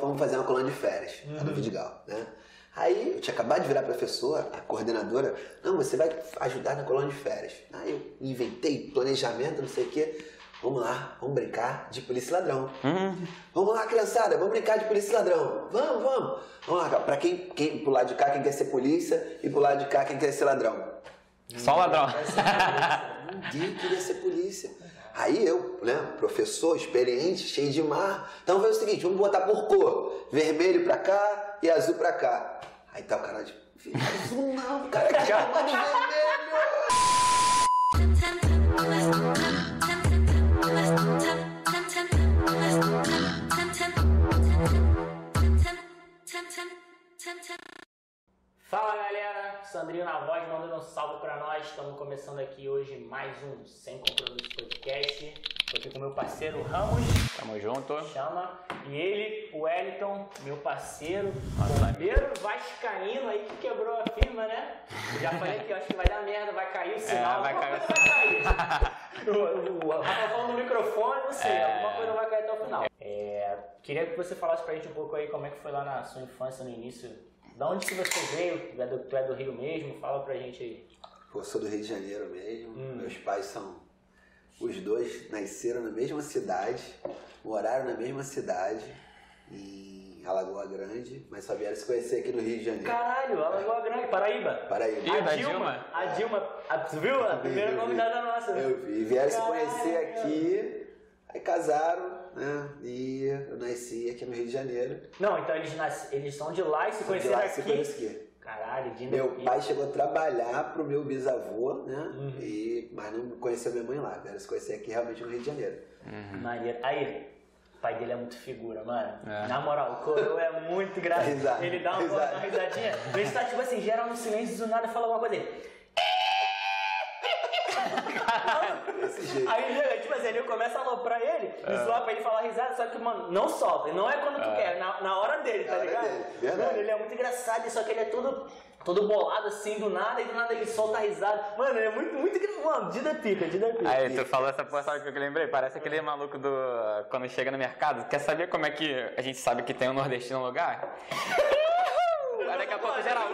fomos fazer uma colônia de férias lá no Vidigal, né? Aí eu tinha acabado de virar professor, a coordenadora, não, você vai ajudar na colônia de férias. Aí eu inventei planejamento, não sei o quê. Vamos lá, vamos brincar de polícia ladrão. Vamos lá, criançada, vamos brincar de polícia ladrão. Vamos, vamos. Vamos lá, cara. Pra quem, quem pro lado de cá, quem quer ser polícia, e pro lado de cá, quem quer ser ladrão. Só ladrão. Ninguém queria ser polícia. Aí eu, né, professor, experiente, cheio de mar. Então foi o seguinte, vamos botar por cor. Vermelho pra cá e azul pra cá. Aí tá o cara de. Azul não, cara, que chamar de vermelho. Fala galera, Sandrinho na voz mandando um salve pra nós. Estamos começando aqui hoje mais um Sem Compromisso Podcast. Tô aqui com meu parceiro Ramos, Tamo junto. chama, e ele, o Wellington, meu parceiro, Nossa, bombeiro vascaíno aí que quebrou a firma, né? Já falei que eu acho que vai dar merda, vai cair o sinal. É, vai cair o coisa vai cair. o, o, o Rafa falando no microfone, não sei, É. alguma coisa vai cair até o final. É, queria que você falasse pra gente um pouco aí como é que foi lá na sua infância, no início. Da onde que você veio? Tu é do, tu é do Rio mesmo? Fala pra gente aí. Pô, sou do Rio de Janeiro mesmo. Hum. Meus pais são. Os dois nasceram na mesma cidade, moraram na mesma cidade, em Alagoa Grande, mas só vieram se conhecer aqui no Rio de Janeiro. Caralho, Alagoa Grande, Paraíba. Paraíba. Ih, A Dilma, Dilma? a Dilma, a, tu viu? A primeira vi. convidada nossa. Eu vi. Vieram se Caralho. conhecer aqui, aí casaram, né? E eu nasci aqui no Rio de Janeiro. Não, então eles, nasce, eles são de lá e se De conheceram lá se aqui. conheceram. Caralho, de Meu pai chegou a trabalhar pro meu bisavô, né? Uhum. E, mas não conheceu minha mãe lá. Vieram se conhecer aqui realmente no Rio de Janeiro. Maneiro. Aí, o pai dele é muito figura, mano. É. Na moral, o coroa é muito engraçado. Ele dá uma, uma risadinha. Ele tá tipo assim, geral no silêncio do nada fala alguma coisa. Ele... Desse jeito. Aí, ele começa a aloprar ele É. e zoar pra ele falar risada, só que, mano, não solta. Não é quando tu É. quer, na, na hora dele, tá Na ligado? dele, verdade. Mano, ele é muito engraçado, só que ele é todo, todo bolado assim, do nada, e do nada ele solta a risada. Mano, ele é muito, muito engraçado. Mano, Dida pica, Dida pica. Aí, tu falou essa porra, sabe o que eu lembrei? Parece aquele maluco do. Quando chega no mercado, quer saber como é que a gente sabe que tem um nordestino no lugar? Aí daqui a pouco geral.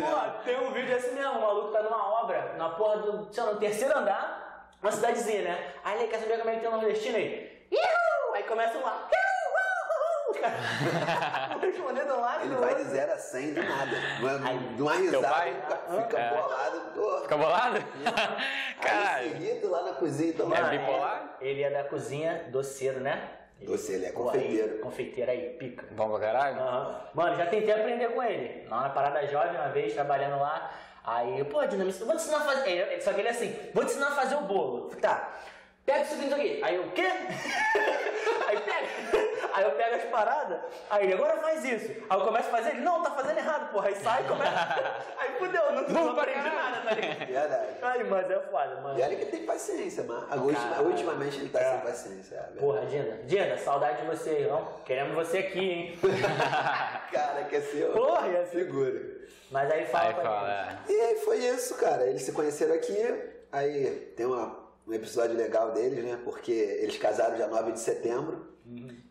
Porra, tem um vídeo assim mesmo, o maluco tá numa obra, na porra do, sei lá, no terceiro andar, uma cidadezinha, né? Aí ele quer saber como é que tem um nordestino aí. Ihu! Aí começa um lá. Respondendo e Ele do vai de outro. 0 a 100 do nada. Ai, de uma risada, pai? fica, É. bolado. Pô. Fica bolado? Aí Caralho. seguido lá na cozinha então, É bipolar? Ele é da cozinha doceiro, né? Doce, ele é confeiteiro. aí, Confeiteiro aí, pica. Bom pra caralho? Aham. Mano, já tentei aprender com ele. Lá na Parada Jovem, uma vez, trabalhando lá. Aí, pô, Dinamite, vou te ensinar a fazer. Ele- Só que ele é assim, vou te ensinar a fazer o bolo. Tá. Pega isso aqui, isso aqui. Aí eu, o quê? aí pega. Aí eu pego as paradas. Aí ele, agora faz isso. Aí eu começo a fazer, ele, não, tá fazendo errado, porra. Aí sai e começa. aí fudeu, não, não aprendi nada, tá ligado? Verdade. Ai, mas é foda, mano. E olha que tem paciência, mano. A ultima- Caralho. ultimamente ele tá É. sem paciência. É. Porra, Dina. Dina, saudade de você, irmão. Queremos você aqui, hein? Cara, quer ser Porra, ia ser- figura. Mas aí fala Aí pra é. E aí foi isso, cara. Eles se conheceram aqui, aí tem uma- um episódio legal deles, né? Porque eles casaram dia 9 de setembro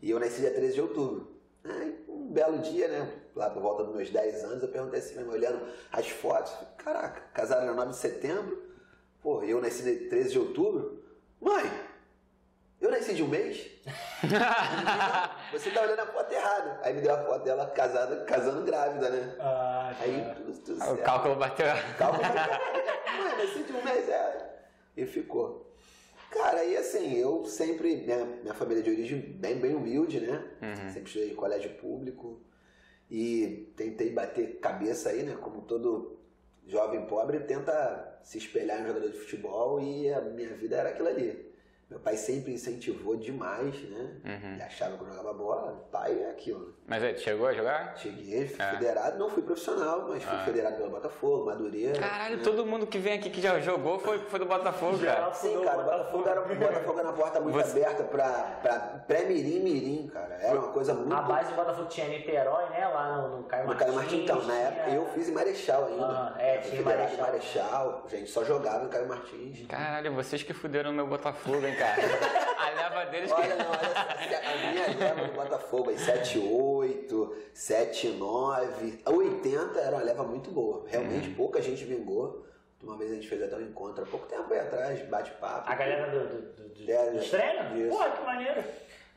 e eu nasci dia 13 de outubro. Aí, um belo dia, né? Lá por volta dos meus 10 anos, eu perguntei assim, mesmo, olhando as fotos, caraca, casaram dia 9 de setembro, pô, e eu nasci dia 13 de outubro. Mãe, eu nasci de um mês? Você tá olhando a foto errada. Aí me deu a foto dela casada, casando grávida, né? Ah, Aí tudo, tudo O certo. cálculo bateu. Calma, mano, assim de um mês é. E ficou. Cara, e assim, eu sempre, minha, minha família é de origem bem, bem humilde, né? Sempre estudei em colégio público e tentei bater cabeça aí, né? Como todo jovem pobre tenta se espelhar em um jogador de futebol e a minha vida era aquilo ali. Meu pai sempre incentivou demais, né? Uhum. Ele achava que eu jogava bola, pai é aquilo. né? Mas aí, chegou a jogar? Cheguei, fui É. federado, não fui profissional, mas fui Ah. federado pelo Botafogo, Madureira. Caralho, né? todo mundo que vem aqui que já jogou foi, foi do Botafogo, cara. Sim, cara, o Botafogo era, o Botafogo era uma porta muito Você- aberta pra, pra pré-mirim, mirim, cara. Era uma coisa muito... A base do Botafogo tinha Niterói, né? Lá no, no Caio No Martins. Caio Martins, então, na época eu fiz em Marechal ainda. Ah, é, tinha Marechal. Marechal, gente só jogava em Caio Martins. Caralho, vocês que fuderam o meu Botafogo, hein, cara. A leva deles que. Olha, não, olha, a minha leva do Botafogo aí, 7,8, 7,9. A 80 era uma leva muito boa. Realmente Uhum. pouca gente vingou. Uma vez a gente fez até um encontro há pouco tempo aí atrás, bate-papo. A galera do, do, do, do, É, dos treinos? Porra, que maneiro.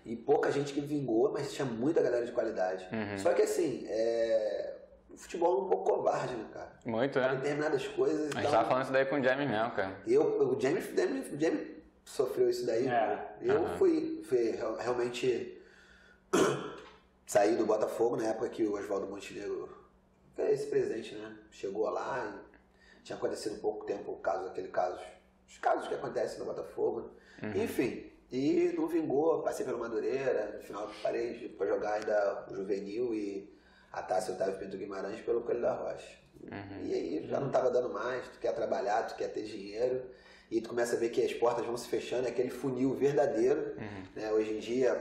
E pouca gente que vingou, mas tinha muita galera de qualidade. Uhum. Só que assim, é... o futebol é um pouco covarde, né, cara? Muito, né? Determinadas coisas. A gente tava falando isso daí com o Jamie mesmo, cara. Eu, o James, James, o James sofreu isso daí. É. né? Eu Aham. fui, fui real- realmente saí do Botafogo na época que o Oswaldo Montenegro, esse presidente, né? Chegou lá e tinha acontecido pouco tempo o caso, aquele caso, os casos que acontecem no Botafogo. Enfim, e não vingou, passei pelo Madureira, no final parei para jogar ainda o Juvenil e a Taça Otávio Pinto Guimarães pelo Coelho da Rocha. E aí já não estava dando mais, tu quer trabalhar, tu quer ter dinheiro, e tu começa a ver que as portas vão se fechando, é aquele funil verdadeiro. né? Hoje em dia,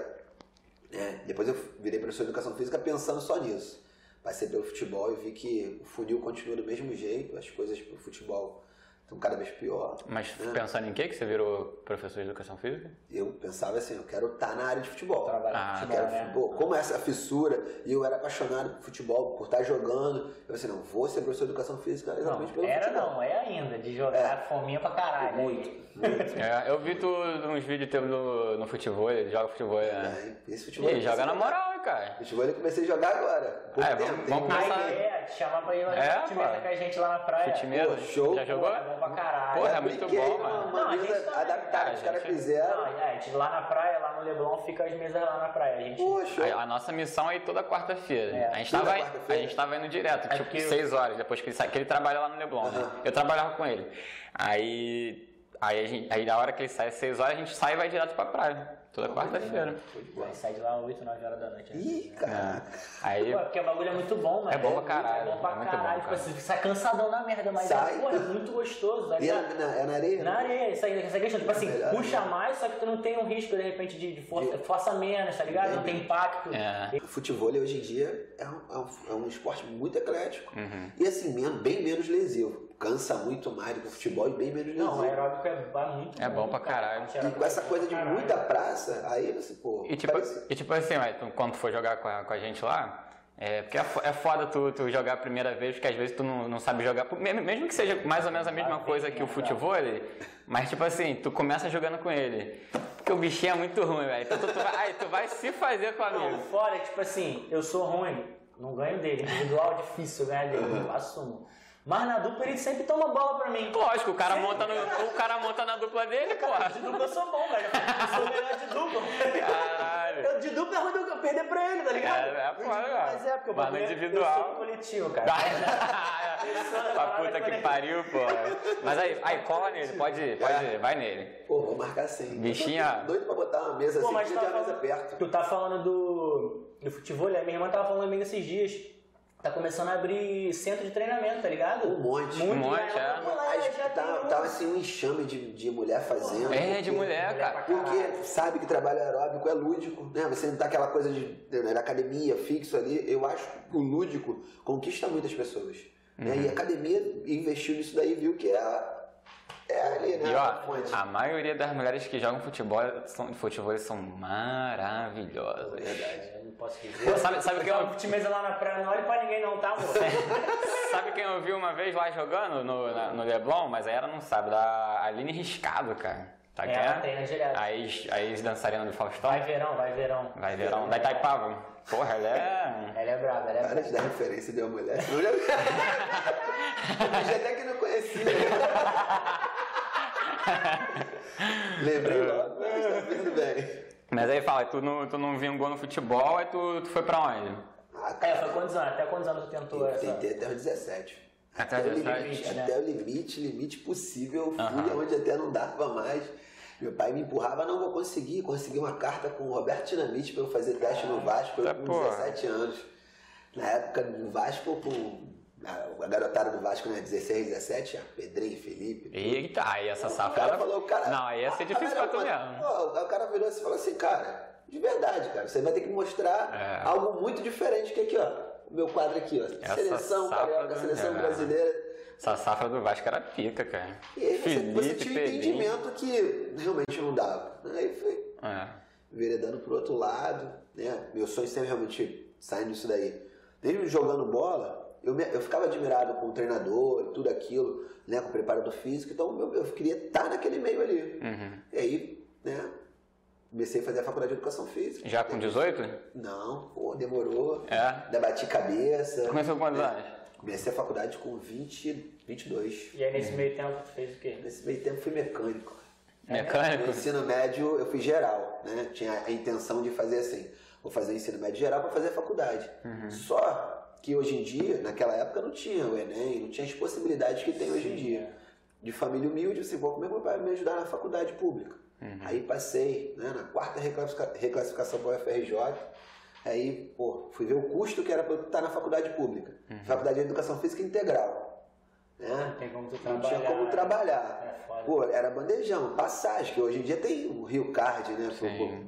né, depois eu virei professor de educação física pensando só nisso. Passei pelo futebol e vi que o funil continua do mesmo jeito, as coisas pro futebol estão cada vez pior. Mas né? pensando em que que você virou professor de educação física? Eu pensava assim, eu quero estar na área de futebol. Trabalhar Ah, futebol, quero né? futebol. Como essa fissura, e eu era apaixonado por futebol, por estar jogando, eu assim, não, vou ser professor de educação física exatamente Não, pelo era futebol. não, é ainda, de jogar fominha pra caralho. Muito, muito. É, eu vi tu uns vídeos teus no, no futebol, ele joga futebol, né? É, esse E futebol ele joga na moral, hein, cara. Eu comecei a jogar agora. Pouco É, vamos- vamos A começar- ideia é pra ir lá É, no time pô. com a gente lá na praia. Fute mesmo? Pô, show. Já jogou? Pô, é bom pra caralho. Porra, é Eu muito bom, mano. uma Não, a gente mesa adaptada, os cara, caras a fizeram. Não, é, a gente lá na praia, lá no Leblon, fica as mesas lá na praia. A gente, Pô, show. A, a nossa missão é ir toda quarta-feira. É. A, gente tava, a quarta-feira? gente tava indo direto, tipo, porque- 6 horas, depois que ele sai, que ele trabalha lá no Leblon, né? Aham. Eu trabalhava com ele. Aí, aí, a gente, aí na hora que ele sai às 6 horas, a gente sai e vai direto pra praia. Toda quarta-feira. Aí sai de lá 8, 9 horas da noite. né? Ih, cara. Aí, Pô, porque o bagulho é muito bom, mano. É bom pra caralho, É bom pra é muito caralho. bom, Tipo cara. assim, você sai cansadão na merda, mas Sai. é, pô, é muito gostoso, tá E é ligado? na, é na areia? Na areia, isso aí, essa questão, tipo assim, Melhor, puxa né? mais, só que tu não tem um risco, de repente, de, de força, força menos, tá ligado? Não tem impacto. É. O futebol hoje em dia é um, é um- é um esporte muito eclético. Uhum. E assim, bem menos lesivo. Cansa muito mais do que o futebol e bem menos lesivo. Não, o aeróbico é muito É bom pra caralho. E com essa é coisa de muita praça, aí você, pô. E tipo, parece- e tipo assim, mas tu- quando tu for jogar com a, com a gente lá, é, porque é, é foda tu, tu jogar a primeira vez, porque às vezes tu não, não sabe jogar, mesmo, que seja mais ou menos a mesma coisa que o futebol, mas tipo assim, tu começa jogando com ele. Porque o bichinho é muito ruim, velho. Então tu, tu vai, aí tu vai se fazer com o Não, amigo. fora, tipo assim, eu sou ruim, não ganho dele. Individual, difícil eu ganhar dele, eu assumo. Mas na dupla ele sempre toma bola pra mim. Lógico, o cara, monta no, o cara monta na dupla dele, porra. De dupla eu sou bom, velho. Eu sou o melhor de dupla. Caralho. Eu, de dupla é ruim eu perder pra ele, tá ligado? É, é foda, cara. Mas é, porque o Mas no bagulho individual. Eu sou coletivo, cara. Pra puta que pariu, pô. Mas aí, aí cola nele, pode ir, pode ir, vai nele. Pô, vou marcar sim. Bichinha. Eu doido pra botar uma mesa Pô, assim, mas tá uma mesa falando, perto. tu tá falando do, do futebol, né? minha irmã tava falando comigo esses dias. Tá começando a abrir centro de treinamento, tá ligado? Um monte. Um monte, né? é. Aí já tá, um- tá assim um enxame de, de mulher fazendo. É, de porque- mulher, cara. Porque sabe que trabalho aeróbico é lúdico, né? Você não tá aquela coisa de, de academia fixo ali. Eu acho que o lúdico conquista muitas pessoas. Né? Uhum. E a academia investiu nisso daí viu que é, é ali, né? E a ó, a maioria das mulheres que jogam futebol são, futebol são maravilhosas. Verdade. Eu não posso dizer. Pô, sabe, sabe quem Eu lá na praia, não olhe pra ninguém não, tá, amor? sabe quem eu vi uma vez lá jogando no, na- no Leblon? Mas aí ela não sabe, da Aline Riscado, cara. Tá É, quem ela tem, né, direto. Aí, aí dançarina do Faustão. Vai verão, vai verão. Vai verão. Da Itaipava. Porra, ela é. Ela é brava, ela é Para brava. de dar referência de uma mulher. Eu já, até que não conhecia. Lembrei logo, mas tá vindo bem. Mas aí fala, tu não, tu não vingou no futebol, aí tu, tu foi pra onde? Ah, É, foi quantos anos? Até quantos anos tu tentou essa? Tentei até os 17. Até Até, os o 17, limite, né? até o limite, limite possível. Fui Aham. aonde até não dava mais. Meu pai me empurrava, não vou conseguir. Consegui uma carta com o Roberto Dinamite para eu fazer teste no Vasco Tá, eu com porra. 17 anos. Na época do Vasco, com a garotada do Vasco, né, 16, 17, a Pedrinho, Felipe. Eita, aí essa O safra. cara falou, cara. Não, aí ia ser difícil pra tu mesmo. Pô, o cara virou assim e falou assim, cara, de verdade, cara, você vai ter que mostrar É. algo muito diferente que aqui, ó. O meu quadro aqui, ó. Essa seleção carioca, do- seleção é. brasileira. Essa safra do Vasco era pica, cara. E aí você, Felipe, você tinha um entendimento que realmente não dava. Aí foi É. veredando pro outro lado, né? Meu sonho sempre realmente saindo disso daí. Mesmo jogando bola, eu, me- eu ficava admirado com o treinador e tudo aquilo, né? Com o preparador físico, então eu, eu queria estar naquele meio ali. Uhum. E aí, né? Comecei a fazer a faculdade de educação física. Já com 18? Não, pô, demorou. É. Ainda bati cabeça. Começou com quantos anos? Comecei a faculdade com 20, 22. E aí nesse meio tempo tu fez o quê? Nesse meio tempo fui mecânico. No Mecânico? ensino médio eu fiz geral, né? Tinha a intenção de fazer assim, vou fazer o ensino médio geral para fazer a faculdade. Só que hoje em dia, naquela época não tinha o Enem, não tinha as possibilidades que tem hoje em dia. De família humilde, assim, vou como é que meu pai me ajudar na faculdade pública? Aí passei né, na quarta reclassifica- reclassificação para o FRJ, aí, pô, fui ver o custo que era para eu estar na faculdade pública. Faculdade de Educação Física Integral. Né? Não tem como tu Não trabalhar. tinha como trabalhar. É. Pô, era bandejão, passagem, que hoje em dia tem o Rio Card, né?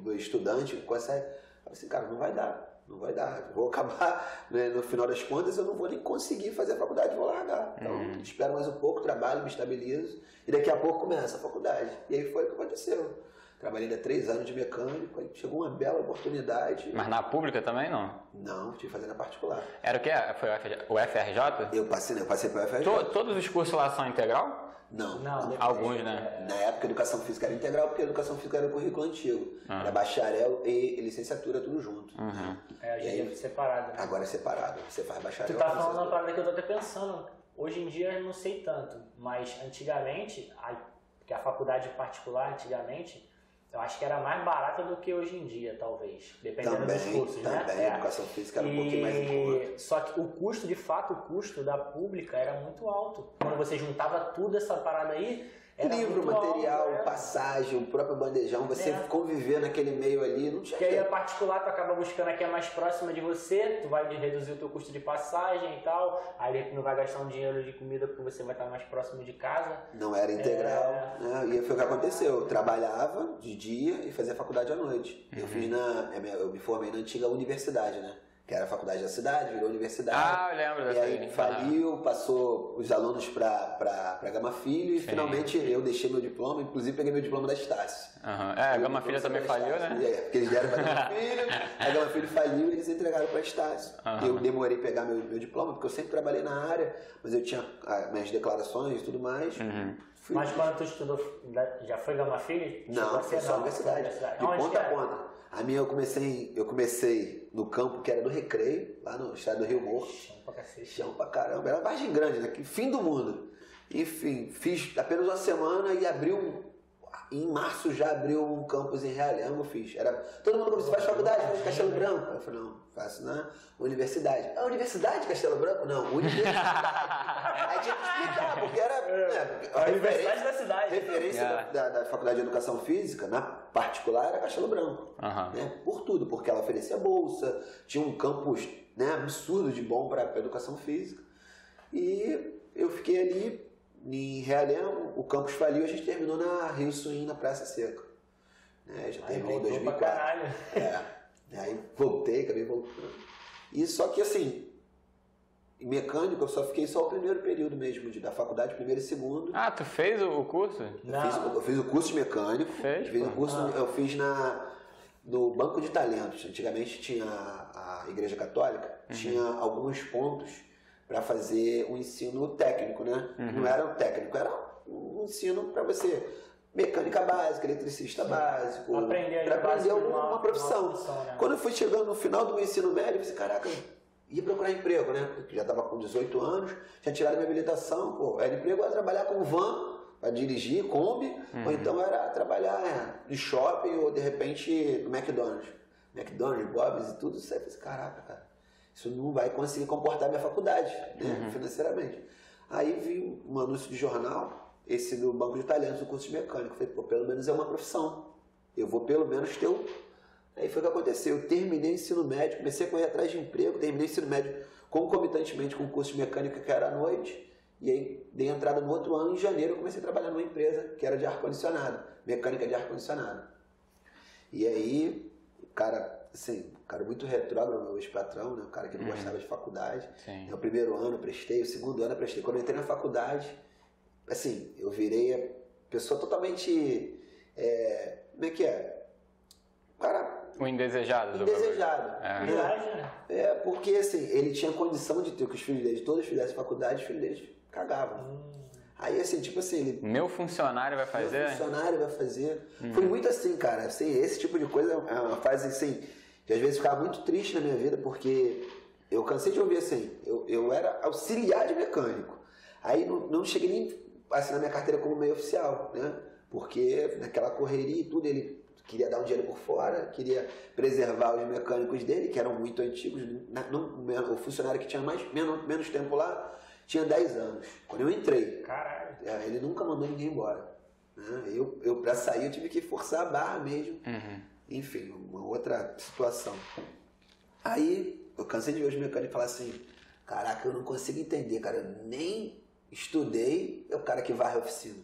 Pro estudante, consegue. Eu falei assim, cara, não vai dar, não vai dar. Vou acabar, né, no final das contas, eu não vou nem conseguir fazer a faculdade, vou largar. Então, Uhum. espero mais um pouco, trabalho, me estabilizo, e daqui a pouco começa a faculdade. E aí foi o que aconteceu. Trabalhei ainda três anos de mecânico, aí chegou uma bela oportunidade. Mas na pública também não? Não, tive que fazer na particular. Era o quê? Foi o FRJ? Eu passei, né, eu passei para o FRJ. To- todos os cursos lá são integral? Não, Não, depois- Alguns, né? Na época, a educação física era integral, porque a educação física era o currículo antigo. Ah. Era bacharel e licenciatura, tudo junto. Uhum. É, hoje aí? é separado. Né? Agora é separado. Você faz bacharel. Tu tá falando uma parada que eu tô até pensando. Hoje em dia eu não sei tanto, mas antigamente, a, que a faculdade particular antigamente, eu acho que era mais barata do que hoje em dia, talvez. Dependendo dos Também, cursos, também. né? A educação física era um pouquinho mais em conta. E... Só que o custo, de fato, o custo da pública era muito alto. Quando você juntava tudo essa parada aí, era Livro, material, alto, né? passagem, o próprio bandejão, você É. conviver naquele meio ali, não tinha Que aí a jeito. particular tu acaba buscando a que é mais próxima de você, tu vai reduzir o teu custo de passagem e tal, aí tu não vai gastar um dinheiro de comida porque você vai estar mais próximo de casa. Não era integral, É. né? E foi o que aconteceu. Eu trabalhava de dia e fazia faculdade à noite. Eu fiz na. Eu me formei na antiga universidade, né? Que era a faculdade da cidade, virou universidade. Ah, eu lembro E dessa aí faliu, passou os alunos para Gama Filho e Sim. finalmente eu deixei meu diploma, inclusive peguei meu diploma da Estácio. Aham. É, a Gama Filha também faliu, né? É, porque eles deram pra Gama Filho, a Gama Filho faliu e eles entregaram para Estácio. Aham. Eu demorei a pegar meu, meu diploma, porque eu sempre trabalhei na área, mas eu tinha ah, minhas declarações e tudo mais. Uhum. Fui- Mas quando tu estudou, já foi Gama Filho? Não, foi só universidade. De Onde ponta a ponta. A minha eu comecei, eu comecei no campo que era do Recreio, lá no estado do Rio Morro. Chão pra cacete. Chão pra caramba, era Vargem Grande, né? Fim do mundo. Enfim, fiz apenas uma semana e Em março já abriu um campus em Realengo, fiz. Era, todo mundo começou, faz faculdade, faz Castelo Branco. Eu falei, não, faço na universidade. Ah, universidade de Castelo Branco? Não, universidade. Aí tinha que explicar, porque era. né, A Universidade da cidade. referência É. da, da, da Faculdade de Educação Física, na particular, era Castelo Branco. Né? Por tudo, porque ela oferecia bolsa, tinha um campus né, absurdo de bom para educação física. E eu fiquei ali em Realengo, o campus faliu, a gente terminou na Rio Swing, na Praça Seca. Né? Já Aí terminei em voltou pra 2004. caralho. É. Aí voltei, acabei voltando. E só que assim, em mecânico eu só fiquei só o primeiro período mesmo de, da faculdade, primeiro e segundo. Ah, tu fez o curso? Eu fiz, Não. eu fiz o curso de mecânico. Fez, fiz o curso, Ah. eu fiz na, no Banco de Talentos. Antigamente tinha a, a Igreja Católica, Uhum. tinha alguns pontos para fazer um ensino técnico, né? Uhum. Não era um técnico, era um ensino para você. Mecânica básica, eletricista básico, Aprender aprender alguma uma- profissão. uma profissão, né? Quando eu fui chegando no final do meu ensino médio, eu pensei, caraca, ia procurar emprego, né? Porque já estava com 18 anos, tinha tirado minha habilitação, pô, era emprego era trabalhar com van, para dirigir, Kombi, ou então era trabalhar é, de shopping ou de repente no McDonald's. McDonald's, Bob's e tudo isso aí. Eu pensei, caraca, cara, isso não vai conseguir comportar minha faculdade, né, financeiramente. Aí vi um anúncio de jornal, esse do Banco de Talentos, do curso de mecânico. Falei, pô, pelo menos é uma profissão. Eu vou pelo menos ter o Aí foi o que aconteceu. Eu terminei o ensino médio, comecei a correr atrás de emprego, terminei o ensino médio concomitantemente com o curso de mecânica que era à noite. E aí dei entrada no outro ano, em janeiro, eu comecei a trabalhar numa empresa que era de ar-condicionado, mecânica de ar-condicionado. E aí, o cara, assim, um cara muito retrógrado, meu ex-patrão, né? Um cara que não Uhum. gostava de faculdade. Sim. É o primeiro ano eu prestei, o segundo ano eu prestei. Quando eu entrei na faculdade, assim, eu virei a pessoa totalmente. é, como é que é? Cara O indesejado do indesejado. É. né? Né? É, porque assim, ele tinha condição de ter que os filhos dele todos fizessem faculdade, os filhos deles cagavam. Hum. Aí assim, tipo assim, ele. Meu funcionário vai Meu fazer? Uhum. funcionário vai fazer. Foi muito assim, cara. Assim, esse tipo de coisa é uma fase assim, que às vezes ficava muito triste na minha vida, porque eu cansei de ouvir assim, eu, eu era auxiliar de mecânico. Aí não, não cheguei nem a assinar minha carteira como meio oficial, né? Porque naquela correria e tudo, ele queria dar um dinheiro por fora, queria preservar os mecânicos dele, que eram muito antigos. Na- não- o funcionário que tinha mais, menos, menos tempo lá tinha 10 anos. Quando eu entrei, Caralho. é, ele nunca mandou ninguém embora. né? Eu, eu para sair, eu tive que forçar a barra mesmo. Uhum. Enfim, uma outra situação. Aí eu cansei de ver os mecânicos falar assim: caraca, eu não consigo entender, cara. Eu nem estudei, é o cara que varre a oficina.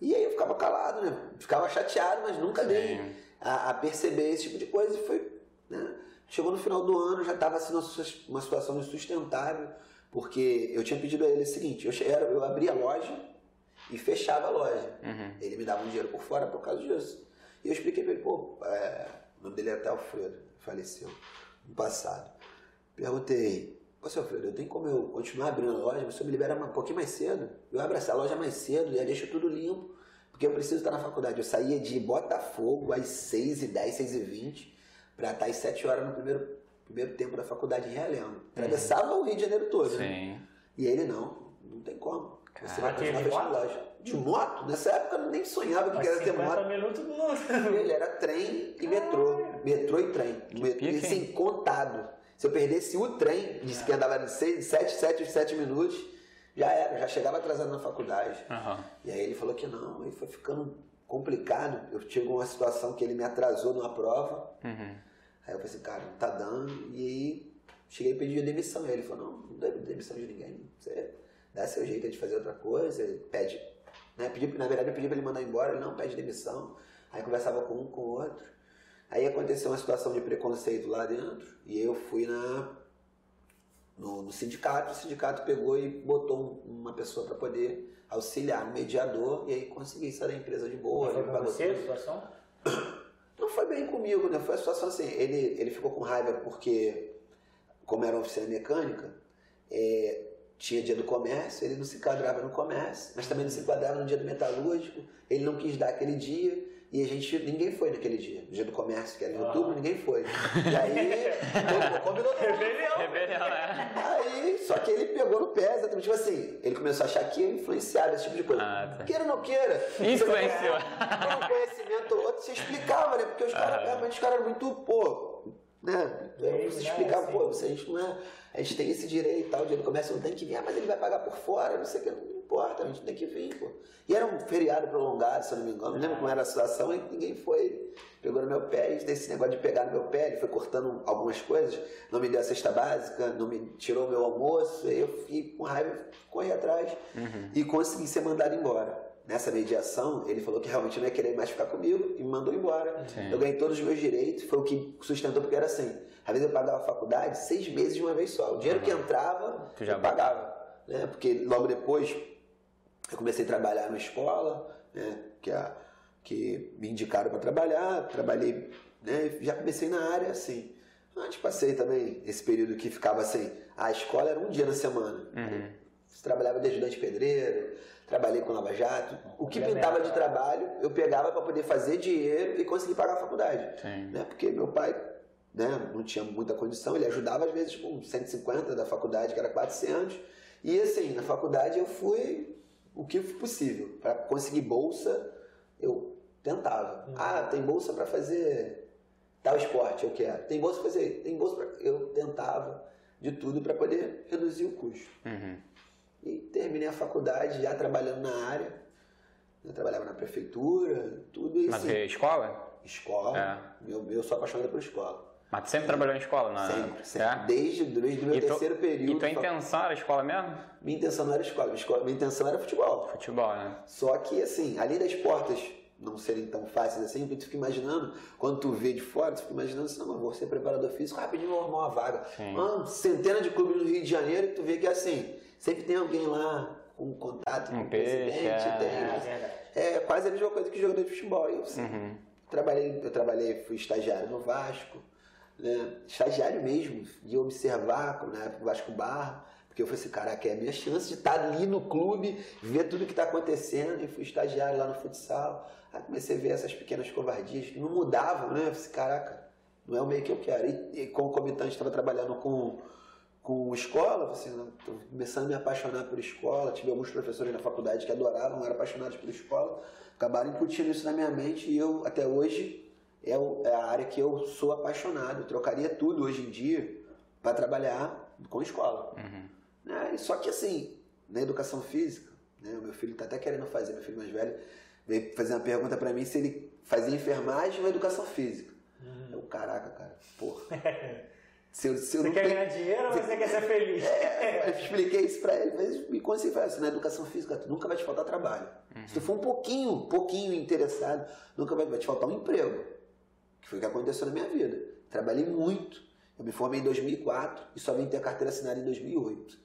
E aí eu ficava calado, né? Ficava chateado, mas nunca dei Sim. a, a perceber esse tipo de coisa e foi. Né? Chegou no final do ano, já estava assim, uma situação insustentável, porque eu tinha pedido a ele o seguinte: eu, eu abria a loja e fechava a loja. Uhum. Ele me dava um dinheiro por fora por causa disso. E eu expliquei pra ele, pô, é, o nome dele é até Alfredo, faleceu no passado. Perguntei, ô seu Alfredo, eu tenho como eu continuar abrindo a loja, você me libera um pouquinho mais cedo? Eu abro essa loja mais cedo, já deixo tudo limpo, porque eu preciso estar na faculdade. Eu saía de Botafogo às 6h10, 6h20, pra estar às 7 horas no primeiro, primeiro tempo da faculdade em Realengo. Atravessava o Rio de Janeiro todo, né? Sim. E ele não, não tem como. Você vai Caraca, continuar de fechando moto? loja. De moto? Nessa época eu nem sonhava que era ter 50 moto. minutos não. Ele era trem e metrô. Metrô e trem. Metrô, e assim, contado. Se eu perdesse o trem, disse que andava de 7, 7, 7 minutos, já era, já chegava atrasado na faculdade. Aham. E aí ele falou que não, aí foi ficando complicado. Eu tive uma situação que ele me atrasou numa prova. Uhum. Aí eu falei assim, cara, não tá dando. E aí cheguei a pedir demissão. Aí ele falou, não, não dá demissão de ninguém. Você dá seu jeito de fazer outra coisa, pede. Né? Pedi, na verdade eu pedi pra ele mandar embora, ele não pede demissão. Aí conversava com um, com o outro. Aí aconteceu uma situação de preconceito lá dentro. E eu fui na no, no sindicato, o sindicato pegou e botou um- uma pessoa para poder auxiliar, um mediador, e aí consegui sair da empresa de boa. Foi ele pra pagou você a situação? Não foi bem comigo, né? Foi a situação assim, ele, ele ficou com raiva porque, como era oficina mecânica, é, tinha dia do comércio, ele não se enquadrava no comércio, mas também não se enquadrava no dia do metalúrgico, ele não quis dar aquele dia, e a gente, ninguém foi naquele dia, no dia do comércio, que era em Ah. outubro, ninguém foi. E aí, combinou todo mundo. Rebelião. Rebelião, é. Aí, só que ele pegou no pé, exatamente tipo assim, ele começou a achar que ia influenciar esse tipo de coisa. Ah, tá. Queira ou não queira. Influenciou. Um conhecimento ou outro, você explicava, né? Porque os caras, realmente, os caras eram muito, pô, né? Leigo, Você né? explicava, Assim. pô, gente não é, a gente tem esse direito e tal, o do comércio não tem que vir, ah, mas ele vai pagar por fora, não sei o que, não importa, a gente tem que vir, pô. E era um feriado prolongado, se eu não me engano, não lembro como era a situação, e ninguém foi, pegou no meu pé, e desse negócio de pegar no meu pé, ele foi cortando algumas coisas, não me deu a cesta básica, não me tirou o meu almoço, aí eu fiquei com raiva, corri atrás e consegui ser mandado embora. Nessa mediação, ele falou que realmente não ia querer mais ficar comigo e me mandou embora. Sim. Eu ganhei todos os meus direitos, foi o que sustentou, porque era assim. Às vezes eu pagava a faculdade seis meses de uma vez só. O dinheiro que entrava, Tu já eu pagava. Né? Porque logo depois eu comecei a trabalhar na escola, né? que, a, que me indicaram para trabalhar, trabalhei, né? já comecei na área assim. Antes passei também esse período que ficava assim, a escola era um dia na semana. Uhum. Você trabalhava de ajudante pedreiro, trabalhei com Lava Jato. O que pintava de trabalho, eu pegava para poder fazer dinheiro e conseguir pagar a faculdade. Sim. Né? Porque meu pai né, não tinha muita condição, ele ajudava às vezes com 150 da faculdade, que era 400. E assim, na faculdade eu fui o que foi possível. Para conseguir bolsa, eu tentava. Ah, tem bolsa para fazer tal esporte, eu quero. Tem bolsa para fazer, tem bolsa pra... Eu tentava de tudo para poder reduzir o custo. Uhum. E terminei a faculdade já trabalhando na área. Eu trabalhava na prefeitura, tudo isso. Mas que escola? Escola. É. Eu, eu sou apaixonado por escola. Mas tu sempre trabalhou em escola, não é? Sempre, sempre. É? Desde, desde o meu tu- terceiro período. E tua intenção era escola mesmo? Minha intenção não era escola, minha escola- minha intenção era futebol. Futebol, né? Só que, assim, além das portas não serem tão fáceis assim, tu fica imaginando, quando tu vê de fora, tu fica imaginando assim, não, vou ser preparador físico, rapidinho vou arrumar uma vaga. Uma centena de clubes no Rio de Janeiro e tu vê que assim, sempre tem alguém lá com contato com um o presidente, é, tem, é, é, quase a mesma coisa que jogador de futebol. Eu, assim, uhum. trabalhei, eu trabalhei, fui estagiário no Vasco, né? estagiário mesmo, de observar, né, Vasco Barra, porque eu falei assim, caraca, é a minha chance de estar ali no clube, ver tudo que está acontecendo, e fui estagiário lá no futsal. Aí comecei a ver essas pequenas covardias que não mudavam, né? Eu falei assim, caraca, não é o meio que eu quero. E, e concomitante estava trabalhando com, com escola, assim, tô começando a me apaixonar por escola, tive alguns professores na faculdade que adoravam, eram apaixonados por escola, acabaram incutindo isso na minha mente e eu, até hoje, é, é a área que eu sou apaixonado. Eu trocaria tudo hoje em dia para trabalhar com escola. Uhum. Né? Só que assim, na educação física, né, o meu filho está até querendo fazer, meu filho mais velho, veio fazer uma pergunta para mim se ele fazia enfermagem ou educação física. Uhum. Eu, caraca, cara, porra. Se eu, se eu você quer tenho... ganhar dinheiro ou você quer ser feliz? É, eu expliquei isso pra ele, mas me consegui falar assim, na educação física tu nunca vai te faltar trabalho. Uhum. Se tu for um pouquinho, pouquinho interessado, nunca vai, vai te faltar um emprego. Que foi o que aconteceu na minha vida. Trabalhei muito. Eu me formei em 2004 e só vim ter a carteira assinada em 2008.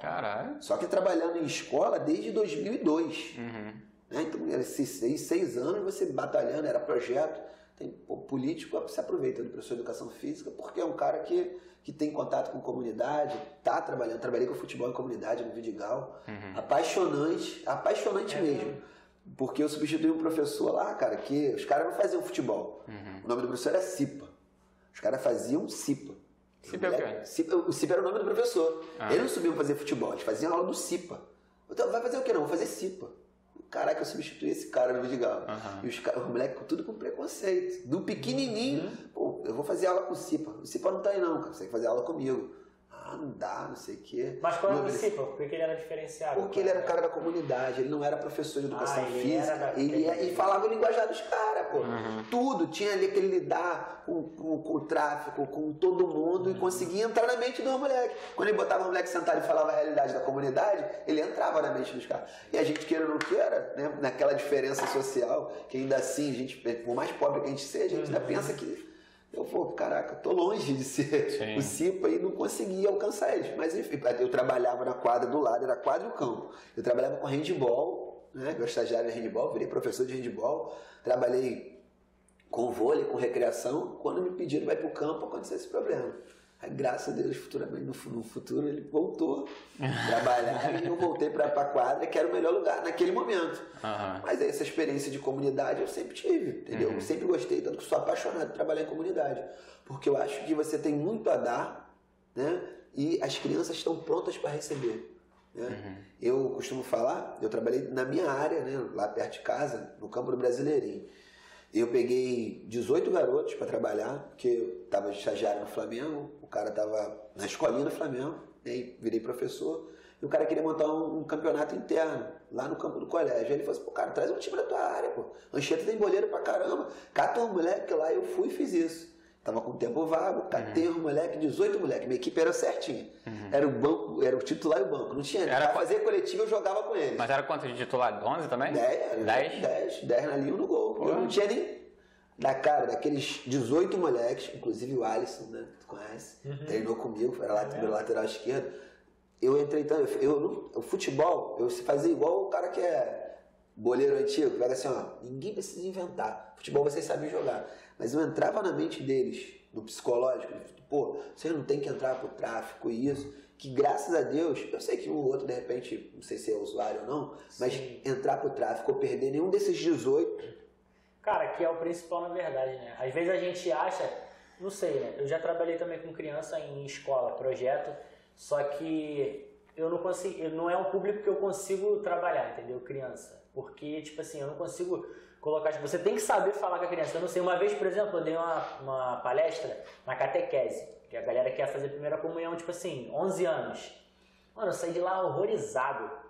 Caralho. Só que trabalhando em escola desde 2002. Uhum. Né? Então, esses seis, seis anos você batalhando, era projeto. Tem pô, político se aproveita do professor de educação física porque é um cara que, que tem contato com comunidade, tá trabalhando. Trabalhei com futebol em comunidade no Vidigal. Uhum. Apaixonante, apaixonante é mesmo. Porque eu substituí um professor lá, cara, que os caras não faziam futebol. Uhum. O nome do professor era Cipa. Os caras faziam Cipa. Cipa é o quê? Cipa, o Cipa era o nome do professor. Ah. Eles não subiam fazer futebol, eles faziam aula do Cipa. Então, vai fazer o quê? Não, vou fazer Cipa. Caraca, eu substituí esse cara no Vidigal. Uhum. E os, os moleques tudo com preconceito. Do pequenininho, uhum. pô, eu vou fazer aula com o Cipa. O Cipa não tá aí não, cara. Você tem que fazer aula comigo. Ah, não dá, não sei o quê. Mas qual é o princípio? Por que ele era diferenciado? Porque ele era cara da comunidade, ele não era professor de educação ah, ele física. Da... Ele, e falava o linguajar dos caras, pô. Uhum. Tudo. Tinha ali que ele lidar com, com, com, o tráfico, com todo mundo uhum. e conseguia entrar na mente do moleque. Quando ele botava o moleque sentado e falava a realidade da comunidade, ele entrava na mente dos caras. E a gente, queira ou não queira, né, naquela diferença social, que ainda assim, a gente, por mais pobre que a gente seja, a gente ainda uhum. pensa que eu vou, caraca, tô longe de ser Sim. o Cipa e não consegui alcançar eles. Mas enfim, eu trabalhava na quadra do lado, era quadra e o campo. Eu trabalhava com handball, né? Meu estagiário de handball, virei professor de handball, trabalhei com vôlei, com recreação. Quando me pediram vai para o campo, aconteceu esse problema. Aí, graças a Deus, futuramente, no, futuro, ele voltou a trabalhar e eu voltei para a quadra, que era o melhor lugar naquele momento. Uhum. Mas essa experiência de comunidade eu sempre tive, entendeu? Uhum. Eu sempre gostei, tanto que sou apaixonado de trabalhar em comunidade. Porque eu acho que você tem muito a dar, né? E as crianças estão prontas para receber. Né? Uhum. Eu costumo falar, eu trabalhei na minha área, né, lá perto de casa, no campo do Brasileirinho. Eu peguei 18 garotos para trabalhar, porque eu estava estagiário no Flamengo, o cara estava na escolinha do Flamengo, aí virei professor, e o cara queria montar um, um, campeonato interno, lá no campo do colégio. Aí ele falou assim, pô, cara, traz um time da tua área, pô. Anchieta tem boleiro pra caramba. Cata um moleque lá, eu fui e fiz isso. Tava com tempo vago, catei uhum. um moleque, 18 moleque, minha equipe era certinha. Uhum. Era o banco, era o titular e o banco. Não tinha. Era pra fazer coletivo, eu jogava com eles. Mas era quanto de titular? 11 também? 10. 10? 10, 10 na linha no gol. Eu não tinha nem da cara, daqueles 18 moleques, inclusive o Alisson, né? Que tu conhece, uhum. treinou comigo, era lá é. lateral esquerdo. Eu entrei então, eu, eu, o futebol, eu fazia igual o cara que é boleiro antigo, que era assim, ó, ninguém precisa inventar. Futebol vocês sabem jogar. Mas eu entrava na mente deles, no psicológico, pô, você não tem que entrar pro tráfico e isso. Que graças a Deus, eu sei que um ou outro, de repente, não sei se é usuário ou não, Sim. mas entrar pro tráfico ou perder nenhum desses 18 Cara, que é o principal na verdade, né? Às vezes a gente acha, não sei, né? Eu já trabalhei também com criança em escola, projeto, só que eu não consigo, não é um público que eu consigo trabalhar, entendeu? Criança. Porque, tipo assim, eu não consigo colocar. Tipo, você tem que saber falar com a criança. Eu não sei, uma vez, por exemplo, eu dei uma, uma palestra na catequese, que a galera quer fazer a primeira comunhão, tipo assim, 11 anos. Mano, eu saí de lá horrorizado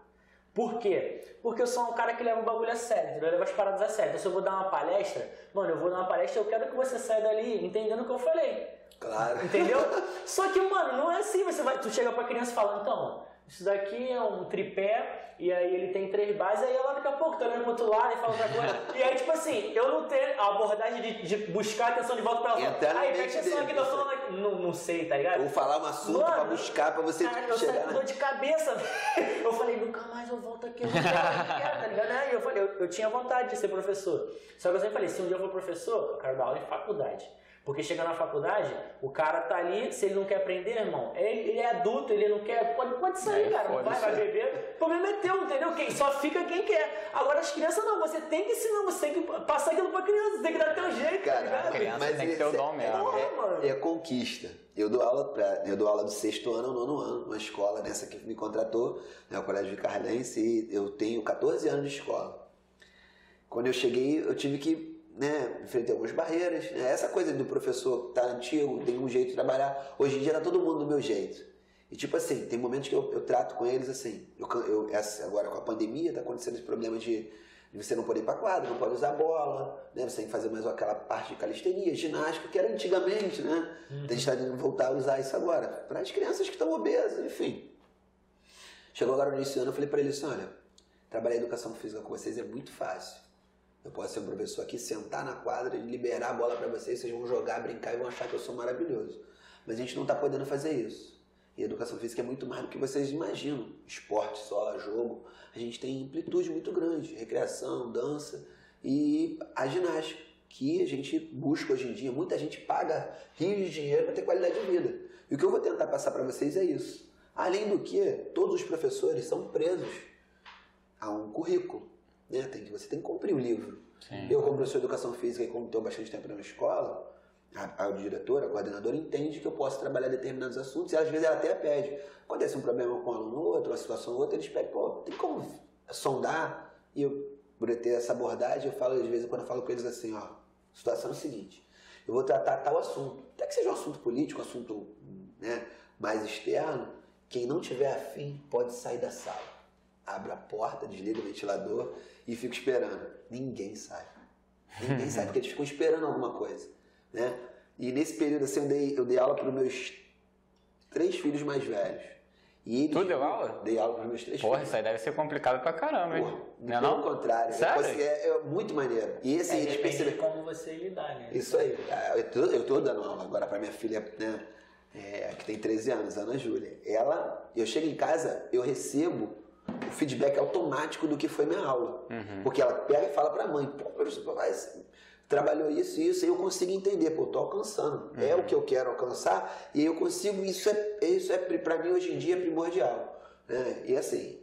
por quê? Porque eu sou um cara que leva o bagulho a sério, entendeu? eu levo as paradas a sério. Então, se eu vou dar uma palestra, mano, eu vou dar uma palestra, eu quero que você saia dali entendendo o que eu falei. Claro. Entendeu? Só que, mano, não é assim. Você vai, tu chega pra criança e fala, então, isso daqui é um tripé, e aí ele tem três bases, aí ela daqui a pouco tá olhando pro outro lado e fala outra coisa. e aí, tipo assim, eu não tenho a abordagem de, de buscar a atenção de volta pra ela. Entrar Aí, presta atenção aqui, tô falando aqui. Não, não sei, tá ligado? Ou falar um assunto Mano, pra buscar, pra você Cara, eu saí chegar com na... dor de cabeça. Eu falei, nunca mais eu volto aqui, eu eu não quero, tá ligado? Aí eu falei, eu, eu tinha vontade de ser professor. Só que eu sempre falei, se um dia eu for professor, eu quero dar aula em faculdade. Porque chega na faculdade, o cara tá ali, se ele não quer aprender, irmão, ele, ele é adulto, ele não quer, pode, pode sair, É, cara, não vai, vai beber. O problema é teu, entendeu? Quem, só fica quem quer. Agora as crianças não, você tem que ensinar, você tem que passar aquilo pra criança, você tem que dar teu jeito, tá Cara, ligado? criança mas tem que ter o esse dom mesmo. Porra, mano. É, é conquista. Eu dou aula pra, eu dou aula do sexto ano ao nono ano, uma escola nessa que me contratou, né, o Colégio de Carlense, e eu tenho 14 anos de escola. Quando eu cheguei, eu tive que, né, enfrentar algumas barreiras. Né? Essa coisa do professor tá antigo, tem um jeito de trabalhar. Hoje em dia tá todo mundo do meu jeito. E tipo assim, tem momentos que eu, eu trato com eles assim. Eu, eu- essa- agora com a pandemia tá acontecendo esse problema de, de você não poder ir pra quadra, não pode usar bola, né? Você tem que fazer mais aquela parte de calistenia, ginástica, que era antigamente, né? A gente tá voltar a usar isso agora. Para as crianças que estão obesas, enfim. Chegou agora no início do ano, eu falei pra eles assim, olha, trabalhar educação física com vocês é muito fácil. Eu posso ser um professor aqui, sentar na quadra e liberar a bola para vocês, vocês vão jogar, brincar e vão achar que eu sou maravilhoso. Mas a gente não está podendo fazer isso. E a educação física é muito mais do que vocês imaginam. Esporte só, jogo. A gente tem amplitude muito grande. Recreação, dança e a ginástica. Que a gente busca hoje em dia. Muita gente paga rios de dinheiro para ter qualidade de vida. E o que eu vou tentar passar para vocês é isso. Além do que, todos os professores são presos a um currículo. Né? Tem que, você tem que cumprir o livro. Sim. Eu, como professor de educação física e como estou bastante tempo na escola, a, a diretora, a coordenadora entende que eu posso trabalhar determinados assuntos e às vezes ela até pede. Acontece um problema com um aluno ou outro, uma situação ou outra, eles pedem, pô, tem como sondar? E eu, por ter essa abordagem, eu falo, às vezes, quando eu falo com eles assim, ó, situação é o seguinte, eu vou tratar tal assunto, até que seja um assunto político, um assunto né, mais externo, quem não tiver afim pode sair da sala. Abre a porta, desliga o ventilador e fica esperando. Ninguém sai. Ninguém sai, porque eles ficam esperando alguma coisa. Né? E nesse período assim, eu dei, eu dei aula para os meus três filhos mais velhos. E eles, Tu deu aula? Dei aula para os meus três Porra, filhos. isso aí deve ser complicado pra caramba, hein? Porra, Não é pelo não? contrário. Sério? É, é, é muito maneiro. E esse É, eles perceberam. como você lidar, né? Isso aí. Ah, Eu tô, eu tô dando aula agora para minha filha, né? é, que tem 13 anos, Ana Júlia. Ela, eu chego em casa, eu recebo o feedback automático do que foi minha aula. Porque ela pega e fala pra mãe, pô, professor, mas trabalhou isso e isso, e eu consigo entender, pô, tô alcançando. É o que eu quero alcançar, e eu consigo, isso é, isso é para mim hoje em dia é primordial. Né? E assim,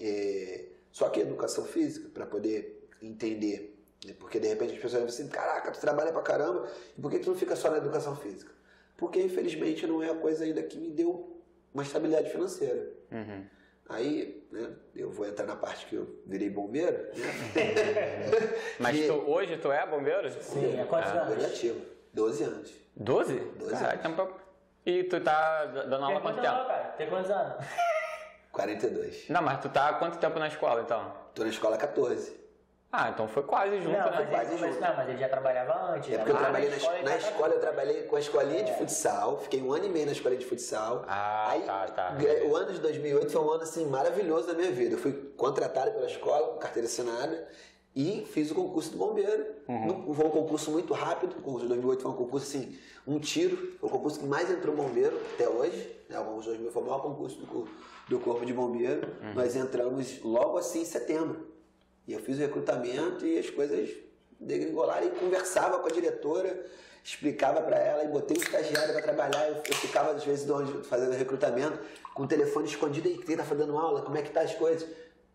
é, só que educação física, para poder entender, né? porque de repente as pessoas dizem assim, caraca, tu trabalha pra caramba, e por que tu não fica só na educação física? Porque infelizmente não é a coisa ainda que me deu uma estabilidade financeira. Uhum. Aí, né, eu vou entrar na parte que eu virei bombeiro, né? Mas E- tu, hoje tu é bombeiro? Sim, há quantos anos? Bombeiro ativo, 12 anos. 12? 12 Caralho, anos. tem pouco- E tu tá dando aula há quanto quantos anos, tempo? cara? Tem quantos anos? 42. Não, mas tu tá há quanto tempo na escola, então? Tô na escola há 14. Ah, então foi quase junto, não, né? mas quase ele, mas, junto. não, mas ele já trabalhava antes. É porque eu lá trabalhei na, escola, na escola, eu trabalhei com a escolinha de futsal, fiquei um ano e meio na escola de futsal. Ah, Aí, tá, tá. O ano de 2008 foi um ano assim maravilhoso da minha vida. Eu fui contratado pela escola, com carteira assinada, e fiz o concurso do bombeiro. No- Foi um concurso muito rápido, o concurso de 2008 foi um concurso assim, um tiro. Foi o concurso que mais entrou bombeiro até hoje. Né? O concurso de 2000 foi o maior concurso do, do Corpo de Bombeiro. Nós entramos logo assim em setembro. E eu fiz o recrutamento e as coisas degringolaram e conversava com a diretora, explicava para ela e botei um estagiário para trabalhar. Eu, eu ficava às vezes fazendo recrutamento com o telefone escondido e quem tá dando aula, como é que tá as coisas,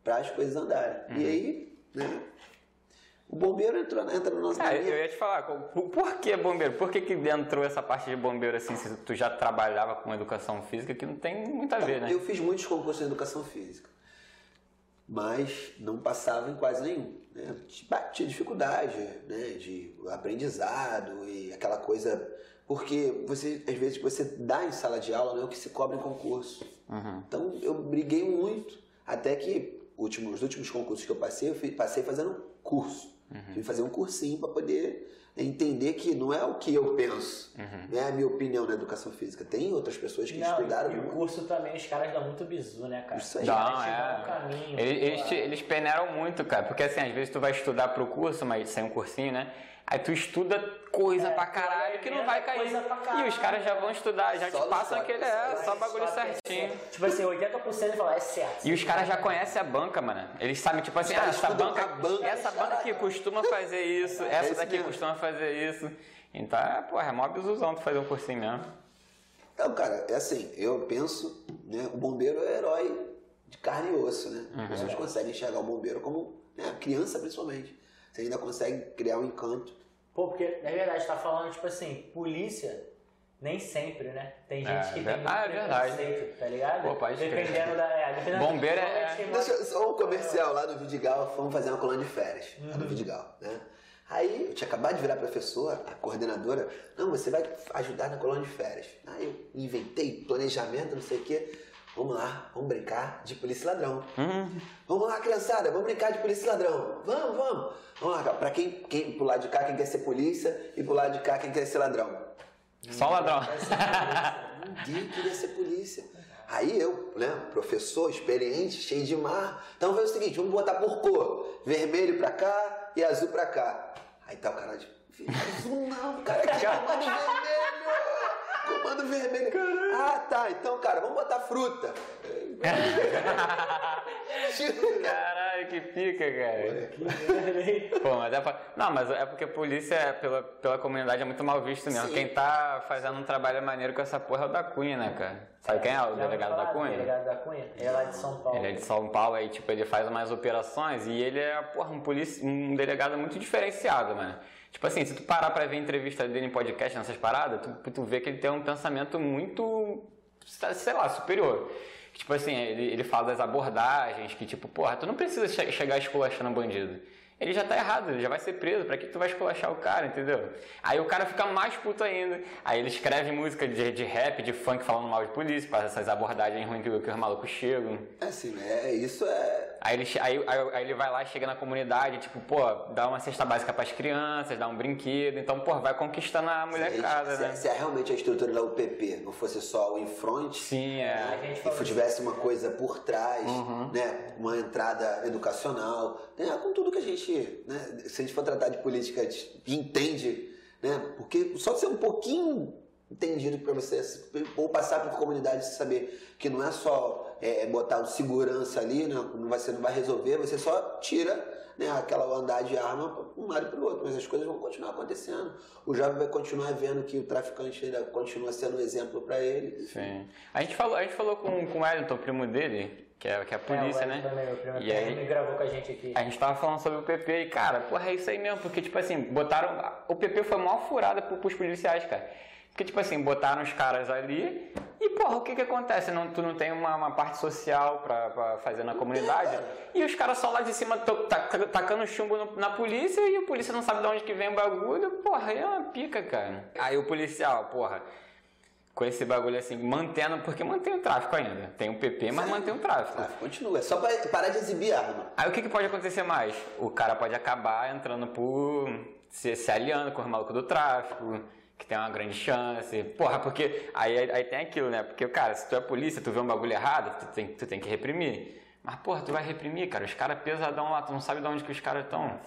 para as coisas andarem. E aí, né? O bombeiro entrou, entra no nosso Ah, eu ia te falar, por, por que bombeiro? Por que, que entrou essa parte de bombeiro assim, se tu já trabalhava com educação física, que não tem muito a ver, né? Eu fiz muitos concursos de educação física, mas não passava em quase nenhum. Né? Tinha dificuldade né? de aprendizado e aquela coisa. Porque você, às vezes, você dá em sala de aula não é o que se cobra em concurso. Uhum. Então eu briguei muito, até que último, os últimos concursos que eu passei, eu passei fazendo curso. Uhum. Tive que fazer um cursinho para poder entender que não é o que eu penso, uhum. não é a minha opinião na educação física. Tem outras pessoas que não, estudaram. E o curso também, os caras dão muito bizu, né, cara? Isso aí. Não, é. Caminho, eles, eles, eles peneiram muito, cara, porque assim, às vezes tu vai estudar pro curso, mas sem um cursinho, né? Aí tu estuda coisa é, pra caralho que não vai cair. E os caras já vão estudar, já só te passam aquele, é, só bagulho certinho. Tipo assim, 80% ele fala, é certo. E os caras já conhecem a banca, mano. Eles sabem, tipo assim, ah, essa banca, banca, essa banca aqui costuma fazer isso, essa daqui costuma fazer isso. Então, é, porra, é mó abusuzão tu fazer um cursinho mesmo. Então, cara, é assim, eu penso, né, o bombeiro é herói de carne e osso, né? As pessoas uhum. conseguem enxergar o bombeiro como, né, criança principalmente você ainda consegue criar um encanto. Pô, porque na verdade tá falando, tipo assim, polícia, nem sempre, né? Tem gente é, que tem muito ah, é verdade. tá ligado? Pô, pode Dependendo da. É, dependendo Bombeiro é. Deixa, só um comercial lá no Vidigal, fomos fazer uma coluna de férias, uhum. lá no uhum. Vidigal, né? Aí eu tinha acabado de virar professora, a coordenadora, não, você vai ajudar na coluna de férias. Aí eu inventei planejamento, não sei o quê. Vamos lá, vamos brincar de polícia e ladrão. Uhum. Vamos lá, criançada, vamos brincar de polícia e ladrão. Vamos, vamos. Vamos lá, pra quem, quem pro lado de cá, quem quer ser polícia e pro lado de cá, quem quer ser ladrão. Só ladrão. Ninguém queria ser polícia. Aí eu, né, professor, experiente, cheio de mar. Então vamos o seguinte, vamos botar por cor. Vermelho pra cá e azul pra cá. Aí tá o cara de. Azul não, cara, que comando vermelho! Comando vermelho. Caralho. Ah, tá. Então, cara, vamos botar fruta. Caralho, que pica, cara. Pô, mas é pra... Não, mas é porque a polícia pela, pela comunidade é muito mal visto mesmo. Sim. Quem tá fazendo um trabalho maneiro com essa porra é o da Cunha, né, cara? Sabe quem é o delegado da Cunha? delegado da Cunha? Ele é lá de São Paulo. Ele é de São Paulo, aí tipo, ele faz umas operações e ele é, porra, um, policia, um delegado muito diferenciado, mano. Tipo assim, se tu parar pra ver a entrevista dele em podcast, nessas paradas, tu, tu vê que ele tem um pensamento muito, sei lá, superior. Tipo assim, ele, ele fala das abordagens, que tipo, porra, tu não precisa che chegar esculachando bandido ele já tá errado, ele já vai ser preso, pra que tu vai esculachar o cara, entendeu? Aí o cara fica mais puto ainda. Aí ele escreve música de, de rap, de funk falando mal de polícia, para essas abordagens ruins que, que os malucos chegam. É assim, é, isso é. Aí ele, aí, aí, aí, ele vai lá, chega na comunidade, tipo, pô, dá uma cesta básica pras crianças, dá um brinquedo, então, pô, vai conquistando a molecada, se, né? Se, é realmente a estrutura da UPP não fosse só o infront, Sim, é. Né, e tivesse uma coisa por trás, uhum. né? Uma entrada educacional, né? com tudo que a gente, né? Se a gente for tratar de política, entende, né? Porque só ser um pouquinho entendido para você, ou passar por comunidade e saber que não é só é, botar um segurança ali, né? não, vai, ser, não vai resolver, você só tira né, aquela andar de arma um lado para o outro, mas as coisas vão continuar acontecendo. O jovem vai continuar vendo que o traficante ainda continua sendo um exemplo para ele. Sim. A gente falou, a gente falou com, com o Wellington, primo dele, que é, que é a polícia, é, né? Também, e aí, ele gravou com a gente aqui. A gente tava falando sobre o PP e, cara, porra, é isso aí mesmo, porque, tipo assim, botaram. O PP foi mal furada pros policiais, cara. Porque, tipo assim, botaram os caras ali e, porra, o que que acontece? Não, tu não tem uma, uma parte social pra, pra, fazer na comunidade e os caras só lá de cima tacando chumbo no, na polícia e o polícia não sabe de onde que vem o bagulho. Porra, é uma pica, cara. Aí o policial, porra, com esse bagulho assim, mantendo, porque mantém o tráfico ainda. Tem o PP, mas Sim. mantém o tráfico. Tráfico continua, é só pra parar de exibir arma. Aí o que, que pode acontecer mais? O cara pode acabar entrando por. se, se aliando com os malucos do tráfico que tem uma grande chance. Porra, porque aí, aí tem aquilo, né? Porque, cara, se tu é polícia, tu vê um bagulho errado, tu tem, tu tem que reprimir. Mas, porra, tu vai reprimir, cara. Os caras pesadão lá, tu não sabe de onde que os caras estão.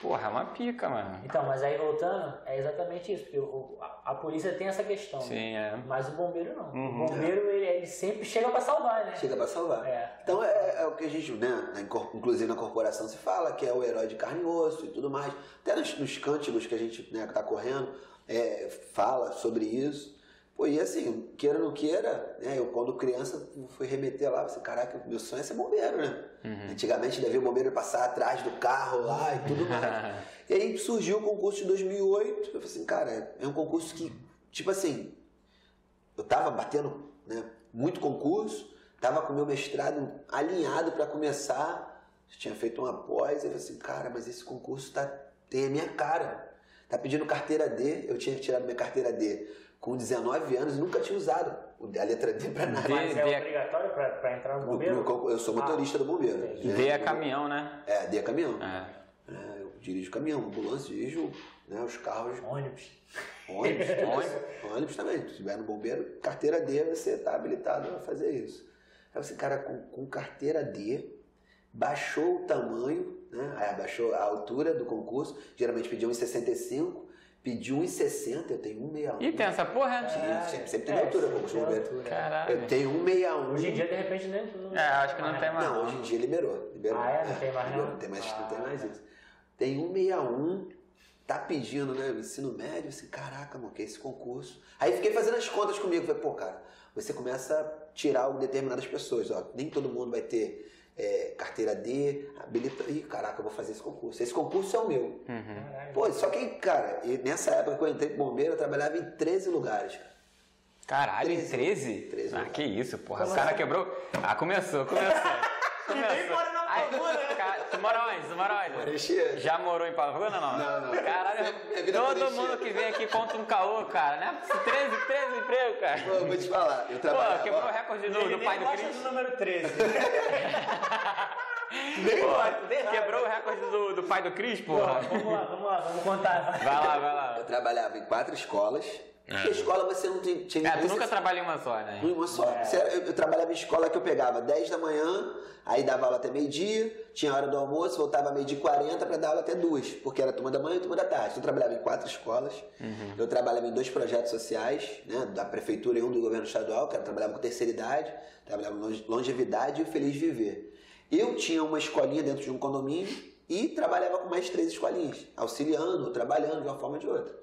Porra, é uma pica, mano. Então, mas aí voltando, é exatamente isso, porque o, a, a, polícia tem essa questão. Sim, né? é. Mas o bombeiro não. Uhum. O bombeiro, ele, ele, sempre chega pra salvar, né? Chega pra salvar. É. Então é, é, o que a gente, né, inclusive na corporação se fala, que é o herói de carne e osso e tudo mais. Até nos, nos cânticos que a gente né, tá correndo, é, fala sobre isso. Pô, e assim, queira ou não queira, né, eu quando criança fui remeter lá, pensei, caraca, meu sonho é ser bombeiro, né? Uhum. Antigamente devia o bombeiro passar atrás do carro lá e tudo mais. e aí surgiu o concurso de 2008, eu falei assim, cara, é um concurso que, tipo assim, eu tava batendo né, muito concurso, tava com meu mestrado alinhado para começar, tinha feito uma pós, eu falei assim, cara, mas esse concurso tá, tem a minha cara. Tá pedindo carteira D, eu tinha tirado minha carteira D com 19 anos e nunca tinha usado a letra D para nada. Mas é obrigatório para entrar no bombeiro? eu sou motorista ah, do bombeiro. D é caminhão, né? É, D é caminhão. É. É, dirijo caminhão, ambulância, dirijo né, os carros. Ônibus. Ônibus, ônibus, ônibus também. Se tiver no bombeiro, carteira D, você está habilitado a fazer isso. Aí você, cara, com, com carteira D, baixou o tamanho, né? Aí abaixou a altura do concurso, geralmente pediu 1,65, pediu 1,60, eu tenho 1,61. E tem essa porra? Sim, É, sempre, sempre tem é, altura concurso tem altura. Caralho. Eu tenho 1,61. Hoje em dia, de repente, nem. Não, É, acho que não tem mais. Não, hoje em dia liberou. liberou. Ah, é? Não tem mais, não? Tem mais, não tem Ah, mais tá. isso. Tem 161, tá pedindo, né? Ensino médio, assim, caraca, mano, que é esse concurso. Aí fiquei fazendo as contas comigo. Falei, pô, cara, você começa a tirar determinadas pessoas, ó. Nem todo mundo vai ter é, carteira D, habilita. Ih, caraca, eu vou fazer esse concurso. Esse concurso é o meu. Uhum. Pô, só que, cara, nessa época que eu entrei pro bombeiro, eu trabalhava em 13 lugares, cara. Caralho, em 13? 13? 13 Ah, que isso, porra. Como o cara assim? quebrou. Ah, começou, começou. começou. mora na Aí, Pavuna, tu mora onde? Tu mora onde? Marechia. Já morou em Pavuna não? Não, não. Caralho, foi todo mundo que vem aqui conta um caô, cara, né? 13, 13 empregos, cara. Pô, eu vou te falar, eu trabalhava... Pô, quebrou o recorde do, do pai nem do Cris. do número 13. Nem nem raro. Quebrou o recorde do, do pai do Cris, porra. Pô, vamos lá, vamos lá, vamos contar. Vai lá, vai lá. Eu trabalhava em quatro escolas. Porque escola você não tinha. tinha É, tu nunca trabalhou em uma só, né? em uma só. Era- Eu, eu trabalhava em escola que eu pegava 10 da manhã, aí dava aula até meio-dia, tinha hora do almoço, voltava meio-dia e 40 para dar aula até duas, porque era turma da manhã e turma da tarde. Então, eu trabalhava em quatro escolas, eu trabalhava em dois projetos sociais, né, da prefeitura e um do governo estadual, que era trabalhava com terceira idade, trabalhava longe- longevidade e o Feliz Viver. Eu tinha uma escolinha dentro de um condomínio e trabalhava com mais três escolinhas, auxiliando, trabalhando de uma forma ou de outra.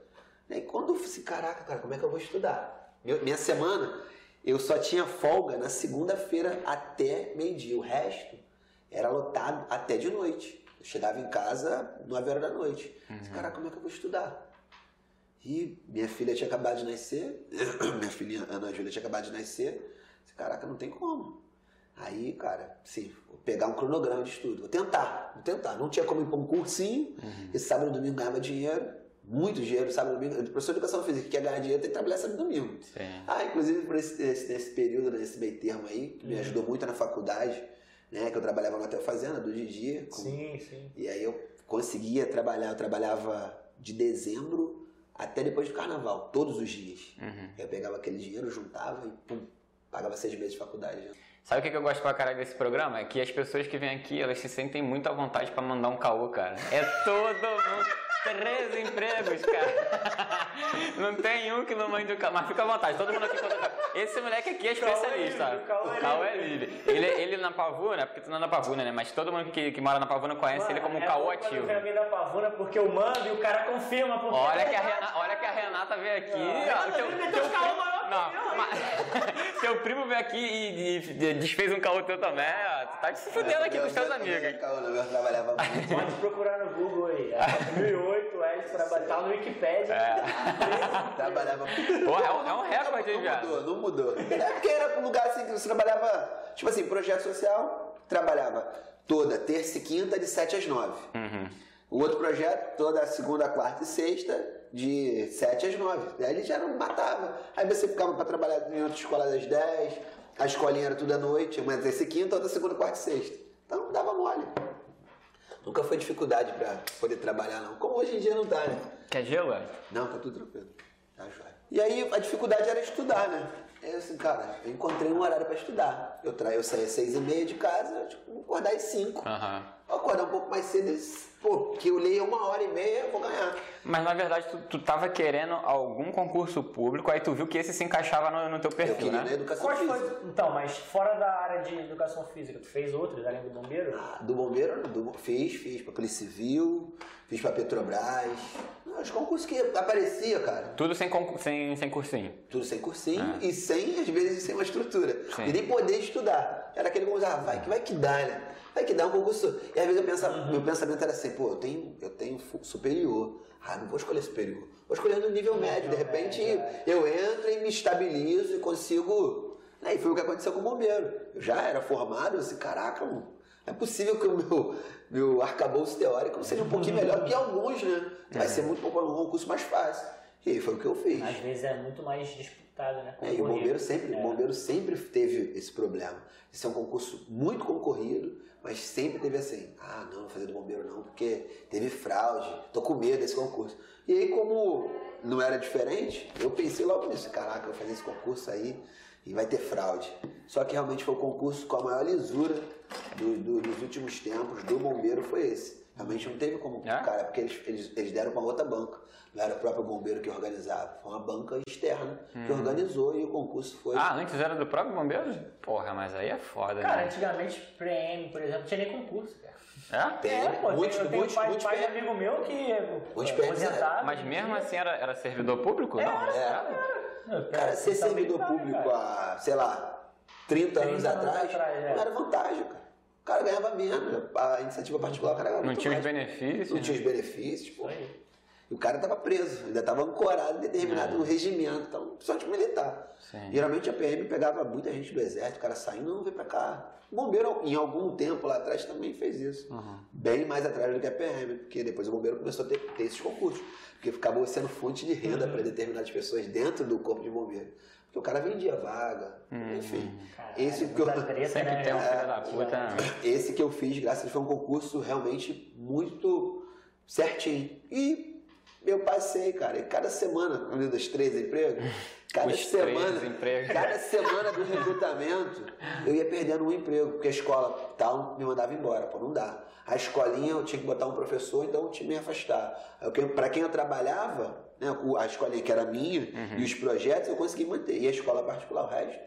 E aí quando eu falei, assim, caraca, cara, como é que eu vou estudar? Minha semana, eu só tinha folga na segunda-feira até meio-dia. O resto era lotado até de noite. Eu chegava em casa 9 horas da noite. Eu falei, Caraca, como é que eu vou estudar? E minha filha tinha acabado de nascer, minha filhinha Ana Júlia tinha acabado de nascer. Caraca, não tem como. Aí, cara, sim, vou pegar um cronograma de estudo. Vou tentar, vou tentar. Não tinha como ir para um cursinho, e sábado e domingo ganhava dinheiro, muito dinheiro, sábado e domingo. O professor de educação física que quer ganhar dinheiro tem que trabalhar sábado e domingo. Sim. Ah, inclusive por esse, esse, nesse período, nesse meio termo aí, que me ajudou muito na faculdade, né? Que eu trabalhava no Hotel Fazenda, do Didi. com- Sim, sim. E aí eu conseguia trabalhar, eu trabalhava de dezembro até depois do carnaval, todos os dias. Uhum. Eu pegava aquele dinheiro, juntava e pum, pagava seis meses de faculdade. né? Sabe o que eu gosto pra caralho desse programa? É que as pessoas que vêm aqui, elas se sentem muito à vontade pra mandar um caô, cara. É todo mundo. Três empregos, cara. Não tem um que não mande um caô. Mas fica à vontade, todo mundo aqui conta. Esse moleque aqui é especialista. o caô é O é livre. Ele, ele na Pavuna, porque tu não é na Pavuna, né? Mas todo mundo que, que mora na Pavuna conhece ele como um é quando ativo. alguém da pavuna porque eu mando e o cara confirma. Olha é que, a Renata, olha que a Renata veio aqui. Renata ó, teu, veio meter teu não, mas- teu primo veio aqui e, e desfez um caô teu também. ó. Tu tá te fudendo aqui com os teus amigos. Caô, eu trabalhava muito. Pode procurar no Google aí. É 2008, o trabalha. Tá no Wikipedia. É. trabalhava Porra, é um, é um recorde, hein, Não viado? mudou, não mudou. É porque era um lugar assim que você trabalhava, tipo assim, projeto social, trabalhava toda terça e quinta de 7 às 9. Uhum. O outro projeto, toda segunda, quarta e sexta, de 7 às 9. Aí ele já não matava. Aí você ficava para trabalhar em outra escola das 10, a escolinha era tudo à noite, uma terça e quinta, outra segunda, quarta e sexta. Então dava mole. Nunca foi dificuldade para poder trabalhar, não. Como hoje em dia não tá, né? Quer gelo? é? Não, tá tudo tranquilo. Tá jóia. E aí a dificuldade era estudar, né? Aí assim, cara, eu encontrei um horário pra estudar. Eu, tra... eu saía às seis e meia de casa, tipo, vou acordar às cinco. Aham. Vou acordar um pouco mais cedo, e, pô, que eu leia uma hora e meia, eu vou ganhar. Mas na verdade tu, tu tava querendo algum concurso público, aí tu viu que esse se encaixava no, no teu Eu perfil, queria né? na educação Quais física. foi, então, mas fora da área de educação física, tu fez outros além do bombeiro? Ah, Do bombeiro, do, fiz, fiz pra Polícia Civil, fiz pra Petrobras. Não, Os concursos que aparecia, cara. Tudo sem, sem, sem cursinho. Tudo sem cursinho e sem, às vezes, sem uma estrutura. Sim. E nem poder estudar. Era aquele concurso, ah, vai que vai que dá, né? Vai que dá um concurso. E às vezes eu pensava, meu pensamento era assim, pô, eu tenho, eu tenho superior. Ah, não vou escolher superior. Vou escolher no nível médio. De repente eu entro e me estabilizo e consigo. Né? E foi o que aconteceu com o bombeiro. Eu já era formado, eu disse, caraca, mano. É possível que o meu, meu arcabouço teórico seja um pouquinho melhor que alguns, né? Vai ser muito pouco um concurso mais fácil. E aí foi o que eu fiz. Às vezes é muito mais disputado, né? É, e o bombeiro sempre, É. o bombeiro sempre teve esse problema. Esse é um concurso muito concorrido, mas sempre teve assim, ah, não, vou fazer do bombeiro não, porque teve fraude, tô com medo desse concurso. E aí, como não era diferente, eu pensei logo nisso, caraca, eu vou fazer esse concurso aí e vai ter fraude. Só que realmente foi o concurso com a maior lisura do- do- dos últimos tempos do bombeiro foi esse. Realmente não teve como, É? cara, porque eles, eles, eles deram para outra banca. Não era o próprio bombeiro que organizava, foi uma banca externa que organizou e o concurso foi. Ah, antes era do próprio bombeiro? Porra, mas aí é foda, Cara, né? antigamente, PM, por exemplo, não tinha nem concurso, cara. É? Tem, É, pô, muitos, eu tenho muitos, pai, muitos pai PM. amigo meu que Muitos é. Mas mesmo assim era, era servidor público? É, não, era, é. Cara, ser servidor público cara. há, sei lá, 30, 30 anos, anos atrás, atrás, é. não era vantagem, cara. O cara ganhava menos. A iniciativa particular, o cara ganhava Não tinha os mais. benefícios. Não tinha os benefícios, pô. E o cara tava preso, ainda tava ancorado em determinado É. regimento, então, só de militar. Sim. Geralmente a PM pegava muita gente do exército, o cara saindo, não, vem pra cá. O bombeiro, em algum tempo lá atrás, também fez isso. Uhum. Bem mais atrás do que a PM, porque depois o bombeiro começou a ter, ter esses concursos. Porque acabou sendo fonte de renda Uhum. para determinadas pessoas dentro do corpo de bombeiro. Porque o cara vendia vaga, Uhum. enfim. Caralho, Esse que eu- Sempre né? tem um É, filho da puta. Esse que eu fiz, graças a Deus, foi um concurso realmente muito certinho. E eu passei, cara, e cada semana, um dos três empregos, cada Os semana, cada semana do recrutamento, eu ia perdendo um emprego, porque a escola tal me mandava embora, pô, não dá. A escolinha eu tinha que botar um professor, então eu tinha que me afastar. Pra quem eu trabalhava, né, o- a escolinha que era minha Uhum. e os projetos eu consegui manter. E a escola particular, o resto,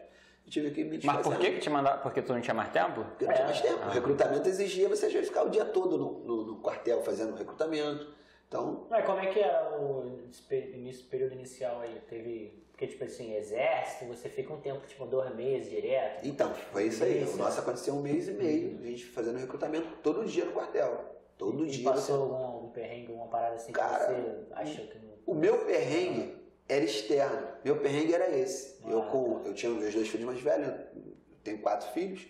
eu tive que me Mas por que que te mandaram? Porque tu não tinha mais tempo? Porque não tinha mais tempo. Ah. O recrutamento exigia você vezes ficar o dia todo no, no- no quartel fazendo recrutamento. Então, Mas como é que era o espe- início, período inicial aí? Teve. Porque, tipo assim, exército, você fica um tempo, tipo, dois meses direto. então foi isso aí. O nosso aconteceu um mês e meio, a gente fazendo recrutamento todo dia no quartel. Todo e dia. passou você- algum, algum perrengue, alguma parada assim Cara, que você achou que não. O meu perrengue era externo. Meu perrengue era esse. Eu, com, eu tinha meus dois filhos mais velhos, tenho quatro filhos.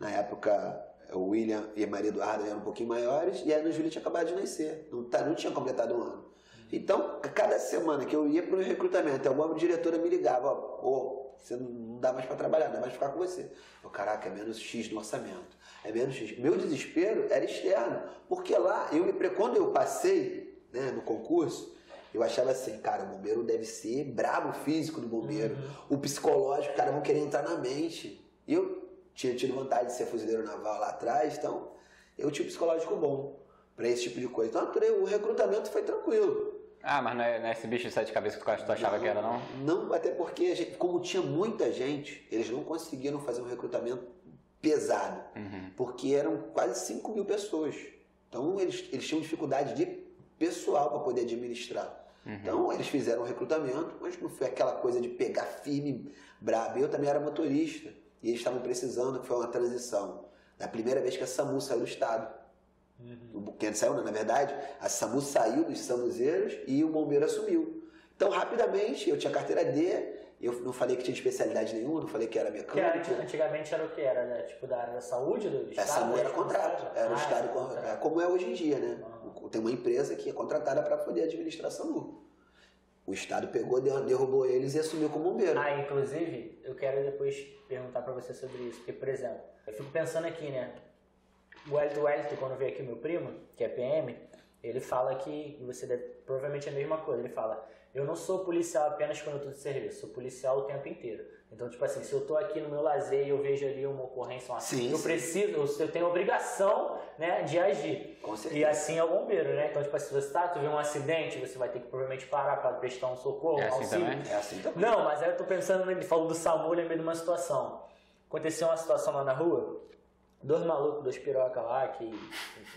Na época, o William e a Maria Eduarda eram um pouquinho maiores, e a Ana Júlia tinha acabado de nascer. Não, tá, não tinha completado um ano. Então, cada semana que eu ia para o recrutamento, alguma diretora me ligava, ó, pô, você não dá mais para trabalhar, não dá mais para ficar com você. Eu, caraca, é menos X no orçamento. É menos X. Meu desespero era externo, porque lá, eu me, quando eu passei né, no concurso, eu achava assim, cara, o bombeiro deve ser brabo físico do bombeiro, o psicológico, cara, vão querer entrar na mente. E eu tinha tido vontade de ser fuzileiro naval lá atrás, então eu tinha um psicológico bom para esse tipo de coisa. Então o recrutamento foi tranquilo. Ah, mas não é, não é esse bicho de sete cabeças que tu achava que era, não? Não, até porque, gente- como tinha muita gente, eles não conseguiram fazer um recrutamento pesado, Uhum. porque eram quase 5 mil pessoas. Então eles, eles tinham dificuldade de pessoal para poder administrar. Uhum. Então eles fizeram um recrutamento, mas não foi aquela coisa de pegar firme, brabo. Eu também era motorista e eles estavam precisando, que foi uma transição. Da primeira vez que a SAMU saiu do estado. O Quem saiu, não, na verdade, a SAMU saiu dos SAMUzeiros e o bombeiro assumiu. Então, rapidamente, eu tinha carteira D, eu não falei que tinha especialidade nenhuma, não falei que era Que era, mecânico. antigamente era o que? Era né, tipo da área da saúde do, do A SAMU era né? contrato, era o Ah, Estado, era com- contrato. é, como é hoje em dia, né? Ah. Tem uma empresa que é contratada para poder administrar a SAMU. O Estado pegou, der- derrubou eles e assumiu como bombeiro. Ah, inclusive, eu quero depois perguntar pra você sobre isso. Porque, por exemplo, eu fico pensando aqui, né? O Wellington Wellington, quando veio aqui meu primo, que é PM, ele fala que, e você deve, provavelmente é a mesma coisa, ele fala, eu não sou policial apenas quando eu tô de serviço, sou policial o tempo inteiro. Então, tipo assim, se eu tô aqui no meu lazer e eu vejo ali uma ocorrência, uma Sim, eu sim. preciso, eu- tenho obrigação, né, de agir. Com E certeza. assim é o bombeiro, né? Então, tipo assim, se você tá, tu vê um acidente, você vai ter que provavelmente parar para prestar um socorro, É um assim auxílio. também? É assim também. Não, mas aí eu tô pensando, ele falou do SAMU, lembrei de uma situação. Aconteceu uma situação lá na rua, dois malucos, dois piroca lá, que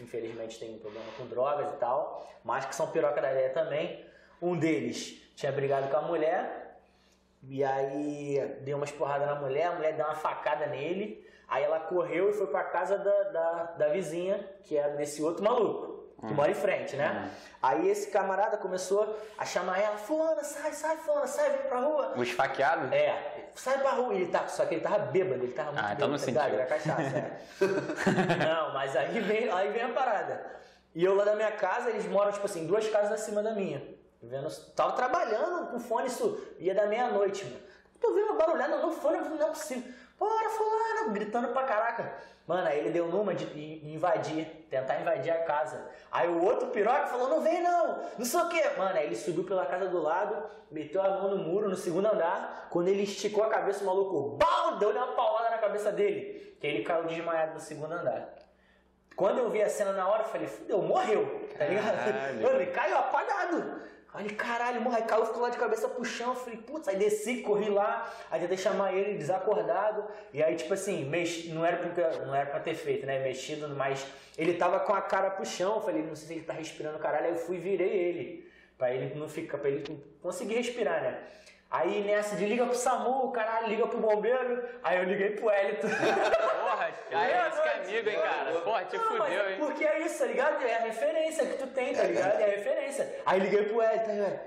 infelizmente tem um problema com drogas e tal, mas que são piroca da ideia também. Um deles tinha brigado com a mulher, e aí deu umas porradas na mulher, a mulher deu uma facada nele, aí ela correu e foi pra casa da, da, da vizinha, que é desse outro maluco, que mora em frente, né? Aí esse camarada começou a chamar ela, fulana, sai, sai, fulana, sai, vem pra rua. O esfaqueado? É, sai pra rua. Ele tá, só que ele tava bêbado, ele tava muito Ah, então bêbado, não tá. Era cachaça, é. Não, mas aí vem, aí vem a parada. E eu lá da minha casa, eles moram, tipo assim, duas casas acima da minha. Vendo, tava trabalhando com fone, isso ia da meia-noite, mano. Vi uma barulhada no fone, não é possível. Bora, fulano, gritando pra caraca. Mano, aí ele deu numa de invadir, tentar invadir a casa. Aí o outro piroca falou, não vem não, não sei o que. Mano, aí ele subiu pela casa do lado, meteu a mão no muro, no segundo andar. Quando ele esticou a cabeça, o maluco, bam, deu uma paulada na cabeça dele. Que ele caiu desmaiado no segundo andar. Quando eu vi a cena na hora, eu falei, fudeu, morreu, tá ligado? Mano, ele caiu apagado. Aí, caralho, morra, aí caiu, ficou lá de cabeça pro chão. Eu falei, putz, aí desci, corri lá, aí tentei chamar ele desacordado. E aí, tipo assim, mex... não, era porque, não era pra ter feito, né? Mexido, mas ele tava com a cara pro chão. Eu falei, não sei se ele tá respirando, caralho. Aí eu fui e virei ele. Pra ele não ficar, pra ele conseguir respirar, né? Aí nessa de liga pro SAMU, caralho, liga pro bombeiro. Aí eu liguei pro Elito. Já é esse que é amigo, hein, cara? Porra, te não, fudeu, hein? Porque é isso, tá ligado? É a referência que tu tem, tá ligado? É a referência. Aí liguei pro Elito, aí, velho.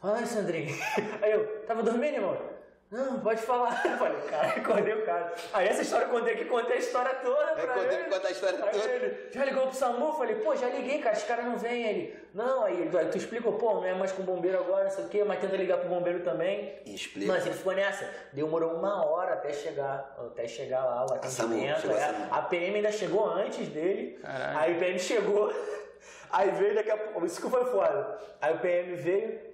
Fala aí, Sandrinho. Aí eu, tava dormindo, irmão? Não, pode falar. Eu falei, cara, acordei o cara. Aí essa história eu contei que contei a história toda pra eu contei que contar a história toda. Ele, já ligou pro SAMU? Eu falei, pô, já liguei, cara, os caras não vêm. Ele, não, aí ele, tu explicou, pô, não é mais com bombeiro agora, não sei o quê, mas tenta ligar pro bombeiro também. Explica. Mas ele ficou nessa. Demorou uma hora até chegar, até chegar lá o atendimento. A, é, a PM ainda chegou antes dele. Caralho. Aí o PM chegou. Aí veio daqui a pouco. Isso que foi foda. Aí o PM veio.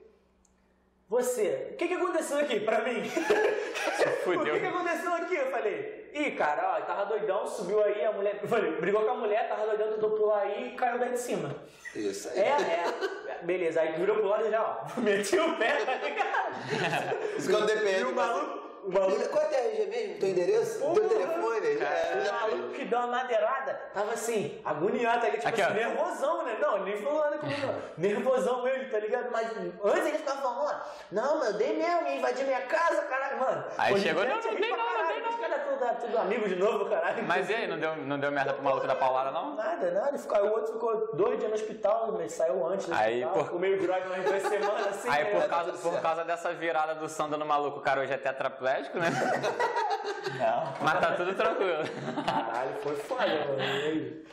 Você, o que, que aconteceu aqui pra mim? Fudeu. o que, que aconteceu aqui? Eu falei, ih, cara, ó, tava doidão, subiu aí, a mulher. Eu falei, brigou com a mulher, tava doidão, tentou pular aí e caiu daí de cima. Isso aí. É, é. Beleza, aí virou pro lado e já, ó, meti o pé, tá ligado? Isso quando depende. E o maluco. O maluco Qual é a RG mesmo? Teu endereço? Porra. Teu telefone? o maluco que deu uma madeirada tava assim, agoniado, ali, tipo Aqui, assim, ó. nervosão, né? Não, nem falou nada comigo, não. Nervosão ele, tá ligado? Mas antes ele ficava falando, ó, não, meu, eu dei mesmo, ia invadir minha casa, caralho, mano. Aí chegou, não, não dei não, não dei não. Os caras tudo, tudo amigo de novo, caralho. Mas e aí, não deu, não deu merda pro maluco da paulada, não? Nada, nada. Ficou, o outro ficou dois dias no hospital, mas saiu antes do Aí, hospital. por- Ficou meio droga umas duas semanas, assim. Aí né? por causa, tudo por causa dessa virada do Sandro no maluco, o cara hoje é tetraplégico, né? Não. Mas tá tudo tranquilo. Caralho, foi foda, mano.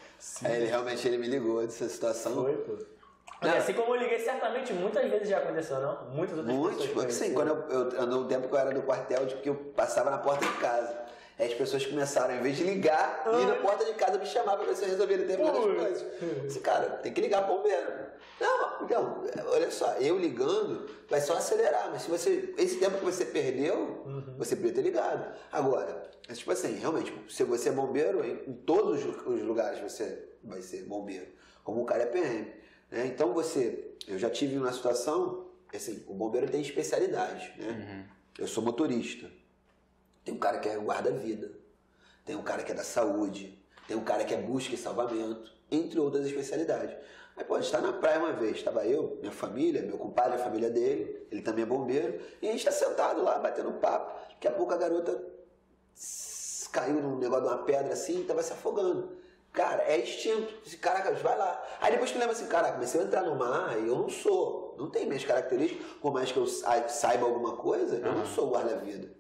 É, ele realmente ele me ligou dessa situação. Foi, pô. Mas assim como eu liguei, certamente muitas vezes já aconteceu, não? Muitas outras Muitos, pessoas. porque sim, quando eu, eu, no tempo que eu era do quartel, tipo, que eu passava na porta de casa. Aí as pessoas começaram, em vez de ligar, ir na porta de casa me chamar pra ver se eu resolvia determinadas Ui. coisas. Disse, cara, tem que ligar pro bombeiro. Não, então, olha só, eu ligando vai só acelerar, mas se você. Esse tempo que você perdeu, você podia ter ligado. Agora, é tipo assim, realmente, se você é bombeiro, em, todos os os lugares você vai ser bombeiro, como o cara é PM. Né? Então você, eu já tive uma situação, assim, o bombeiro tem especialidade, né? Eu sou motorista. Tem um cara que é guarda-vida, tem um cara que é da saúde, tem um cara que é busca e salvamento, entre outras especialidades. Aí pode estar na praia uma vez, estava eu, minha família, meu compadre, a família dele, ele também é bombeiro, e a gente está sentado lá, batendo papo. Daqui a pouco a garota caiu num negócio de uma pedra assim e estava se afogando. Cara, é instinto. Esse Caraca, vai lá. Aí depois que lembra assim, caraca, mas se eu entrar no mar, eu não sou. Não tem minhas características, por mais que eu sa- saiba alguma coisa, eu não sou guarda-vida.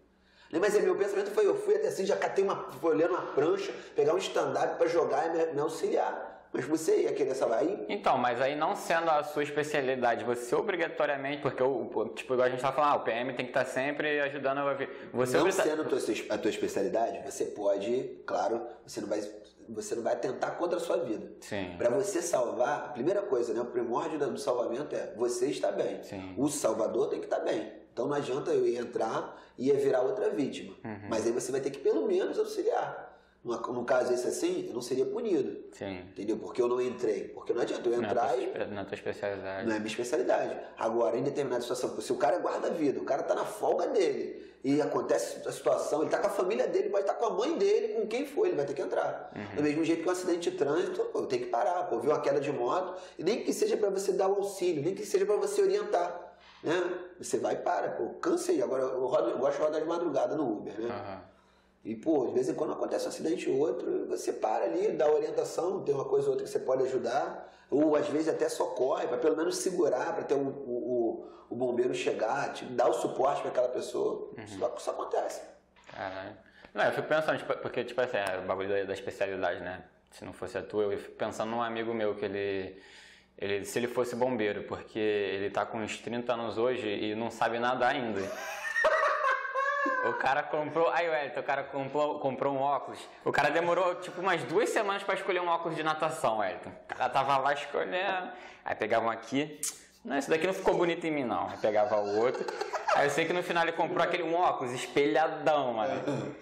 Né, Mas é, meu pensamento foi, eu fui até assim, já catei uma, fui olhando uma prancha, pegar um stand-up pra jogar e me, me auxiliar. Mas você ia querer salvar aí? Então, mas aí não sendo a sua especialidade, você obrigatoriamente, porque o, tipo, igual a gente tá falando, ah, o PM tem que estar sempre ajudando a ver. Você não obriga- sendo a tua, a tua especialidade, você pode, claro, você não vai, você não vai atentar contra a sua vida. Sim. Para você salvar, a primeira coisa, né, o primórdio do salvamento é você está bem. Sim. O salvador tem que estar bem. Então não adianta eu ir entrar e ia virar outra vítima. Uhum. Mas aí você vai ter que pelo menos auxiliar. No, caso esse assim, eu não seria punido. Sim. Entendeu? Porque eu não entrei. Porque não adianta eu Não é, entrar tua, e não é tua especialidade. não é minha especialidade. Agora, em determinada situação, se o cara é guarda-vida, o cara tá na folga dele e acontece a situação, ele tá com a família dele, pode estar com a mãe dele, com quem for, ele vai ter que entrar. Do mesmo jeito que um acidente de trânsito, pô, tem que parar, pô, viu uma queda de moto, e nem que seja para você dar o auxílio, nem que seja para você orientar. Né? Você vai e para, pô, cansei. Agora eu, rodo, eu gosto de rodar de madrugada no Uber, né? Aham. E, pô, de vez em quando acontece um acidente ou outro, você para ali, dá orientação, tem uma coisa ou outra que você pode ajudar, ou às vezes até socorre, para pelo menos segurar, para ter o, o, o- bombeiro chegar, te dar o suporte para aquela pessoa. Isso, isso acontece. Caralho. Não, eu fico pensando, tipo, porque, tipo assim, é o bagulho da, da especialidade, né? Se não fosse a tua, eu fico pensando num amigo meu que ele. Ele, se ele fosse bombeiro, porque ele tá com uns 30 anos hoje e não sabe nada ainda. O cara comprou. Aí, Wellington, o cara comprou, comprou um óculos. O cara demorou tipo umas duas semanas pra escolher um óculos de natação, Wellington. O cara tava lá escolhendo. Aí pegava um aqui. Não, esse daqui não ficou bonito em mim, não. Aí pegava o outro. Aí eu sei que no final ele comprou aquele um óculos espelhadão, mano.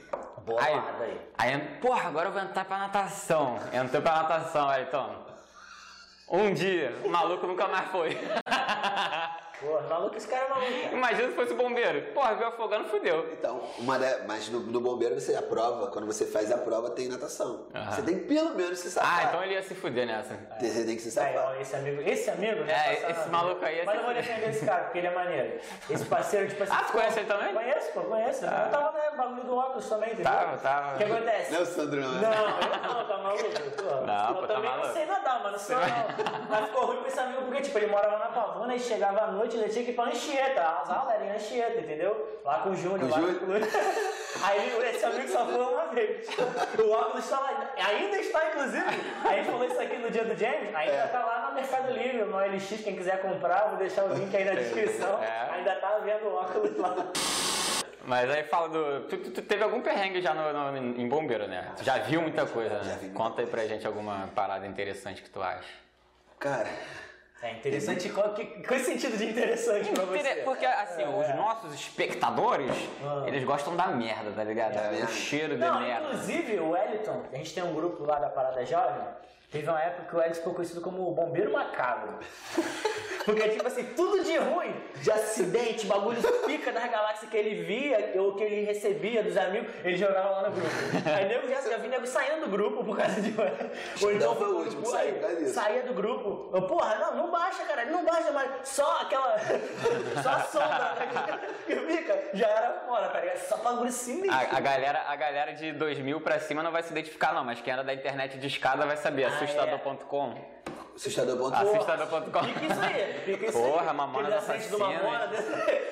Boa Aí, aí. aí, porra, agora eu vou entrar pra natação. Entrou pra natação, Wellington. Um dia, o maluco nunca mais foi. Porra, maluco, esse cara é maluco. cara. Imagina se fosse bombeiro. Porra, viu afogando, fudeu. Então, uma de- mas no, no bombeiro você aprova, quando você faz a prova tem natação. Aham. Você tem que pelo menos se safar. Ah, então ele ia se fuder nessa. Você tem que se safar. esse amigo, esse amigo, né? É, esse maluco aí é Mas eu vou defender esse cara, porque ele é maneiro. Esse parceiro, tipo assim. Ah, tu conhece ele também? Conheço, pô, conheço. Eu tava no bagulho do óculos também, entendeu? Tava, tava. O que acontece? Não é o Sandro, não. Não, eu não, tá maluco? Pô, Não, eu pô, tá também maluco. não sei nadar, mano. Só não. Mas ficou ruim pra esse amigo porque, tipo, ele morava na Pavuna e chegava à noite e ele tinha que ir pra Anchieta. As aulas eram em Anchieta, entendeu? Lá com o Júnior. Com o lá Júnior? com- Aí ele- esse amigo só foi uma vez. O óculos está lá. Ainda está, inclusive. A gente falou isso aqui no dia do James. Ainda É. tá lá no Mercado Livre, no LX. Quem quiser comprar, vou deixar o link aí na descrição. É. Ainda tá vendo o óculos lá. Mas aí fala do. Tu, tu- tu teve algum perrengue já no, no- em bombeiro, né? Tu já viu muita coisa, né? Conta aí pra gente alguma parada interessante que tu acha. Cara, É interessante. Qual, que, qual é o sentido de interessante pra você? Porque, assim, os nossos espectadores, Ah. eles gostam da merda, tá ligado? É o cheiro de Não, merda. inclusive o Wellington, a gente tem um grupo lá da Parada Jovem, teve uma época que o Wellington ficou conhecido como o bombeiro macabro. Porque, tipo assim, tudo de ruim, de acidente, bagulho pica das galáxias que ele via ou que ele recebia dos amigos, ele jogava lá no grupo. Aí nego já, já vi nego saindo do grupo por causa de. Ou então foi o último disso. saía do grupo. Eu, porra, não, não baixa, cara, não baixa mais. Só aquela. só a sombra, né? Que fica, já era fora, tá ligado? Só bagulho sinistro. A, a galera, a galera de 2000 pra cima não vai se identificar, não, mas quem era da internet de escada vai saber. Ah, Assustador.com. assustador.com. Assustador.com. Fica isso aí, fica isso Porra, aí. Acidente do Assassinas. Mamona, desse...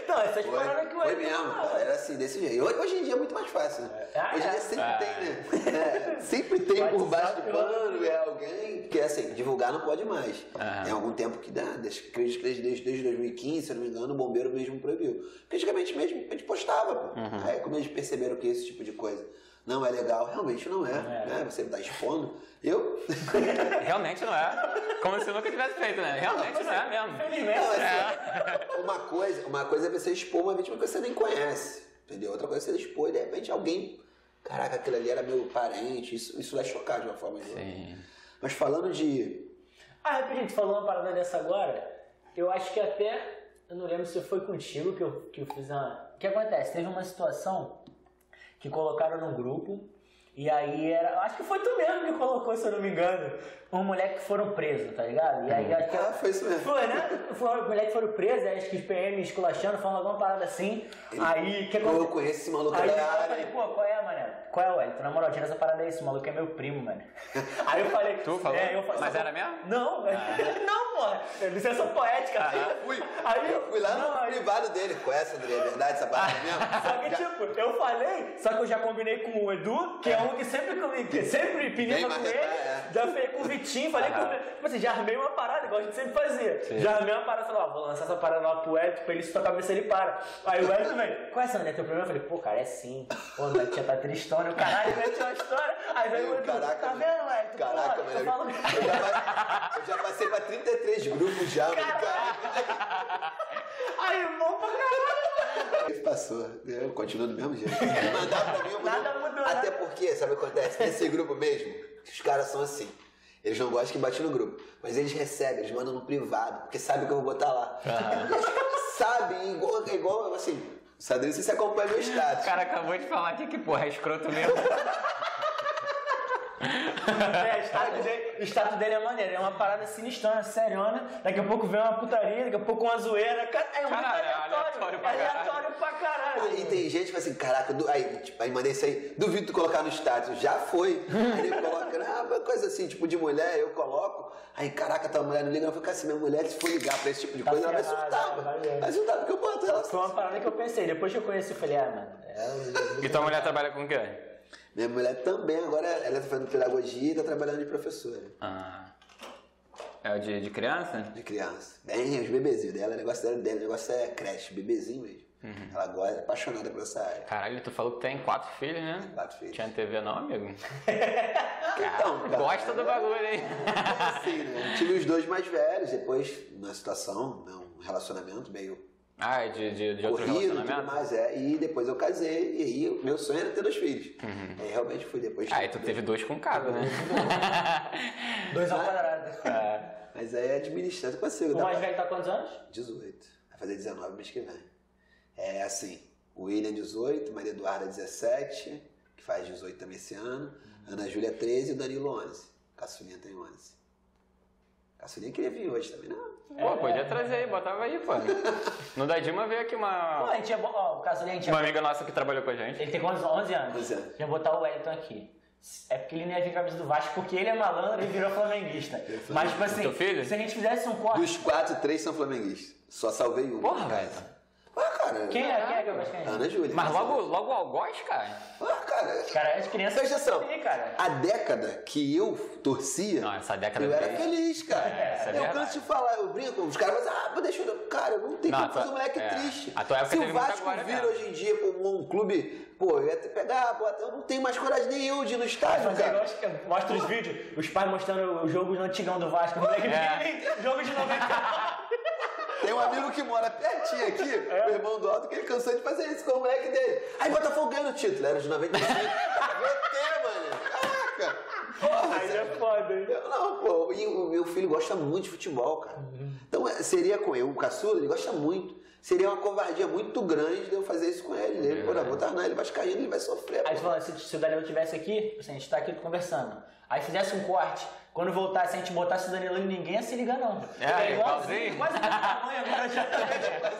Não, essas Foi, paradas que o foi mesmo, falava. era assim, desse jeito. Hoje, hoje em dia é muito mais fácil. né? Ah, hoje em é? dia sempre Ah. tem, né? É, sempre tem por baixo do pano, é alguém, porque assim, divulgar não pode mais. Ah. Tem algum tempo que dá, desde, desde, desde, desde 2015, se eu não me engano, o bombeiro mesmo proibiu. Porque antigamente mesmo a gente postava, pô. Uhum. Aí como eles perceberam que esse tipo de coisa não é legal, realmente não é. é. Né? Você tá expondo. Eu. Realmente não é. Como se nunca tivesse feito, né? Realmente não é mesmo. Infelizmente, Não, assim, uma, coisa, uma coisa é você expor uma vítima que você nem conhece. Entendeu? Outra coisa é você expor e de repente alguém. Caraca, aquele ali era meu parente. Isso, isso vai chocar de uma forma ou de outra. Sim. Mas falando de. Ah, rapidinho, tu falou uma parada dessa agora. Eu acho que até. Eu não lembro se foi contigo que eu, que eu fiz a. O que acontece? Teve uma situação que colocaram no grupo. E aí era. eu Acho que foi tu mesmo que colocou, se eu não me engano. Um moleque que foram presos, tá ligado? E aí acho que. Ah, foi isso mesmo. Foi, né? Foi um moleque que foram presos, aí acho que os PM esculachando, falando alguma parada assim. aí o que aconteceu? eu conheço esse maluco Aí da eu área. falei, pô, qual é, mané? Qual é, Wellington? Na moral, tira essa parada aí, esse maluco é meu primo, mano. Aí eu falei... Tu falou? É, eu falei, Mas era mesmo? Não, não, porra. É licença poética. Aí eu fui. Aí eu fui lá no não, aí- privado dele. Conhece, André? É verdade essa parada mesmo? Só que, tipo, eu falei, só que eu já combinei com o Edu, que é um que sempre comigo, que sempre Vem pediu com marretar, ele. é. Já falei com o Vitinho, falei com ele. Tipo assim, já armei uma parada, igual a gente sempre fazia. Já armei uma parada, falei, ó, vou lançar essa parada lá pro Elton, pra ele se ver se ele para. Aí o Elton também, qual é essa, né? Teu problema? Eu falei, pô, cara, é sim. Pô, o Elton já tá tristão, né? Caralho, ele tinha uma história. Aí veio o Edu, caraca, tá vendo, Elton? Caraca, mano. eu já, eu já passei pra 33 grupos já, mano. Caraca. Aí, bom pra caralho. Ele passou. Eu continuo do mesmo jeito. Se mandar pra mim, eu. Nada mudou, Até né? porque, sabe o que acontece? Nesse grupo mesmo, os caras são assim. Eles não gostam que bate no grupo. Mas eles recebem, eles mandam no privado, porque sabem que eu vou botar lá. E caras sabem, igual, igual assim. Sabe, se você acompanha meu O status. cara acabou de falar aqui que, porra, é escroto mesmo. É, o status dele, o status dele é maneiro, é uma parada sinistrona, seriona. Daqui a pouco vem uma putaria, daqui a pouco uma zoeira. É muito Caralho, é aleatório. aleatório pra é aleatório pra caralho. Aí tem gente que fala assim, caraca, du- aí, tipo, aí mandei isso aí, duvido tu colocar no status, já foi. Aí ele coloca, ah, uma coisa assim, tipo de mulher, eu coloco. Aí, caraca, tua mulher não liga, eu falo, cara, se minha mulher se for ligar pra esse tipo de Tá coisa, ela vai surtar, mano. Vai surtar, porque eu boto ela. Foi uma parada que eu pensei. Depois que eu conheci, eu falei, ah, mano. É, E tua mulher trabalha com o quê? Minha mulher também, agora ela tá fazendo pedagogia e tá trabalhando de professora. Ah. É o de, de criança? De criança. Bem, os bebezinhos dela, o negócio dela, dela, o negócio é creche, bebezinho mesmo. Uhum. Ela gosta, é apaixonada por essa área. Caralho, tu falou que tem quatro filhos, né? Quatro filhos. Tinha TV não, amigo? Então, cara, Gosta do bagulho, hein? É assim, né? Tive os dois mais velhos, depois, numa situação, um relacionamento meio Ah, é de, de, de outro corrido tudo relacionamento? mais, é. E depois eu casei, e aí o meu sonho era ter dois filhos. Aí realmente fui depois. Ah, e tu teve dois com casa, né? Dois ao quadrado. Mas aí é administrando, eu consigo. O mais pra- velho tá quantos anos? 18. Vai fazer 19 mês que vem. É assim, o William 18, Maria Eduarda 17, que faz 18 também esse ano, Ana Júlia 13 e o Danilo 11. Caçulinha tem 11. Caçulinha queria vir hoje também, não? Pô, podia trazer aí, botava aí, pô. No da Dilma veio aqui Pô, a uma, gente ia. bo- Ó, o Casolinha, a gente ia. uma amiga nossa que trabalhou com a gente. Ele tem quantos? 11 anos. 11 anos. Ia botar o Wellington aqui. É porque ele não ia vir com a camisa do Vasco, porque ele é malandro e virou flamenguista. Mas, tipo assim, Teu filho? se a gente fizesse um corte. Dos quatro, três são flamenguistas. Só salvei um. Porra, velho. Ah, cara. Quem é? Quem é que eu vascaíno? Ana Júlia. Mas logo, logo o algoz, cara? Ah, cara. Cara, as crianças. Presta atenção. cara. A década que eu torcia, Não, essa década eu era feliz. cara. É, é eu verdade. canso de falar, eu brinco, os caras falam, ah, pô, deixa eu. Cara, não tem Não, como fazer um moleque é, triste. a tua época Se o Vasco mesmo. hoje em dia como um clube, pô, eu ia que pegar, pô, eu não tenho mais coragem nem eu de ir no estádio, igual cara. os- mostra os vídeos, os pais mostrando o jogo no antigão do Vasco. É. jogo de 90. Tem um amigo que mora pertinho aqui, É. o irmão do Alto, que ele cansou de fazer isso com o moleque dele. Aí Botafogo ganha o título, era de 95. VT, mano. Caraca. Porra, Aí você- é foda, hein? Eu não, pô, e o meu filho gosta muito de futebol, cara. Então é, seria com eu, o caçula, ele gosta muito. Seria uma covardia muito grande de eu fazer isso com ele. Ele, pô, não, vou tornar ele vascaíno, ele vai sofrer. Aí pô. tu falando, se, se o Danilo estivesse aqui, assim, a gente tá aqui conversando. Aí fizesse um corte, quando voltasse, a gente botasse o Danilo e ninguém ia se ligar, não. É, Ele igualzinho. Quase do tamanho agora já.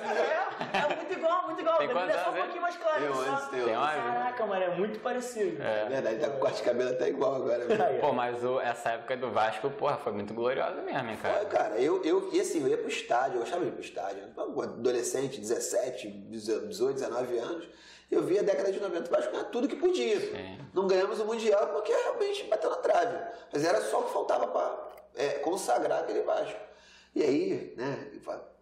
É, é muito igual, muito igual. Tem o Danilo é só um pouquinho mais claro. Tem só. 11, tem Tem 11. Caraca, mano, é muito parecido. É verdade, tá com o corte de cabelo até igual agora. Aí, ó. Pô, mas o- essa época do Vasco, porra, foi muito gloriosa mesmo, hein, Foi, cara. cara, eu, eu, e assim, eu ia pro estádio, eu gostava de ir pro estádio. Adolescente, 17, 18, 19 anos, eu via a década de 90 o Vasco ganhar tudo que podia. Sim. Não ganhamos o Mundial porque realmente bateu na trave. Mas era só o que faltava pra é, consagrar aquele Vasco. E aí, né,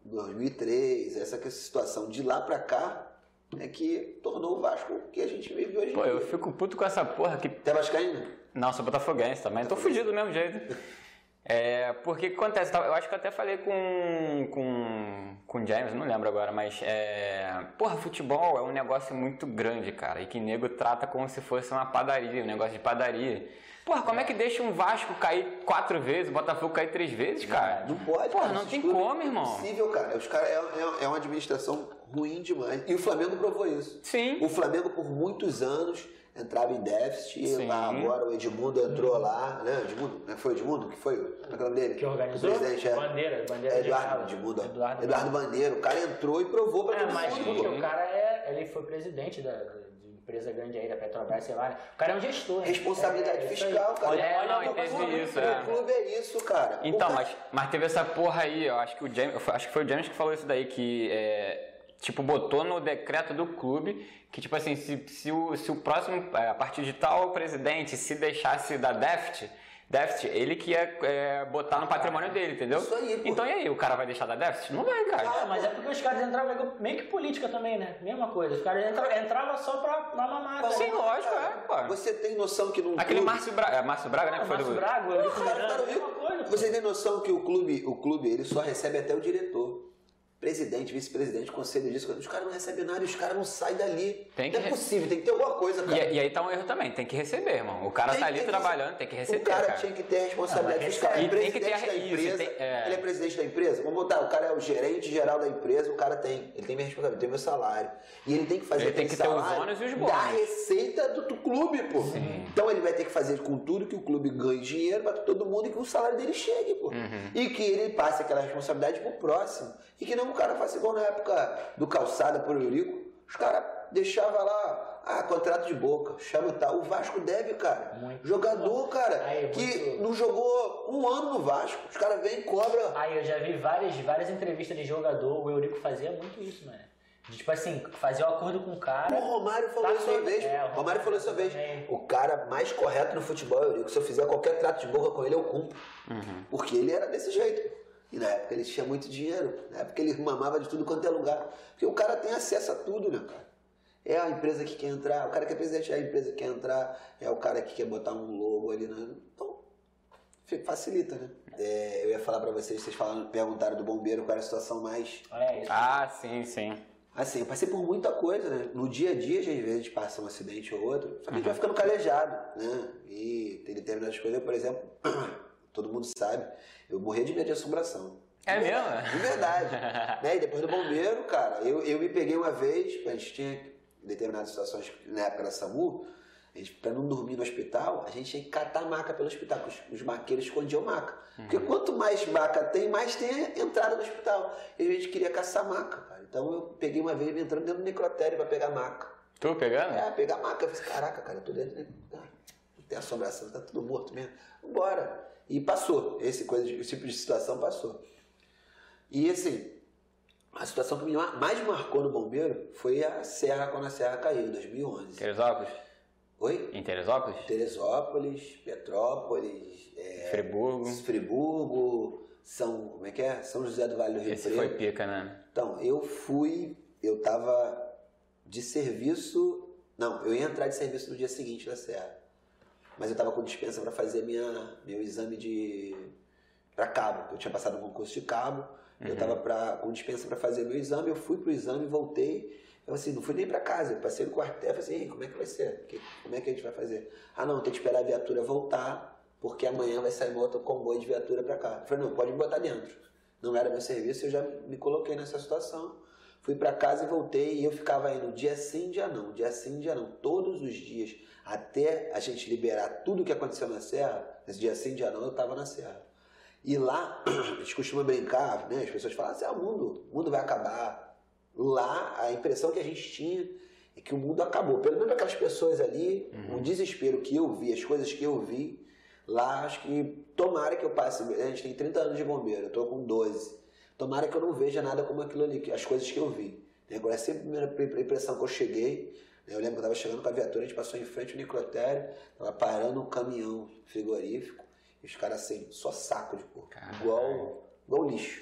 2003, essa que a situação de lá pra cá é que tornou o Vasco o que a gente vive hoje Pô, dia. eu fico puto com essa porra que Até Vascaíno? Não, sou botafoguense também. Tô fugido do mesmo jeito. É, porque acontece? Eu acho que eu até falei com, com, com o James, não lembro agora, mas é. Porra, futebol é um negócio muito grande, cara. E que nego trata como se fosse uma padaria, um negócio de padaria. Porra, como é que deixa um Vasco cair quatro vezes, o Botafogo cair três vezes, cara? Não pode, Porra, cara. não tem clubes como, é irmão. Impossível, cara. Os caras é, é, é uma administração ruim demais. E o Flamengo provou isso. Sim. O Flamengo, por muitos anos, entrava em déficit. Sim. Lá agora o Edmundo entrou lá, né? Edmundo, né? Foi o Edmundo que foi? Como é que é o nome dele? Que organizou? O presidente é. Bandeira, Bandeira É Eduardo. Edmundo. Eduardo Eduardo, Bandeira. O cara entrou e provou pra É, todo mas mundo. porque pô. o cara é. Ele foi presidente da, de empresa grande aí, da Petrobras, sei lá. né? O cara é um gestor. né? Responsabilidade É, aí. fiscal, cara. Olha, É, olha não, o teve clube, isso, O é. clube é isso, cara. Então, cara- mas, mas teve essa porra aí, eu acho que o James, acho que foi o James que falou isso daí, que é, tipo, botou no decreto do clube que, tipo assim, se, se, o, se o próximo, é, a partir de tal presidente, se deixasse da déficit, déficit, ele que ia é, botar no patrimônio dele, entendeu? Isso aí, pô. Então e aí, o cara vai deixar da déficit? Não vai, cara. Ah, mas é porque os caras entravam meio que política também, né? Mesma coisa. Os caras entravam, entravam só pra, pra mamar. Sim, né? lógico, é, pô. Você tem noção que num Aquele clube... Márcio Braga, é, Márcio Braga, né, que foi Márcio do... Braga, o Eurico Cara, cara, mesma coisa. Você tem noção que o clube, o clube ele só recebe até o diretor. Presidente, vice-presidente, conselho disso. Os caras não recebem nada e os caras não saem dali. Tem não que é re- possível, tem que ter alguma coisa, cara. E, e aí tá um erro também, tem que receber, irmão. O cara Tem tá ali ter- trabalhando, tem que receber, O cara, cara. tinha que ter responsabilidade Não, fiscal. recebe. Ele é E tem que ter presidente da isso, empresa. tem- é. Ele é presidente da empresa. Vamos botar, o cara é o gerente geral da empresa, o cara tem. Ele tem minha responsabilidade, tem meu salário. E ele tem que fazer Ele tem que ter os ônus e os da bônus. receita do, do clube, pô. Então ele vai ter que fazer com tudo que o clube ganhe dinheiro para todo mundo e que o salário dele chegue, pô. Uhum. E que ele passe aquela responsabilidade pro próximo. E que não cara faça igual na época do calçada por Eurico. Os caras deixavam lá, ah, contrato de boca, chama tal. O Vasco deve, cara. Muito. Jogador, cara, Aí, que muito. não jogou um ano no Vasco. Os caras vêm e cobram. Aí eu já vi várias, várias entrevistas de jogador, o Eurico fazia muito isso, mano. De, tipo assim, fazer o um acordo com o cara. O Romário falou Tá isso uma vez. É, o Romário Romário falou isso uma vez. também. O cara mais correto no futebol, eu digo, que se eu fizer qualquer trato de boca com ele, eu cumpro. Porque ele era desse jeito. E na época ele tinha muito dinheiro. Na época ele mamava de tudo quanto é lugar. Porque o cara tem acesso a tudo, né, cara? É a empresa que quer entrar, o cara que é presidente é a empresa que quer entrar, é o cara que quer botar um logo ali. Né? Então, facilita, né? É, eu ia falar pra vocês, vocês falaram, perguntaram do bombeiro qual era a situação mais É isso. Ah, sim, sim. Assim, eu passei por muita coisa, né? No dia a dia, às vezes, a gente passa um acidente ou outro, só que a gente vai ficando calejado, né? E tem determinadas coisas, por exemplo, todo mundo sabe, eu morria de medo de assombração. É mesmo? De verdade. né? E depois do bombeiro, cara, eu, eu me peguei uma vez, a gente tinha em determinadas situações, na época da SAMU, a gente, pra não dormir no hospital, a gente tinha que catar maca pelo hospital, porque os, os maqueiros escondiam maca. Porque quanto mais maca tem, mais tem a entrada no hospital. E a gente queria caçar maca, cara. Então eu peguei uma vez entrando dentro do necrotério pra pegar maca. Tu pegando? É, pegar maca. Eu falei, caraca, cara, eu tô dentro. né? Ah, Não tem assombração, tá tudo morto mesmo. Vambora. E passou. Esse, coisa esse tipo de situação passou. E assim, a situação que me ma- mais marcou no bombeiro foi a serra, quando a serra caiu, em 2011. Teresópolis? Oi? Em Teresópolis? Teresópolis, Petrópolis, é, Friburgo. Friburgo, São, como é que é? São José do Vale do Rio Esse Preto. foi pica, né? Então, eu fui, eu tava de serviço, não, eu ia entrar de serviço no dia seguinte da Serra. Mas eu tava com dispensa para fazer minha, meu exame de para cabo. Eu tinha passado um concurso de cabo, eu tava pra, com dispensa para fazer meu exame, eu fui pro exame, voltei. Eu assim, não fui nem para casa, eu passei no quartel, falei assim, "Ei, como é que vai ser? Que- Como é que a gente vai fazer? Ah, não, tem que esperar a viatura voltar, porque amanhã vai sair outro comboio de viatura para cá. Eu falei, não, pode me botar dentro. Não era meu serviço, eu já me coloquei nessa situação. Fui para casa e voltei e eu ficava indo dia sim, dia não, dia sim, dia não, todos os dias, até a gente liberar tudo o que aconteceu na Serra, esse dia sim, dia não, eu estava na Serra. E lá, a gente costuma brincar, né? As pessoas falam assim, ah, o mundo, o mundo vai acabar. Lá, a impressão que a gente tinha é que o mundo acabou. Pelo menos aquelas pessoas ali, o desespero que eu vi, as coisas que eu vi, lá, acho que tomara que eu passe. A gente tem 30 anos de bombeiro, eu tô com 12. Tomara que eu não veja nada como aquilo ali, as coisas que eu vi. Né? Agora, é a primeira impressão que eu cheguei. né? Eu lembro que eu estava chegando com a viatura, a gente passou em frente ao necrotério, tava parando um caminhão frigorífico, e os caras assim, só saco de porco. Igual, igual lixo,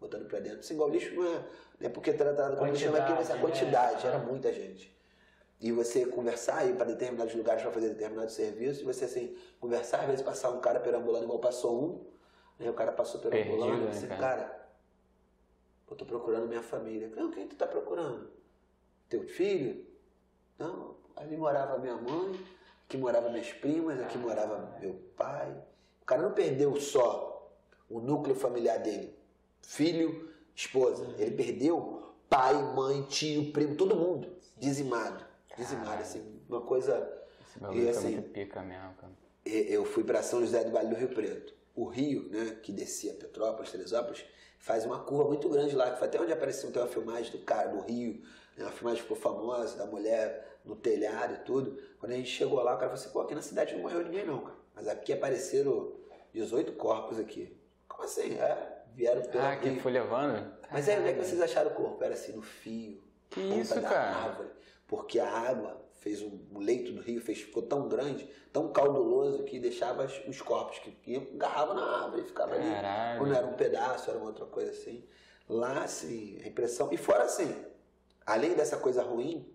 botando pra dentro. Assim, igual lixo não é, não é porque tratado como lixo, mas é porque essa Quantidade, né? era muita gente. E você conversar, ir para determinados lugares para fazer determinados serviços, e você assim, conversar, às vezes passar um cara perambulando igual passou um, né? o cara passou perambulando, Perdido, né, você, cara? cara, eu tô procurando minha família. Não, quem tu tá procurando? Teu filho? Não, ali morava minha mãe, aqui morava minhas primas, aqui morava meu pai. O cara não perdeu só o núcleo familiar dele, filho, esposa. Ele perdeu pai, mãe, tio, primo, todo mundo dizimado. Dizimado, assim, uma coisa. Esse bagulho E foi assim, muito pica mesmo, cara. eu fui para São José do Vale do Rio Preto. O rio, né, que descia Petrópolis, Teresópolis, faz uma curva muito grande lá, que foi até onde apareceu até uma filmagem do cara do rio, né, uma filmagem ficou famosa, da mulher no telhado e tudo. Quando a gente chegou lá, o cara falou assim, pô, aqui na cidade não morreu ninguém não, cara. Mas aqui apareceram 18 corpos aqui. Como assim? É, vieram pelo Ah, que rio. foi levando? Mas aí, onde é que vocês acharam o corpo? Era assim, no fio. Que ponta isso, da cara? árvore. Porque a água fez um, o leito do rio fez, ficou tão grande, tão cauduloso, que deixava as- os corpos que iam, agarravam na árvore e ficava ali. Caralho. Ou não era um pedaço, era uma outra coisa assim. Lá, assim, a impressão. E fora assim, além dessa coisa ruim,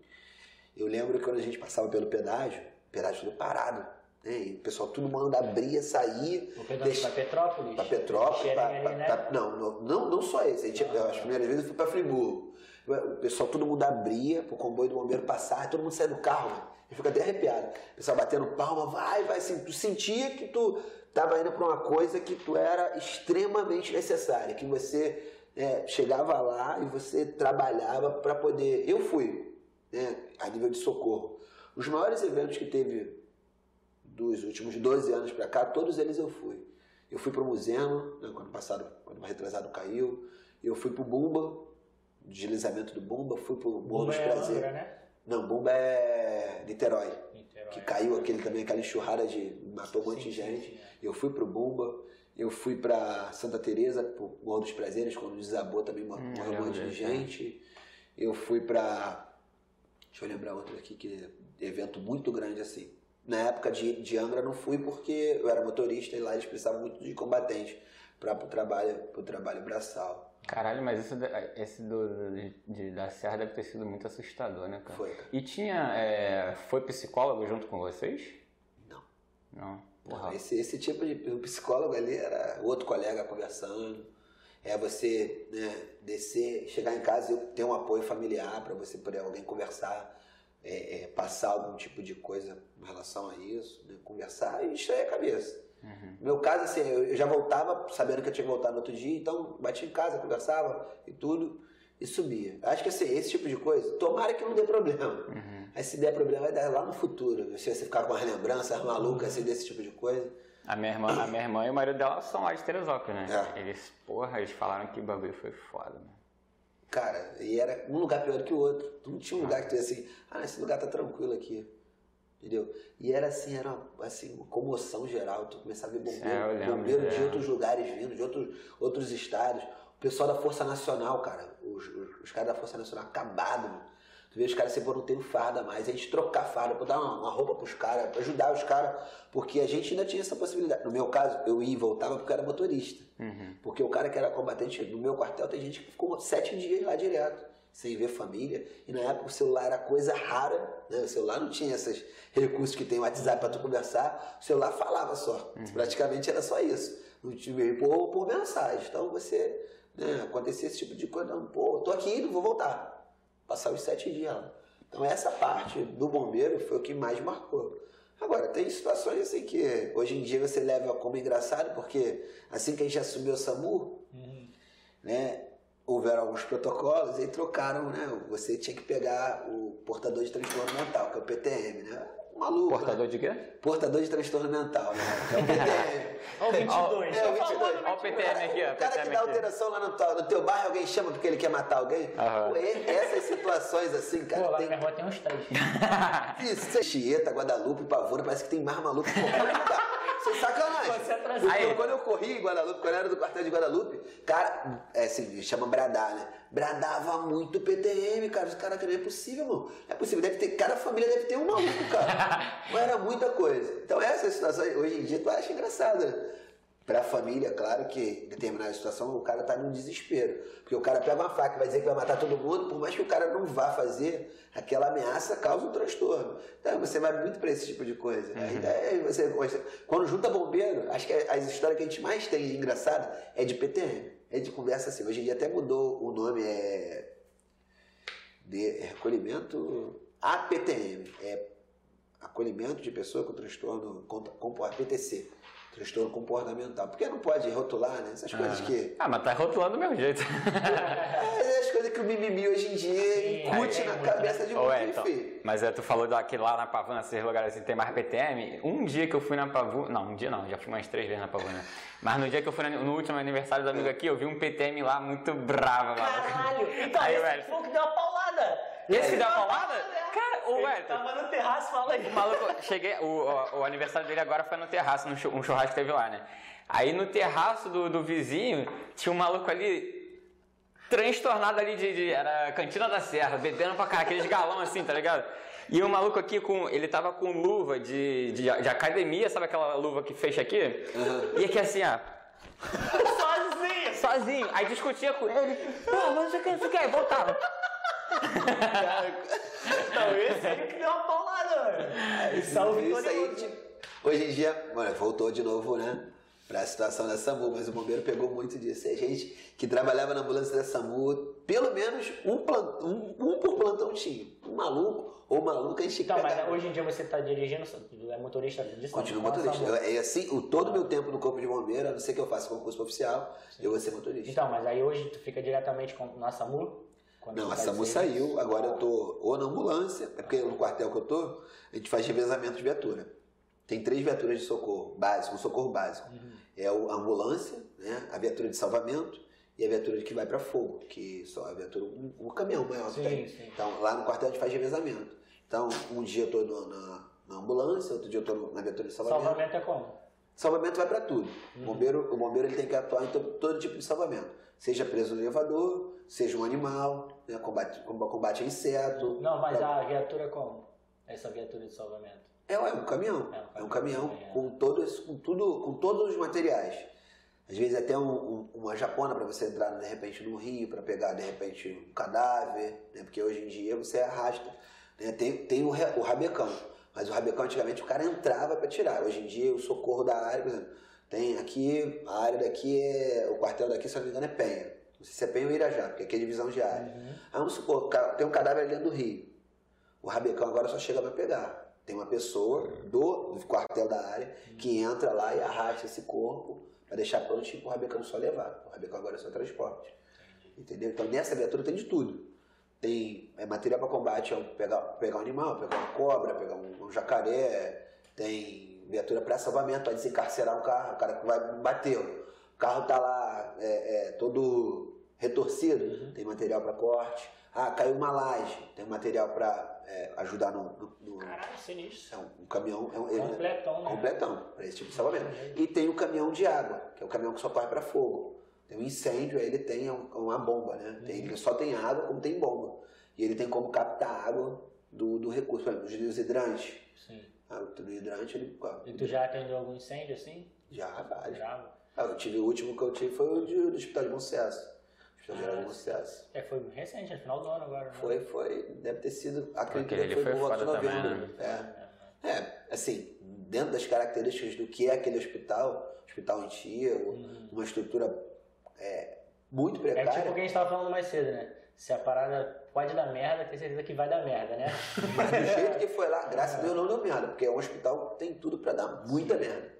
eu lembro que quando a gente passava pelo pedágio, o pedágio tudo parado. Né? E o pessoal, todo mundo abria, saía. O pedaço deixa- pra Petrópolis. Pra Petrópolis, pra- ali, pra- né? pra- não, não, não, não só esse. A gente, as primeiras vezes eu fui pra Friburgo. O pessoal, todo mundo abria pro comboio do bombeiro passar, todo mundo saia do carro, mano. Eu fico até arrepiado. O pessoal batendo palma, vai, vai, assim. Tu sentia que tu tava indo pra uma coisa que tu era extremamente necessária, que você é, chegava lá e você trabalhava para poder. Eu fui, né, a nível de socorro. Os maiores eventos que teve dos últimos 12 anos para cá, todos eles eu fui. Eu fui para o Museu, né, quando passado, quando o retrasado caiu. Eu fui para o Bumba, deslizamento do Bumba. Fui para o Morro Bumba dos é Prazeres. Angra, né? Não, Bumba é Niterói. Niterói. Que caiu aquele também, aquela enxurrada de. matou um monte de gente. sim, é. Eu fui pro Bumba, eu fui pra Santa Teresa, pro Morro dos Prazeres, quando desabou também Hum, morreu um monte de lembro, gente. eu fui pra. Deixa eu lembrar outro aqui, que evento muito grande assim. Na época de, de Angra não fui porque eu era motorista e lá eles precisavam muito de combatente para o trabalho, pro trabalho braçal. Caralho, mas esse, esse do, de, de, da Serra deve ter sido muito assustador, né, cara? Foi, cara. E tinha. É, foi psicólogo junto com vocês? Não. Não. Não, esse, esse tipo de psicólogo ali era outro colega conversando. É você né, descer, chegar em casa e ter um apoio familiar para você poder alguém conversar, é, é, passar algum tipo de coisa em relação a isso, né, conversar e distrair a cabeça. Uhum. No meu caso, assim, eu já voltava sabendo que eu tinha que voltar no outro dia, então batia em casa, conversava e tudo, e subia. Acho que assim, esse tipo de coisa, tomara que não dê problema. Uhum. Aí se der problema, vai dar lá no futuro. Se você ficar com as lembranças malucas assim, desse tipo de coisa. A minha, irmã, a minha irmã e o marido dela são lá de Teresópolis, né? É. Eles, porra, eles falaram que o bagulho foi foda, né? Cara, e era um lugar pior do que o outro. Tu não tinha um lugar que tu ia assim, ah, esse lugar tá tranquilo aqui. Entendeu? E era assim, era uma, assim, uma comoção geral. Tu começava a ver bombeiro, É, bombeiro de é. outros lugares vindo, de outros, outros estados. O pessoal da Força Nacional, cara, os, os, os caras da Força Nacional acabados, mano. Tu vê os caras assim, pô, não tem farda mais. A gente trocar farda, pra dar uma, uma roupa pros caras, pra ajudar os caras. Porque a gente ainda tinha essa possibilidade. No meu caso, eu ia e voltava porque eu era motorista. Uhum. Porque o cara que era combatente no meu quartel, tem gente que ficou sete dias lá direto, sem ver família. E na época o celular era coisa rara, né? O celular não tinha esses recursos que tem o WhatsApp para tu conversar. O celular falava só. Praticamente era só isso. Não tinha por, por mensagem. Então você, né, acontecia esse tipo de coisa. Não, pô, tô aqui, não vou voltar. Passar os sete dias lá. Então essa parte do bombeiro foi o que mais marcou. Agora, tem situações assim que hoje em dia você leva como engraçado, porque assim que a gente assumiu o SAMU, né, houveram alguns protocolos e trocaram, né? Você tinha que pegar o portador de transtorno mental, que é o PTM, né? Maluco. Portador né? de quê? Portador de transtorno mental, né? Que é o PTM. Olha o 22. É, o 22. Olha o PTM aqui, ó. O cara que dá alteração lá no, teu- no teu bairro, alguém chama porque ele quer matar alguém. Aham. Pô, essas situações assim, cara, Pô, lá tem na minha rua tem uns três. isso, Chieta, Guadalupe, Pavuna, parece que tem mais maluco que qualquer lugar. Sem sacanagem. Você é eu- quando eu corri em Guadalupe, quando eu era do quartel de Guadalupe, cara, é assim, chama bradar, né? Bradava muito PTM, cara. Os caras, não é possível, mano. Não é possível, deve ter, cada família deve ter um maluco, cara. Não era muita coisa. Então essas situações, hoje em dia, tu acha engraçada, né? Pra família, claro que em determinada situação o cara tá num desespero. Porque o cara pega uma faca e vai dizer que vai matar todo mundo, por mais que o cara não vá fazer, aquela ameaça causa um transtorno. Então você vai muito pra esse tipo de coisa. A é você, Quando junta bombeiro, acho que as histórias que a gente mais tem de engraçado é de PTM. É de conversa assim. Hoje em dia até mudou o nome, é. De é recolhimento APTM. É acolhimento de pessoa com transtorno comportamental, PTC, transtorno comportamental. Porque não pode rotular, né? Essas coisas que. Ah, mas tá rotulando do mesmo jeito. É, as coisas que o mimimi hoje em dia incute é, na é muito, cabeça de Ô, muito Elton, filho. mas é, tu falou daqui lá na Pavuna, esses lugares assim, tem mais PTM. Um dia que eu fui na Pavuna, não, um dia não, já fui umas três vezes na Pavuna. Mas no dia que eu fui no último aniversário do amigo aqui, eu vi um PTM lá muito bravo. Caralho! Então, Aí, esse velho. foi o que deu uma paulada! Esse que deu a paulada? Cara, Ele Elton. Tava no terraço, fala aí. O maluco, cheguei, o, o, o aniversário dele agora foi no terraço, num chu- um churrasco que teve lá, né? Aí no terraço do, do vizinho, tinha um maluco ali, transtornado ali de, de- Era Cantina da Serra, bebendo pra cá, aqueles galão assim, tá ligado? E o maluco aqui com. Ele tava com luva de, de, de academia, sabe aquela luva que fecha aqui? E aqui assim, ó. Sozinho! Sozinho. Aí discutia com ele. Pô, mas você quer, você quer? Voltava. Não, esse aí que deu uma paulada, mano. Salve Isso aí, tipo, hoje em dia, mano, voltou de novo, né? Pra situação da SAMU, mas o bombeiro pegou muito disso. É gente que trabalhava na ambulância da SAMU, pelo menos um, um, um por plantão tinha. Um maluco ou maluca, a gente Então, mas hoje em dia você tá dirigindo, é motorista? Continuo não, motorista. Eu- É assim, o, todo o meu tempo no corpo de bombeiro, a não ser que eu faça concurso oficial, eu vou ser motorista. Então, mas aí hoje tu fica diretamente com, na SAMU? Não, a SAMU saiu, agora eu tô ou na ambulância, é porque no quartel que eu tô, a gente faz revezamento de viatura. Tem três viaturas de socorro básico, um socorro básico. É o- a ambulância, né, a viatura de salvamento e a viatura que vai para fogo, que só a viatura, um, um caminhão maior que Sim, tem. sim. Então, lá no quartel a gente faz revezamento. Então, um dia eu tô na, na ambulância, outro dia eu tô na viatura de salvamento. Salvamento é como? Salvamento vai para tudo. O, bombeiro, o bombeiro ele tem que atuar em to- todo tipo de salvamento. Seja preso no elevador, seja um animal, né, combate, combate a inseto. Não, mas pra... a viatura como? Essa viatura de salvamento? É, é um caminhão. É um caminhão, é um caminhão com, todos, com, tudo, com todos os materiais. Às vezes até um, um, uma japona para você entrar de repente no rio para pegar de repente um cadáver, né? porque hoje em dia você arrasta. Né? Tem, tem o, o rabecão, mas o rabecão antigamente o cara entrava para tirar. Hoje em dia o socorro da área, por exemplo, tem aqui, a área daqui é. O quartel daqui, se não me engano, é Penha. Não sei se é Penha ou Irajá, porque aqui é divisão de área. Uhum. Aí vamos supor, tem um cadáver ali dentro do rio. O rabecão agora só chega para pegar. Tem uma pessoa do quartel da área que entra lá e arrasta esse corpo para deixar prontinho para o rabecão só levar. O rabecão agora é só transporte. Entendeu? Então nessa viatura tem de tudo. Tem é, material para combate, é pegar, pegar um animal, pegar uma cobra, pegar um, um jacaré, tem viatura para salvamento, para desencarcerar um carro, o cara que vai bater. O carro tá lá é, é, todo retorcido, uhum. tem material para corte. Ah, caiu uma laje, tem material para é, ajudar no, no, no. Caralho, sinistro. É um, um caminhão. É um, completão, né? Completão, para esse tipo de salvamento. E tem o caminhão de água, que é o caminhão que só corre para fogo. Tem um incêndio, aí ele tem uma bomba, né? Tem, uhum. Ele só tem água, como tem bomba. E ele tem como captar água do, do recurso. Por exemplo, os hidrantes. Sim. Ah, o hidrante, ele. E tu já atendeu algum incêndio assim? Já, vários. Já. Ah, eu tive, o último que eu tive foi o do Hospital de Bom Sucesso. Geral de Sucesso. É, foi recente, no final do ano agora. Né? Foi, foi. Deve ter sido. Acredito que foi, por volta de novembro. Também, né? é. é, assim, dentro das características do que é aquele hospital, hospital antigo, uhum. uma estrutura é, muito precária. É tipo o que a gente estava falando mais cedo, né? Se a parada pode dar merda, tem certeza que vai dar merda, né? Mas do jeito que foi lá, graças a Deus não deu merda, porque é um hospital que tem tudo para dar muita merda.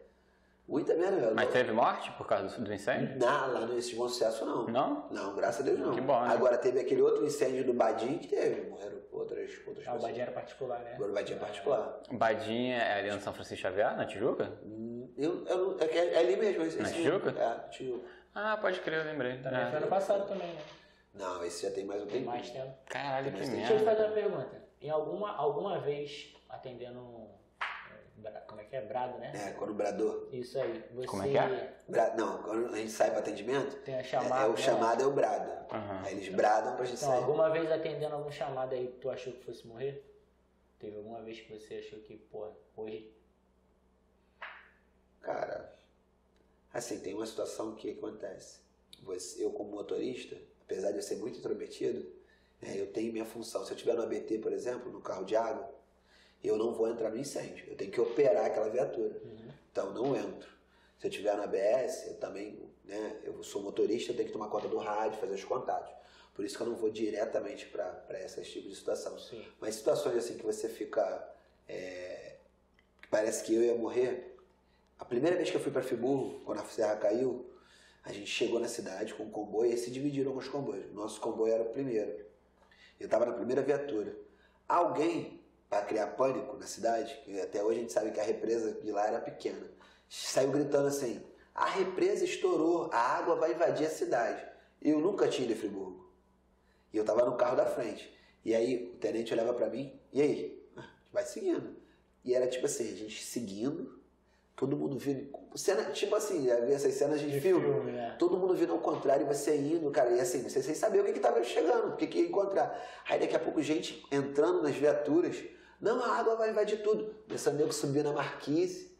Muita merda mesmo. Mas teve morte por causa do incêndio? Não, lá no bom sucesso não. Não? Não, graças a Deus não. Que bom. Né? Agora teve aquele outro incêndio do Badim que teve, morreram outras, outras ah, pessoas. o Badim era particular, né? Agora o Badim é particular. O Badim é ali no São Francisco Xavier, na Tijuca? Hum, eu, eu, é, é, ali mesmo. Esse, na Tijuca? É, Tijuca. Ah, pode crer, eu lembrei. Também é. foi ano passado também, né? Não, esse já tem mais um tempo. mais tempo. Caralho, que merda. Deixa eu te fazer uma pergunta. Em alguma, alguma vez, atendendo como é que é? Brado, né? É, quando brador. Isso aí. Você... Como é que é? Bra... Não, quando a gente sai para atendimento, tem a chamada. É, é o chamado é o brado. Uhum. Aí eles bradam pra gente então, sair. Alguma vez atendendo algum chamado aí, tu achou que fosse morrer? Teve alguma vez que você achou que, pô, hoje. Cara, assim, tem uma situação que acontece. Você, eu, como motorista, apesar de eu ser muito intrometido, né, eu tenho minha função. Se eu estiver no ABT, por exemplo, no carro de água, eu não vou entrar no incêndio. Eu tenho que operar aquela viatura. Uhum. Então, não entro. Se eu estiver na ABS, eu também, né, eu sou motorista, eu tenho que tomar conta do rádio, fazer os contatos. Por isso que eu não vou diretamente para esses tipos de situação. Sim. Mas situações assim que você fica. É, que parece que eu ia morrer. A primeira vez que eu fui para Friburgo, quando a serra caiu, a gente chegou na cidade com um comboio e se dividiram alguns comboios. Nosso comboio era o primeiro. Eu estava na primeira viatura. Alguém para criar pânico na cidade, que até hoje a gente sabe que a represa de lá era pequena, saiu gritando assim: a represa estourou, a água vai invadir a cidade. Eu nunca tinha ido em Friburgo. E eu estava no carro da frente. E aí o tenente olhava para mim, e aí? Vai seguindo. E era tipo assim, a gente seguindo, todo mundo vindo. Cena, tipo assim, essas cenas de, de filme. filme né? Todo mundo vindo ao contrário e você indo, cara. E assim, você sem saber o que estava chegando, o que, que ia encontrar. Aí daqui a pouco gente entrando nas viaturas não, a água vai invadir tudo. Começou a nego subir na marquise.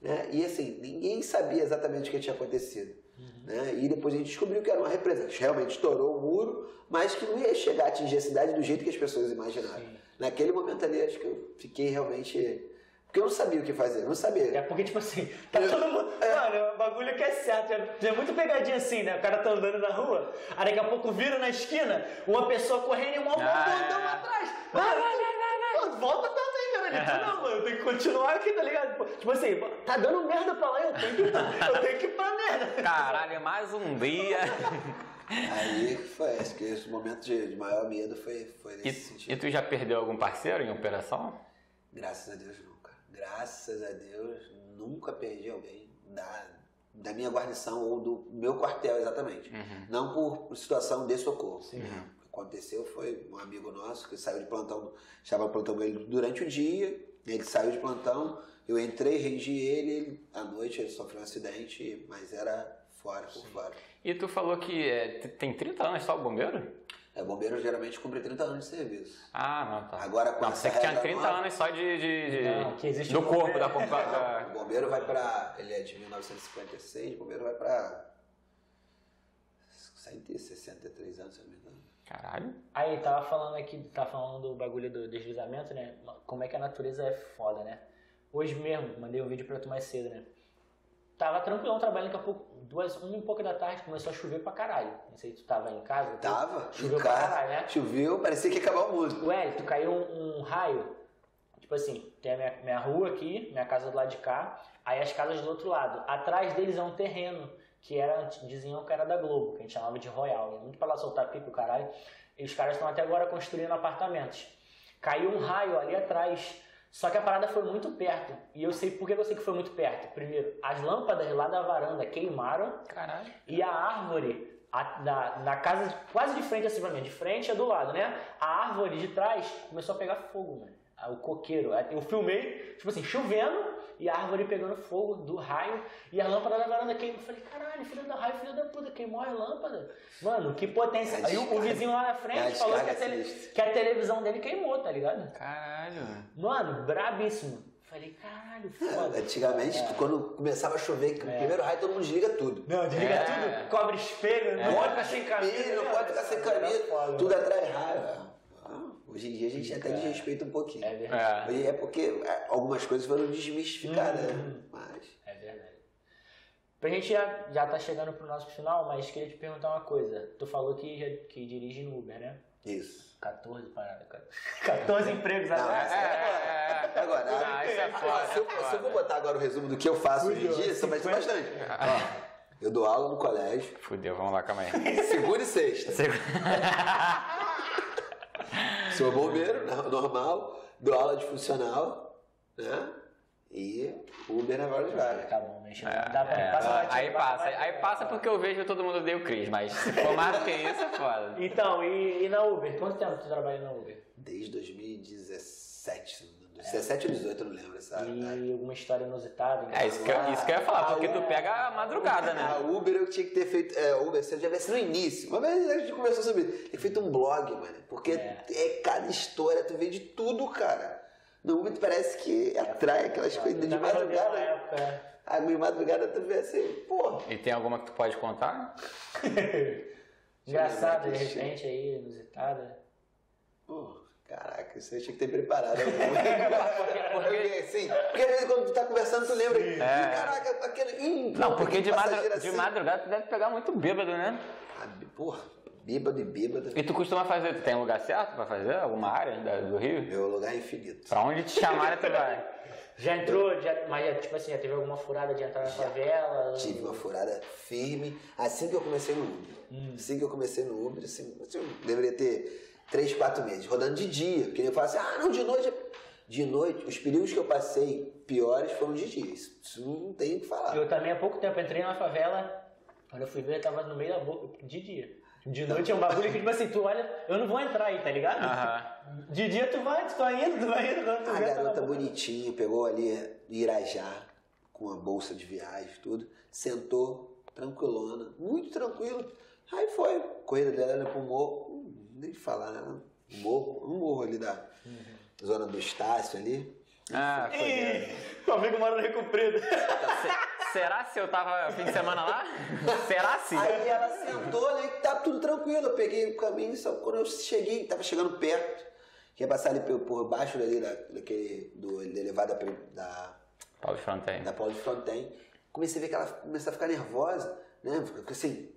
Né? E assim, ninguém sabia exatamente o que tinha acontecido. Uhum. Né? E depois a gente descobriu que era uma represa, que realmente estourou o muro, mas que não ia chegar a atingir a cidade do jeito que as pessoas imaginaram. Sim. Naquele momento ali, acho que eu fiquei realmente. Porque eu não sabia o que fazer, não sabia. É porque, tipo assim, tá todo mundo. É. Mano, o bagulho que é certo. É, é muito pegadinha assim, né? O cara tá andando na rua, aí daqui a pouco vira na esquina, uma pessoa correndo e um ah. atrás. Vai, vai, vai volta também, cara. Ele, é. não, mano, eu tenho que continuar aqui, tá ligado? Tipo assim, tá dando merda pra lá, eu tenho que, eu tenho que ir pra merda. Caralho, mais um dia. Aí foi, acho que esse momento de, de maior medo foi, foi nesse e, sentido. E tu já perdeu algum parceiro em operação? Graças a Deus nunca. Graças a Deus nunca perdi alguém da, da minha guarnição ou do meu quartel exatamente. Uhum. Não por situação de socorro. Sim. Uhum aconteceu foi um amigo nosso que saiu de plantão, estava plantando ele durante o dia, ele saiu de plantão, eu entrei, rendi ele, ele à noite ele sofreu um acidente, mas era fora, por fora. E tu falou que é, tem 30 anos só o bombeiro? É, bombeiro geralmente cumpre 30 anos de serviço. Ah, não, tá. Agora, com não, essa você que tinha regra 30 nova- anos só de. de, de- Não, que existe do um corpo, da, da- O bombeiro vai pra. Ele é de 1956, o bombeiro vai pra. 163 anos, se eu não me engano. Caralho. Aí, tava falando aqui, tava falando do bagulho do deslizamento, né? Como é que a natureza é foda, né? Hoje mesmo, mandei um vídeo pra tu mais cedo, né? Tava tranquilão trabalhando, daqui a pouco, duas, uma e pouco da tarde, começou a chover pra caralho. Não sei se tu tava em casa. tu- Tava, Choveu em pra caralho, né? choveu, parecia que ia acabar o mundo. Ué, tu caiu um, um raio. Tipo assim, tem a minha, minha rua aqui, minha casa do lado de cá, aí as casas do outro lado. Atrás deles é um terreno, que era, diziam que era da Globo, que a gente chamava de Royal. né? Muito pra lá soltar pipa, o caralho. E os caras estão até agora construindo apartamentos. Caiu um raio ali atrás. Só que a parada foi muito perto. E eu sei por que eu sei que foi muito perto. Primeiro, as lâmpadas lá da varanda queimaram. Caralho. E a árvore a- na, na casa quase de frente assim pra mim, de frente é do lado, né? A árvore de trás começou a pegar fogo, mano. Ah, O coqueiro. Eu filmei, tipo assim, chovendo e a árvore pegando fogo do raio e a lâmpada da varanda queimou. Eu falei, caralho, filho da raio, filho da puta, queimou a lâmpada. Mano, que potência. É a Aí o, vizinho lá na É frente falou que a, tele- que a televisão dele queimou, tá ligado? Caralho. Mano, brabíssimo. Falei, caralho, foda. Antigamente, tu- quando começava a chover, que o primeiro raio todo mundo desliga tudo. Não, desliga É. tudo, cobre espelho, não pode ficar sem camisa. Não pode ficar sem camisa, tudo atrai raio. Hoje em dia a gente até desrespeita um pouquinho. É verdade. É. Hoje é porque é, algumas coisas foram desmistificadas, né? Mas. É verdade. Pra gente já, já tá chegando pro nosso final, mas queria te perguntar uma coisa. Tu falou que, que dirige no Uber, né? Isso. 14 paradas, cara. 14 empregos Não, agora. essa é agora. Agora, Ah, isso é foda, se, eu, é foda. se eu vou botar agora o resumo do que eu faço hoje em dia, isso vai ser bastante. Ó, eu dou aula no colégio, Fudeu, vamos lá, calma aí. segunda e sexta. Sou bombeiro, no- normal, dou aula de funcional, né? E Uber na vários lugares. Tá bom, deixa eu... Dá pra É, passa batido, aí passa, batido. aí passa porque eu vejo todo mundo odeia o Cris, mas se for mais do que isso, é foda. Então, e, e na Uber? Quanto tempo tu trabalha na Uber? Desde 2017, se não. 17 ou 18, eu não lembro essa. E alguma história inusitada? É isso que, eu, isso que eu ia falar, porque tu pega a madrugada, A né? Uber eu tinha que ter feito. É, Uber, se eu tivesse no início. Uma vez a gente conversou sobre isso. Ter feito um blog, mano. Porque É. é. cada história, tu vê de tudo, cara. No Uber tu parece que atrai aquelas coisas de na madrugada. época. é. A de madrugada tu vê assim, pô. E tem alguma que tu pode contar? Engraçada, de repente aí, inusitada. Pô, caraca, isso aí tinha que ter preparado. porque, assim, porque às vezes quando tu tá conversando, tu lembra. "Ih, É. Caraca, aquele. Ih, Não, porque de, madru- passageiro de assim." madrugada tu deve pegar muito bêbado, né? Ah, porra, bêbado e bêbado. E tu costuma fazer, tu tem um lugar certo pra fazer? Alguma área da- do Rio? Meu lugar é infinito. Pra onde te chamarem tu vai? Já entrou, já, mas já, tipo assim, já teve alguma furada de entrar na favela? Tive uma furada firme assim que eu comecei no Uber. Assim que eu comecei no Uber, assim, assim, eu deveria ter 3, 4 meses, rodando de dia. Porque eu falo assim, ah, não, de noite. é-" De noite, os perigos que eu passei piores foram de dia. Isso, isso não tem o que falar. Eu também há pouco tempo entrei na favela, quando eu fui ver, eu tava no meio da boca, de dia. De noite é um bagulho que, tipo assim, tu olha, eu não vou entrar aí, tá ligado? Aham. De dia tu vai, tu vai indo, tu vai indo, quando tu A vê, tá garota bonitinha pegou ali Irajá, com a bolsa de viagem, tudo, sentou, tranquilona, muito tranquilo. Aí foi, corrida dela morro, hum, nem falar, né? Um morro, um morro ali da zona do Estácio ali. Ah, foi o amigo mora no Rio Comprido. Se- Será se eu tava fim de semana lá? Será se? Aí ela sentou, né? Tá tudo tranquilo. Eu peguei o caminho, só que quando eu cheguei, tava chegando perto, ia passar ali por, baixo ali da, daquele, do, da elevada da, Paulo Fronten. da Paulo de Fronten. Comecei a ver que ela começou a ficar nervosa, né? Ficou Assim,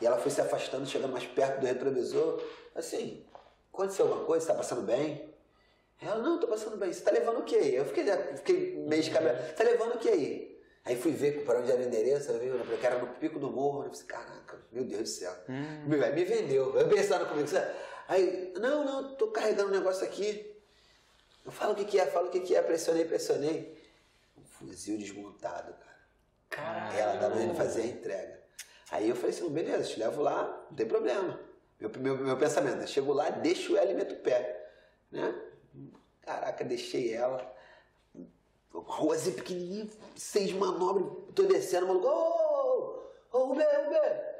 e ela foi se afastando, chegando mais perto do retrovisor. Assim, aconteceu alguma coisa? Você tá passando bem? Ela, não, tô passando bem. Você tá levando o que aí? Eu fiquei, fiquei meio de cabelo. Você tá levando o que aí? Aí fui ver para onde era o endereço, eu vi, eu falei que era no pico do morro. Eu falei, caraca, meu Deus do céu. Me, me vendeu. Eu pensando comigo. sabe? Aí, não, não, tô carregando um negócio aqui. Eu falo o que, que é, falo o que, que é, pressionei, pressionei. Um fuzil desmontado, cara. Caralho. Ela tava indo fazer a entrega. Aí eu falei assim, beleza, te levo lá, não tem problema. Meu, meu, meu pensamento, eu chego lá, deixo ela e meto o pé. Né? Caraca, deixei ela. Ruazinha pequenininha, seis manobras, tô descendo, maluco, ô, ô, Uber, Uber.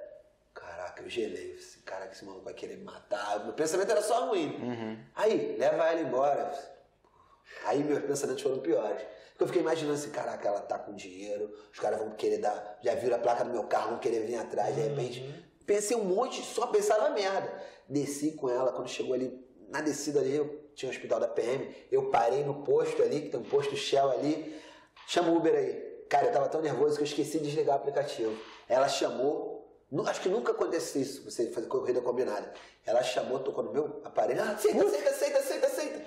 Caraca, Caraca, eu gelei. Assim, Caraca, esse maluco vai querer me matar. Meu pensamento era só ruim. Aí, leva ela embora. Aí meus pensamentos foram piores. Porque eu fiquei imaginando assim, caraca, ela tá com dinheiro, os caras vão querer dar, já viram a placa do meu carro, vão querer vir atrás, de repente. Pensei um monte, só pensava merda. Desci com ela, quando chegou ali, na descida ali, eu tinha o hospital da PM, eu parei no posto ali, que tem um posto Shell ali, chama o Uber aí. Cara, eu tava tão nervoso que eu esqueci de desligar o aplicativo. Ela chamou, acho que nunca acontece isso, você fazer corrida combinada. Ela chamou, tocou no meu aparelho, ah, aceita, aceita, aceita.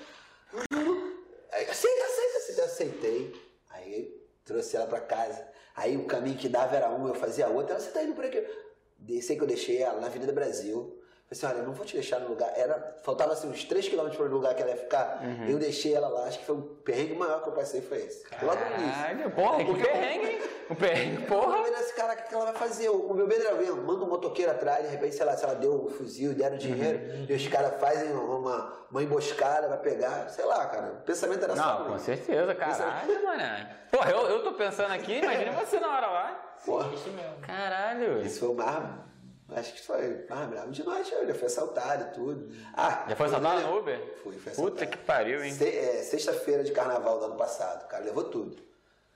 Aí, aceita, aceita, aceita, aceitei. Aí trouxe ela pra casa. Aí o caminho que dava era um, eu fazia outro. Ela, você tá indo por aqui? Desci que eu deixei ela na Avenida Brasil. Assim, olha, eu não vou te deixar no lugar. Era, faltava assim, uns 3km para o lugar que ela ia ficar. Eu deixei ela lá. Acho que foi o perrengue maior que eu passei, foi esse. Logo no início. Caralho, porra, que perrengue, hein? O perrengue, Porra, mas esse cara, o que ela vai fazer? O meu medo era manda um motoqueiro atrás, de repente, sei lá, se ela deu o fuzil, deram dinheiro, e os caras fazem uma, uma emboscada, vai pegar, sei lá, cara. O pensamento era só. Não, com certeza, caralho, mano. Porra, eu, eu tô pensando aqui, imagina você na hora lá. Porra, Isso mesmo. Caralho. Isso foi o mais. Acho que foi mais bravo de nós, eu já foi assaltado e tudo. Ah, Já foi assaltado no Uber? Fui, fui Puta assaltado. que pariu, hein? Se- é, Sexta-feira de carnaval do ano passado, o cara levou tudo.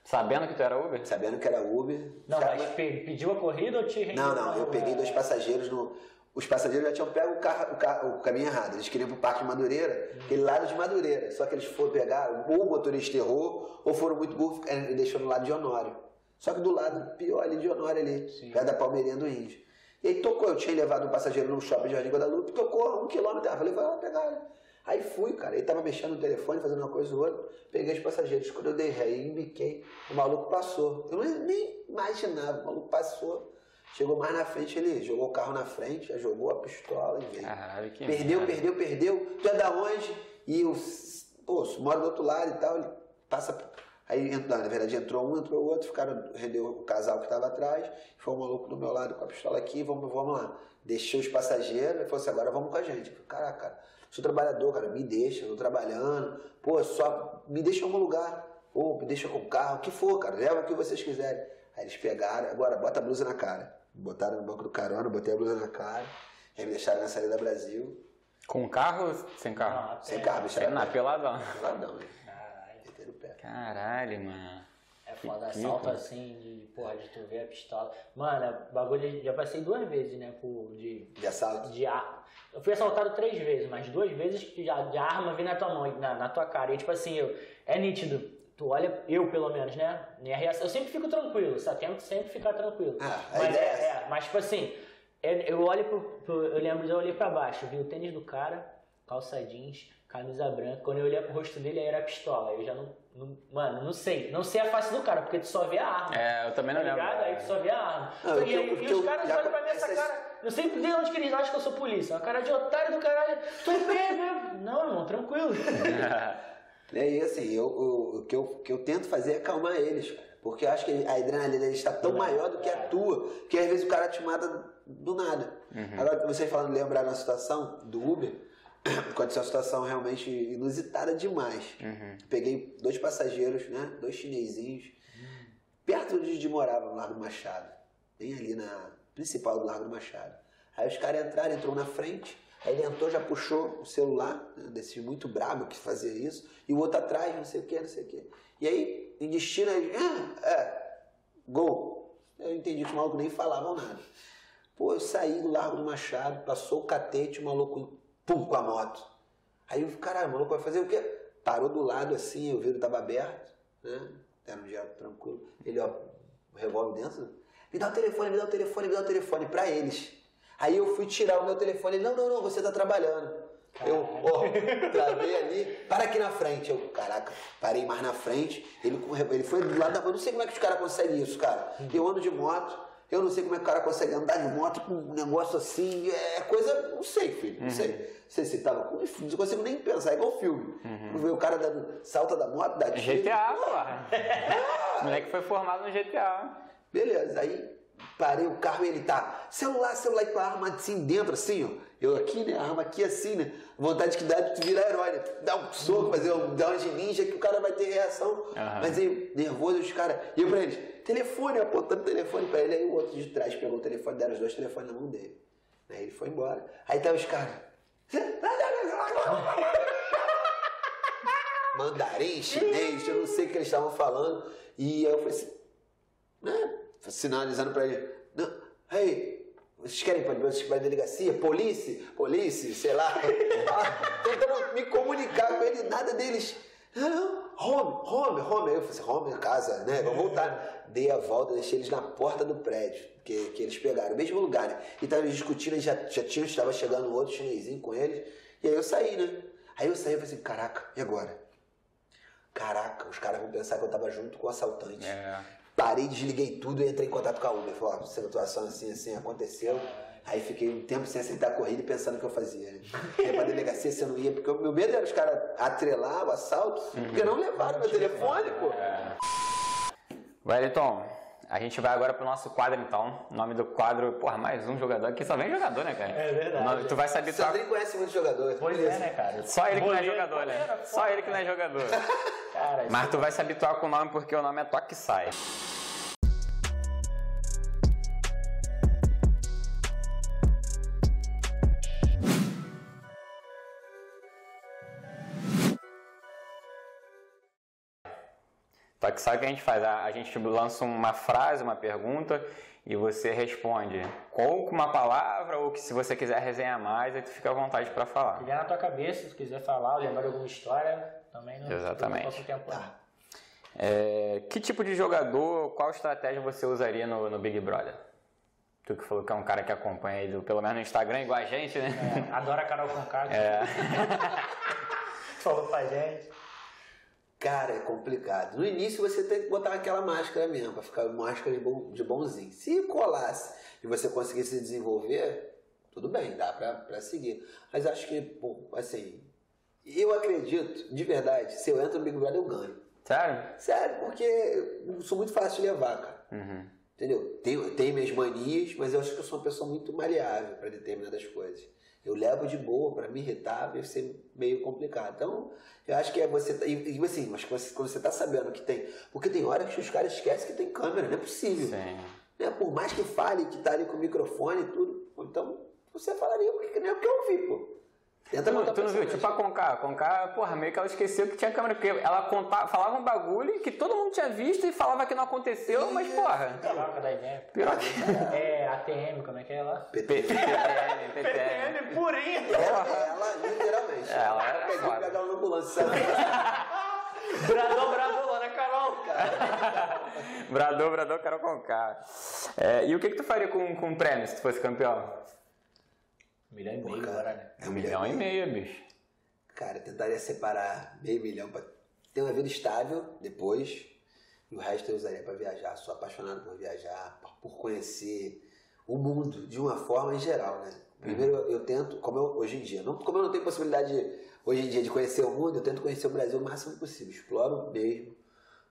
Sabendo que tu era Uber? Sabendo que era Uber. Não, Cara, mas pe- pediu a corrida ou te rendeu? Não, não, eu peguei dois passageiros no. Os passageiros já tinham pego o, carro, o, carro- o caminho errado. Eles queriam ir pro Parque de Madureira, aquele lado de Madureira. Só que eles foram pegar, ou o motorista errou, ou foram muito burros e deixou no lado de Honório. Só que do lado pior ali de Honório ali, perto da Palmeirinha do Índio. E aí tocou, eu tinha levado um passageiro no shopping de Jardim Guadalupe, tocou um quilômetro, ah, falei, vai lá pegar ele. Aí fui, cara, ele tava mexendo no telefone, fazendo uma coisa ou outra, peguei os passageiros. Quando eu dei ré e embiquei, o maluco passou. Eu nem- imaginava, o maluco passou. Chegou mais na frente, ele jogou o carro na frente, já jogou a pistola e veio. Caralho, que Perdeu, merda. perdeu, perdeu. Tu é da onde? E eu, pô, moro do outro lado e tal. Ele passa. Aí, entrou, na verdade, entrou um, entrou o outro, ficaram, rendeu o casal que estava atrás. Foi um maluco do meu lado com a pistola aqui, vamos, vamos lá. Deixei os passageiros, ele falou assim: agora vamos com a gente. Falei, Caraca, cara, sou trabalhador, cara, me deixa, eu tô trabalhando. Pô, só me deixa em algum lugar. Ou me deixa com o carro, o que for, cara, leva o que vocês quiserem. Aí eles pegaram, agora bota a blusa na cara. Botaram no banco do carona, botei a blusa na cara. Aí me deixaram na saída Brasil. Com carro ou sem carro? Ah, Sem é. carro, bicho. É, na peladão. Peladão, né? Caralho. Meteram o pé. Caralho, mano. É foda, Que assalto assim, de, porra, de tu ver a pistola. Mano, é bagulho, já passei duas vezes, né, por, de, De assalto. de ar... Eu fui assaltado três vezes, mas duas vezes que já de arma vir na tua mão, na, na tua cara. E tipo assim, eu, é nítido. Tu olha, eu pelo menos, né? Minha reação, eu sempre fico tranquilo, só tento sempre ficar tranquilo. Ah, mas é é, é, mas tipo assim, é- eu olho pro, pro- eu lembro eu olhei pra baixo, vi o tênis do cara, calça jeans, camisa branca. Quando eu olhei pro rosto dele, aí era a pistola. Eu já não, não- mano, não sei, não sei a face do cara, porque tu só vê a arma. É, eu também não Tá lembro. ligado? Aí tu só vê a arma. Não, e, eu- e que os eu caras olham pra mim essa cara. Eu sempre de onde que eles acham que eu sou polícia. Uma cara de otário do caralho. Tô bem, né? Não, irmão, tranquilo. É, E assim, eu, o, o que eu, que eu tento fazer é acalmar eles. Porque eu acho que a adrenalina deles está tão maior do que a tua, que às vezes o cara te mata do nada. Agora, vocês falando, lembrar da situação do Uber, aconteceu uma situação realmente inusitada demais. Peguei dois passageiros, né? Dois chinesinhos, perto de onde morava, no Largo do Machado. Bem ali na principal do Largo do Machado. Aí os caras entraram, entrou na frente, aí ele entrou, já puxou o celular, né, desse muito brabo que fazia isso, e o outro atrás, não sei o que, não sei o que. E aí, em destino, ele, ah, é, gol. Eu entendi que os malucos nem falavam nada. Pô, eu saí do Largo do Machado, passou o catete, o maluco, pum, com a moto. Aí eu, caralho, o maluco vai fazer o quê? Parou do lado assim, o vidro tava aberto, né? Era um dia tranquilo. Ele, ó, o revólver dentro. Me dá o telefone, me dá o telefone, me dá o telefone pra eles. Aí eu fui tirar o meu telefone. Ele, não, não, não, você tá trabalhando. Eu, ó, travei ali, para aqui na frente. Eu, caraca, parei mais na frente. Ele, ele foi do lado da rua. Eu não sei como é que os caras conseguem isso, cara. Eu ando de moto. Eu não sei como é que o cara consegue andar de moto com um negócio assim. É coisa. Não sei, filho. Não sei. Não sei se tava. com- Não consigo nem pensar. É igual filme. Quando vê o cara dando salta da moto, dá tiro. GTA, porra. O moleque foi formado no GTA. Beleza, aí parei o carro e ele tá, celular, celular, e com a arma assim dentro, assim, ó. Eu aqui, né? A arma aqui assim, né? Vontade que dá de virar herói, né? Dar um soco, fazer um, dar uma de ninja que o cara vai ter reação. Aham. Mas aí, nervoso, os caras. E eu pra eles, telefone, apontando o telefone pra ele. Aí o outro de trás pegou o telefone, deram os dois telefones na mão dele. Aí ele foi embora. Aí tá os caras. Mandarim, chinês, eu não sei o que eles estavam falando. E eu falei assim, né? Sinalizando pra ele. Não, hey, vocês querem para a delegacia? Polícia? Polícia, sei lá. Tentando me comunicar com ele, nada deles. Não, home, home, home. Aí eu falei assim, home, casa, né? Vamos voltar. Dei a volta, deixei eles na porta do prédio que, que eles pegaram, mesmo lugar, né? E estavam discutindo, já, já tinha, estava chegando um outro chinesinho com eles. E aí eu saí, né? Aí eu saí e falei assim, caraca, e agora? Caraca, os caras vão pensar que eu tava junto com o assaltante. É. Parei, desliguei tudo e entrei em contato com a Uber. Falei, ó, situação assim, assim aconteceu. Aí fiquei um tempo sem aceitar a corrida e pensando o que eu fazia. Né? Ia pra delegacia, você não ia, porque o meu medo era os caras atrelar o assalto, porque não levaram meu telefone, pô. Wellington, a gente vai agora pro nosso quadro então. O nome do quadro, porra, mais um jogador. Aqui só vem jogador, né, cara? É verdade. Nome- tu vai saber Você tua... nem conhece muito jogador. Pois é, né, cara? Só ele que não é jogador, né? Só ele que não é jogador. Cara, Mas tu vai se habituar com o nome porque o nome é Toque Sai. Toque Sai o que a gente faz? A a gente lança uma frase, uma pergunta e você responde ou com uma palavra ou que se você quiser resenhar mais, aí tu fica à vontade pra falar. Vier na tua cabeça, se quiser falar ou lembrar de alguma história, também não Exatamente. tempo. não. É, que tipo de jogador, qual estratégia você usaria no, no Big Brother? Tu que falou que é um cara que acompanha do, pelo menos no Instagram, igual a gente, né? É, adora a Carol Conká. É. Falou pra gente. Cara, é complicado. No início você tem que botar aquela máscara mesmo, pra ficar máscara de, bom, de bonzinho. Se colasse e você conseguisse desenvolver, tudo bem, dá pra, pra seguir. Mas acho que, pô, assim, eu acredito, de verdade, se eu entro no Big Brother eu ganho. Sério? Sério, porque eu sou muito fácil de levar, cara. Uhum. Entendeu? Tenho, tenho minhas manias, mas eu acho que eu sou uma pessoa muito maleável para determinadas coisas. Eu levo de boa, para me irritar, vai ser meio complicado. Então, eu acho que é você. E, e assim, mas quando você, tá sabendo que tem. Porque tem hora que os caras esquecem que tem câmera, não é possível. Sim. Né? Por mais que fale que tá ali com o microfone e tudo, então você falaria o que nem o que eu vi, pô. Tenta Tu, tu não viu? Tipo a Conká. A Conká, porra, meio que ela esqueceu que tinha câmera. Porque ela contava, falava um bagulho que todo mundo tinha visto e falava que não aconteceu, mas porra. Piroca da ideia. Piroca. É, ATM, como é que é lá? PTM, PTM. PTM purinha. Ela, ela, literalmente. Ela era peguei foda. e pegar ela na ambulância. sabe? Bradou, bradou lá na Carol. Brador, Brador, Carol Conká. É, e o que, que tu faria com, com o prêmio se tu fosse campeão? Um milhão e meio cara. agora, né? É Um milhão e meio, bicho. Cara, eu tentaria separar meio milhão pra ter uma vida estável depois. E o resto eu usaria pra viajar. Sou apaixonado por viajar, por- conhecer o mundo de uma forma em geral, né? Primeiro eu, eu tento, como eu, hoje em dia, não, como eu não tenho possibilidade de- hoje em dia de conhecer o mundo, eu tento conhecer o Brasil o máximo possível. Exploro mesmo.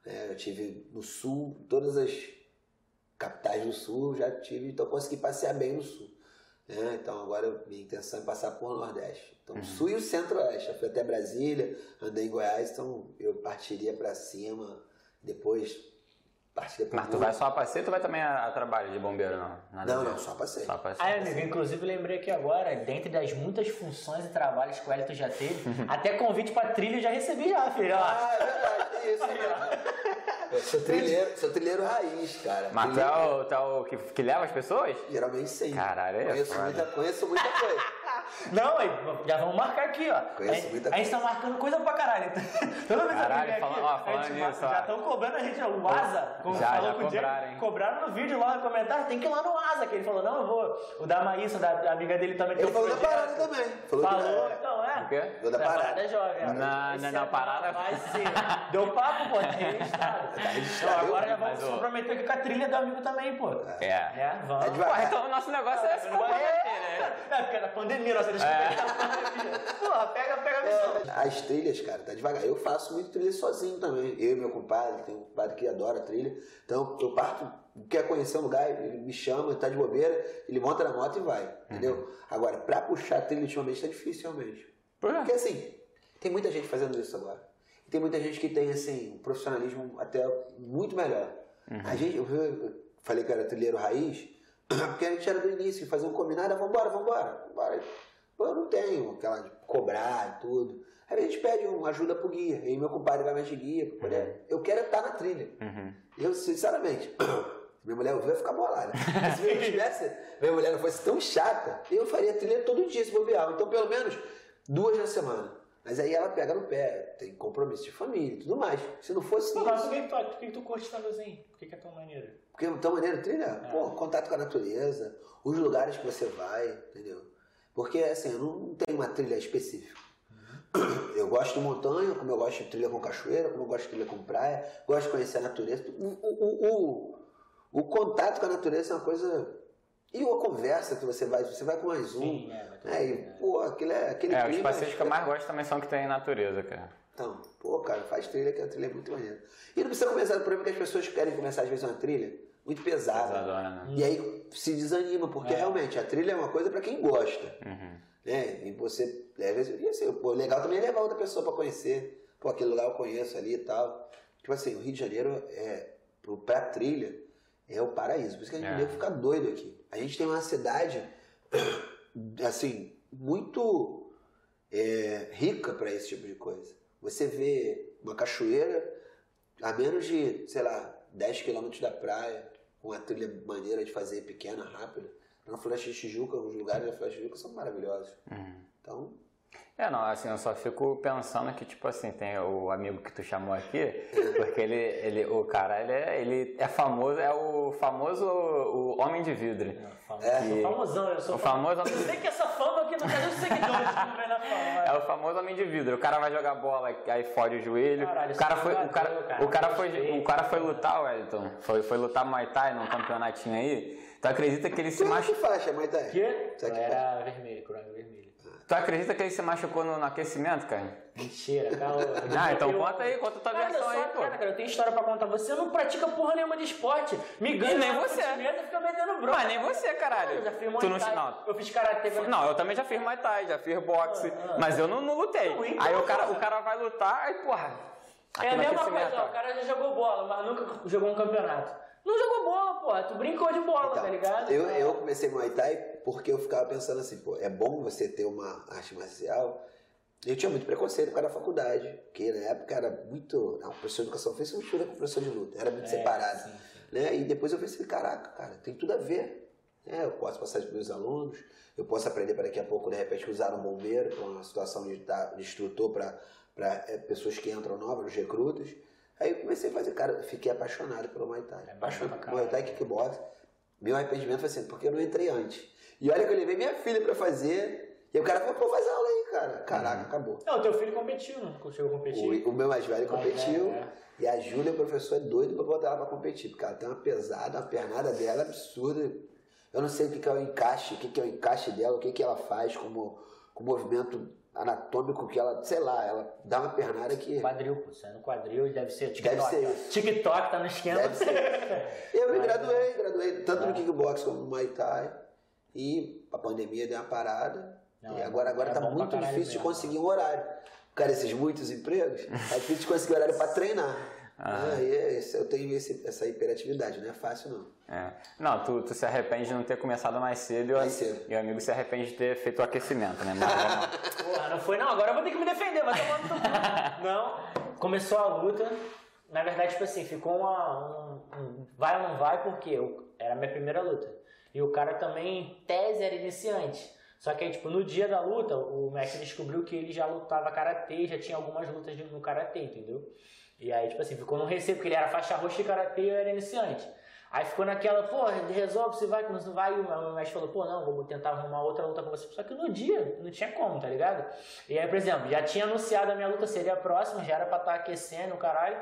né? eu tive no sul, todas as capitais do sul, já tive, então eu consegui passear bem no sul. Né? Então agora minha intenção é passar por Nordeste. Então, o Sul e o Centro-Oeste. Eu fui até Brasília, andei em Goiás, então eu partiria para cima, depois partiria para Mas tu vai só a passeio ou tu vai também a, a trabalho de bombeiro, não? Nada a Não, não, só passeio. Só a passeio. Ah, amigo, inclusive lembrei aqui agora, dentre das muitas funções e trabalhos que o Elton já teve, até convite pra trilha eu já recebi já, filho. Ah, é verdade, tem isso sou trilheiro, sou trilheiro raiz, cara. Mas tu é o, tu é o que, que leva as pessoas? Geralmente sim. Caralho, é conheço foda. muita, conheço muita coisa. Não, aí, já vamos marcar aqui, ó. Conheço gente- muita a gente tá marcando coisa pra caralho. Toda vez que Caralho, vem fala- aqui, ó, a falando gente nisso, marca- ó. já estão cobrando a gente, ó, o Asa, como Já, falou já com o Diego, cobraram, hein? cobraram no vídeo lá no comentário, tem que ir lá no Asa, que ele falou, não, eu vou. O da Maísa, da, da amiga dele também Ele falou da parada também. Falou, Falou, que, então é. O quê? Deu da Da parada. parada é jovem. Na- na- na é- parada- Vai ser. Deu papo, pô, tá registrado. Agora já vamos se comprometer aqui com a trilha do amigo também, pô. É. É, vamos. Então o nosso negócio é se comprometer, né? É, porque na pandemia, nós eles Porra, pega, pega a missão. As trilhas, cara, tá devagar. Eu faço muito trilha sozinho também. Eu e meu compadre, tem um compadre que adora trilha. Então eu parto, quer conhecer um lugar, ele me chama, tá de bobeira, ele monta na moto e vai, entendeu? Agora, pra puxar trilha ultimamente tá difícil realmente. Por Porque assim, tem muita gente fazendo isso agora. E tem muita gente que tem, assim, um profissionalismo até muito melhor. A gente, eu, eu falei que era trilheiro raiz, Porque a gente era do início, fazia um combinado, ah, vambora, vambora, vambora. Eu não tenho aquela de cobrar e tudo. Aí a gente pede uma ajuda pro guia. E meu compadre vai mais de guia. Pra poder... Uhum. Eu quero estar na trilha. Uhum. Eu, sinceramente, minha mulher ouvir, vai ficar bolada. se eu tivesse, minha mulher não fosse tão chata, eu faria trilha todo dia se bobear. Então, pelo menos duas na semana. Mas aí ela pega no pé, tem compromisso de família e tudo mais. Se não fosse isso. Mas por que, tu, por que tu curte? Por que, que é tão maneiro? Porque é tão maneiro trilha? É. Pô, contato com a natureza, os lugares que você vai, entendeu? Porque assim, eu não tenho uma trilha específica. Uhum. Eu gosto de montanha, como eu gosto de trilha com cachoeira, como eu gosto de trilha com praia, gosto de conhecer a natureza. O, o, o, o contato com a natureza é uma coisa e uma conversa que você vai, você vai com mais um. Sim, é, é, e, pô, aquele é aquele É, os passeios que eu mais gosto também são que tem natureza, cara. Então, pô, cara, faz trilha, que a trilha é muito maneira. E não precisa começar, o problema é que as pessoas querem começar às vezes uma trilha muito pesada. Pesadona, né? E aí se desanima, porque é. realmente a trilha é uma coisa para quem gosta. Uhum. Né? E você leva. E assim, pô, legal também é levar outra pessoa para conhecer. Pô, aquele lugar eu conheço ali e tal. Tipo assim, o Rio de Janeiro é. Pra trilha é o paraíso. Por isso que a gente é. ficar doido aqui. A gente tem uma cidade, assim, muito é, rica para esse tipo de coisa. Você vê uma cachoeira a menos de, sei lá, 10 quilômetros da praia, com uma trilha maneira de fazer pequena, rápida. Na Floresta de Tijuca, os lugares da Floresta de Tijuca são maravilhosos. Uhum. Então, é, não, assim, eu só fico pensando que, tipo assim, tem o amigo que tu chamou aqui, porque ele, ele o cara, ele é, ele é famoso, é o famoso o homem de vidro. É, é. sou famosão, eu sou o famoso homem... Eu sei que essa fama aqui não tem os seguidores que vem na fama. É o famoso homem de vidro. O cara vai jogar bola, aí fode o joelho. Caralho, o cara foi, o cara, cara, o cara foi, o cara foi lutar, Wellington. Foi, foi lutar Muay Thai num campeonatinho aí. Tu acredita que ele se machucou? Que faixa, Muay Thai? Que? Era vermelho, coronel vermelho. Tu acredita que ele se machucou no, no aquecimento, cara? Mentira, calma. ah, então eu... conta aí, conta tua cara, versão aí, pô. Cara, eu tenho história pra contar. Você não pratica porra nenhuma de esporte. Me ganha. E nem você. fica metendo bronca. Mas nem você, caralho. eu já fiz Muay Thai. Não, eu fiz karatê. Não, eu também já fiz Muay Thai, já fiz boxe. Ah, ah. Mas eu não, não lutei. Não, então, aí o cara, o cara vai lutar, e porra. É a mesma coisa, ó, o cara já jogou bola, mas nunca jogou um campeonato. Não jogou bola, pô. Tu brincou de bola, então, tá ligado? Eu, eu comecei Muay Thai porque eu ficava pensando assim, pô, é bom você ter uma arte marcial. Eu tinha muito preconceito com a faculdade, porque na época era muito. O professor de educação física mistura com o professor de luta, era muito é, separado. Sim, sim. Né? E depois eu pensei, caraca, cara, tem tudo a ver. É, eu posso passar para meus alunos, eu posso aprender para daqui a pouco, de repente, usar um bombeiro uma situação de, de instrutor para é, pessoas que entram novas, os recrutas. Aí eu comecei a fazer, cara, fiquei apaixonado pelo Muay Thai. É apaixonado pelo Muay Thai Kickbox. Meu arrependimento foi assim, porque eu não entrei antes. E olha que eu levei minha filha pra fazer. E o cara falou, pô, faz aula aí, cara. Caraca, uhum. acabou. Não, o teu filho competiu, não chegou a competir? O, o meu mais velho competiu. É, é. E a Júlia, professor, é doido pra botar ela pra competir. Porque ela tem uma pesada, uma pernada dela absurda. Eu não sei o que, que é o encaixe, o que, que é o encaixe dela, o que, que ela faz como, com o movimento anatômico que ela, sei lá, ela dá uma pernada que. Quadril, pô, sai no quadril deve ser TikTok. Deve ser isso. TikTok tá no esquema. Deve ser. Eu me graduei, graduei tanto é. no kickbox como no Muay Thai. E a pandemia deu uma parada. Não, e agora, agora é tá muito difícil mesmo. de conseguir um horário. Cara, esses muitos empregos, é difícil de conseguir horário para treinar. Ah. Ah, é, eu tenho esse, essa hiperatividade, não é fácil não. É. Não, tu, tu, se arrepende de não ter começado mais cedo, mais e, cedo. e o amigo se arrepende de ter feito o aquecimento, né? Mas, Porra, não foi não, agora eu vou ter que me defender, mas eu Não, começou a luta, na verdade, tipo assim, ficou uma, um, um vai ou não vai, porque eu, era a minha primeira luta. E o cara também, tese, era iniciante. Só que aí, tipo, no dia da luta, o Max descobriu que ele já lutava karatê, já tinha algumas lutas no karatê, entendeu? E aí, tipo assim, ficou no receio, porque ele era faixa roxa de karatê e eu era iniciante. Aí ficou naquela, pô, resolve se vai, como não vai. E o mestre falou, pô, não, vou tentar arrumar outra luta com você. Só que no dia não tinha como, tá ligado? E aí, por exemplo, já tinha anunciado a minha luta seria a próxima, já era pra estar tá aquecendo, caralho.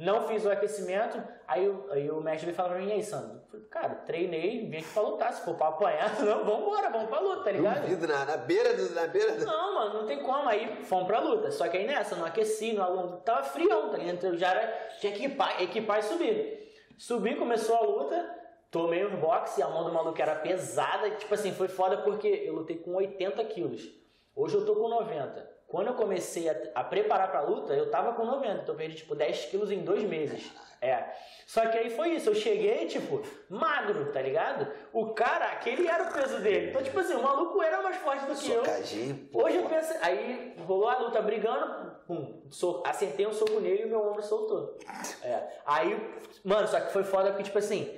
Não fiz o aquecimento, aí, aí o mestre veio falar pra mim, e aí, Sandro? Cara, treinei, vim aqui pra lutar, se for pra apanhar, não, vambora, vamos pra luta, tá ligado? Duvido, na, na beira do. Na beira do... Não, mano, não tem como. Aí fomos pra luta. Só que aí nessa, não aqueci, não, tava frião, tá ligado? Então já era, tinha que equipar, equipar e subir. Subi, começou a luta, tomei os boxe, a mão do maluco era pesada, tipo assim, foi foda porque eu lutei com 80 quilos. Hoje eu tô com 90. Quando eu comecei a, a preparar pra luta, eu tava com 90, então eu perdi tipo 10 quilos em dois meses. É. Só que aí foi isso, eu cheguei, tipo, magro, tá ligado? O cara, aquele era o peso dele. Então, tipo assim, o maluco era mais forte do que eu. Socadinho, pô. Hoje eu penso. Aí rolou a luta brigando, pum, so- acertei um soco nele e meu ombro soltou. É. Aí, mano, só que foi foda porque, tipo assim,